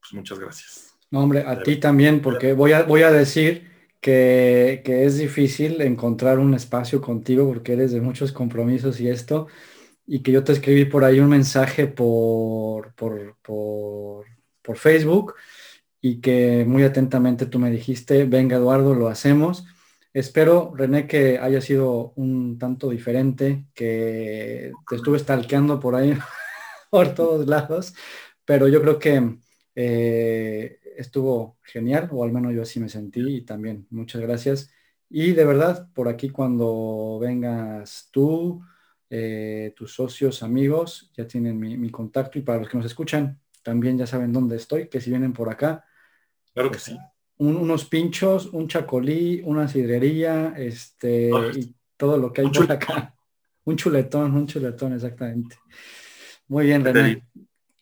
Pues muchas gracias. No, hombre, a ti también, porque voy a, voy a decir que, es difícil encontrar un espacio contigo porque eres de muchos compromisos y esto, y que yo te escribí por ahí un mensaje por, por, por, por Facebook y que muy atentamente tú me dijiste, venga Eduardo, lo hacemos. Espero, René, que haya sido un tanto diferente, que te estuve stalkeando por ahí, por todos lados, pero yo creo que eh, estuvo genial, o al menos yo así me sentí y también muchas gracias. Y de verdad, por aquí cuando vengas tú, eh, tus socios, amigos, ya tienen mi, contacto y para los que nos escuchan, también ya saben dónde estoy, que si vienen por acá. Claro que sí. Unos pinchos, un chacolí, una sidrería, este, y todo lo que hay por acá. Un chuletón, un chuletón, exactamente. Muy bien, René.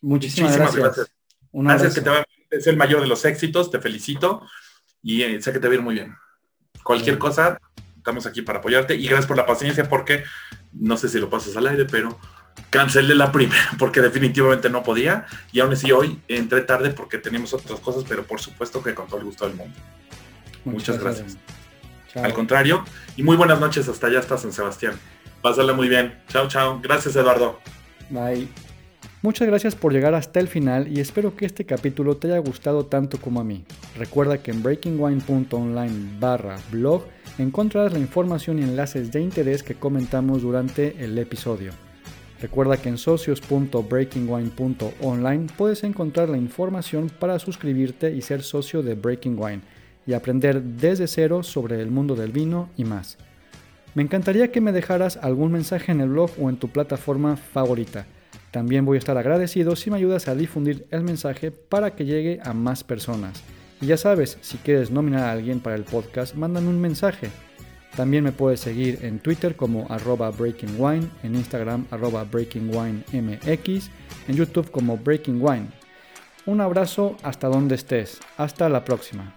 Muchísimas, gracias. gracias. que te va es el mayor de los éxitos, te felicito y eh, sé que te va a ir muy bien. Cualquier cosa, estamos aquí para apoyarte y gracias por la paciencia porque no sé si lo pasas al aire, pero cancelé la primera porque definitivamente no podía y aún así hoy entré tarde porque teníamos otras cosas, pero por supuesto que con todo el gusto del mundo. Muchas, gracias. Al contrario, y muy buenas noches hasta allá, hasta San Sebastián. Pásale muy bien. Chao, chao. Gracias, Eduardo. Bye. Muchas gracias por llegar hasta el final y espero que este capítulo te haya gustado tanto como a mí. Recuerda que en breakingwine.online barra blog encontrarás la información y enlaces de interés que comentamos durante el episodio. Recuerda que en socios.breakingwine.online puedes encontrar la información para suscribirte y ser socio de Breaking Wine y aprender desde cero sobre el mundo del vino y más. Me encantaría que me dejaras algún mensaje en el blog o en tu plataforma favorita. También voy a estar agradecido si me ayudas a difundir el mensaje para que llegue a más personas. Y ya sabes, si quieres nominar a alguien para el podcast, mándame un mensaje. También me puedes seguir en Twitter como arroba breakingwine, en Instagram arroba breakingwinemx, en YouTube como Breaking Wine. Un abrazo hasta donde estés. Hasta la próxima.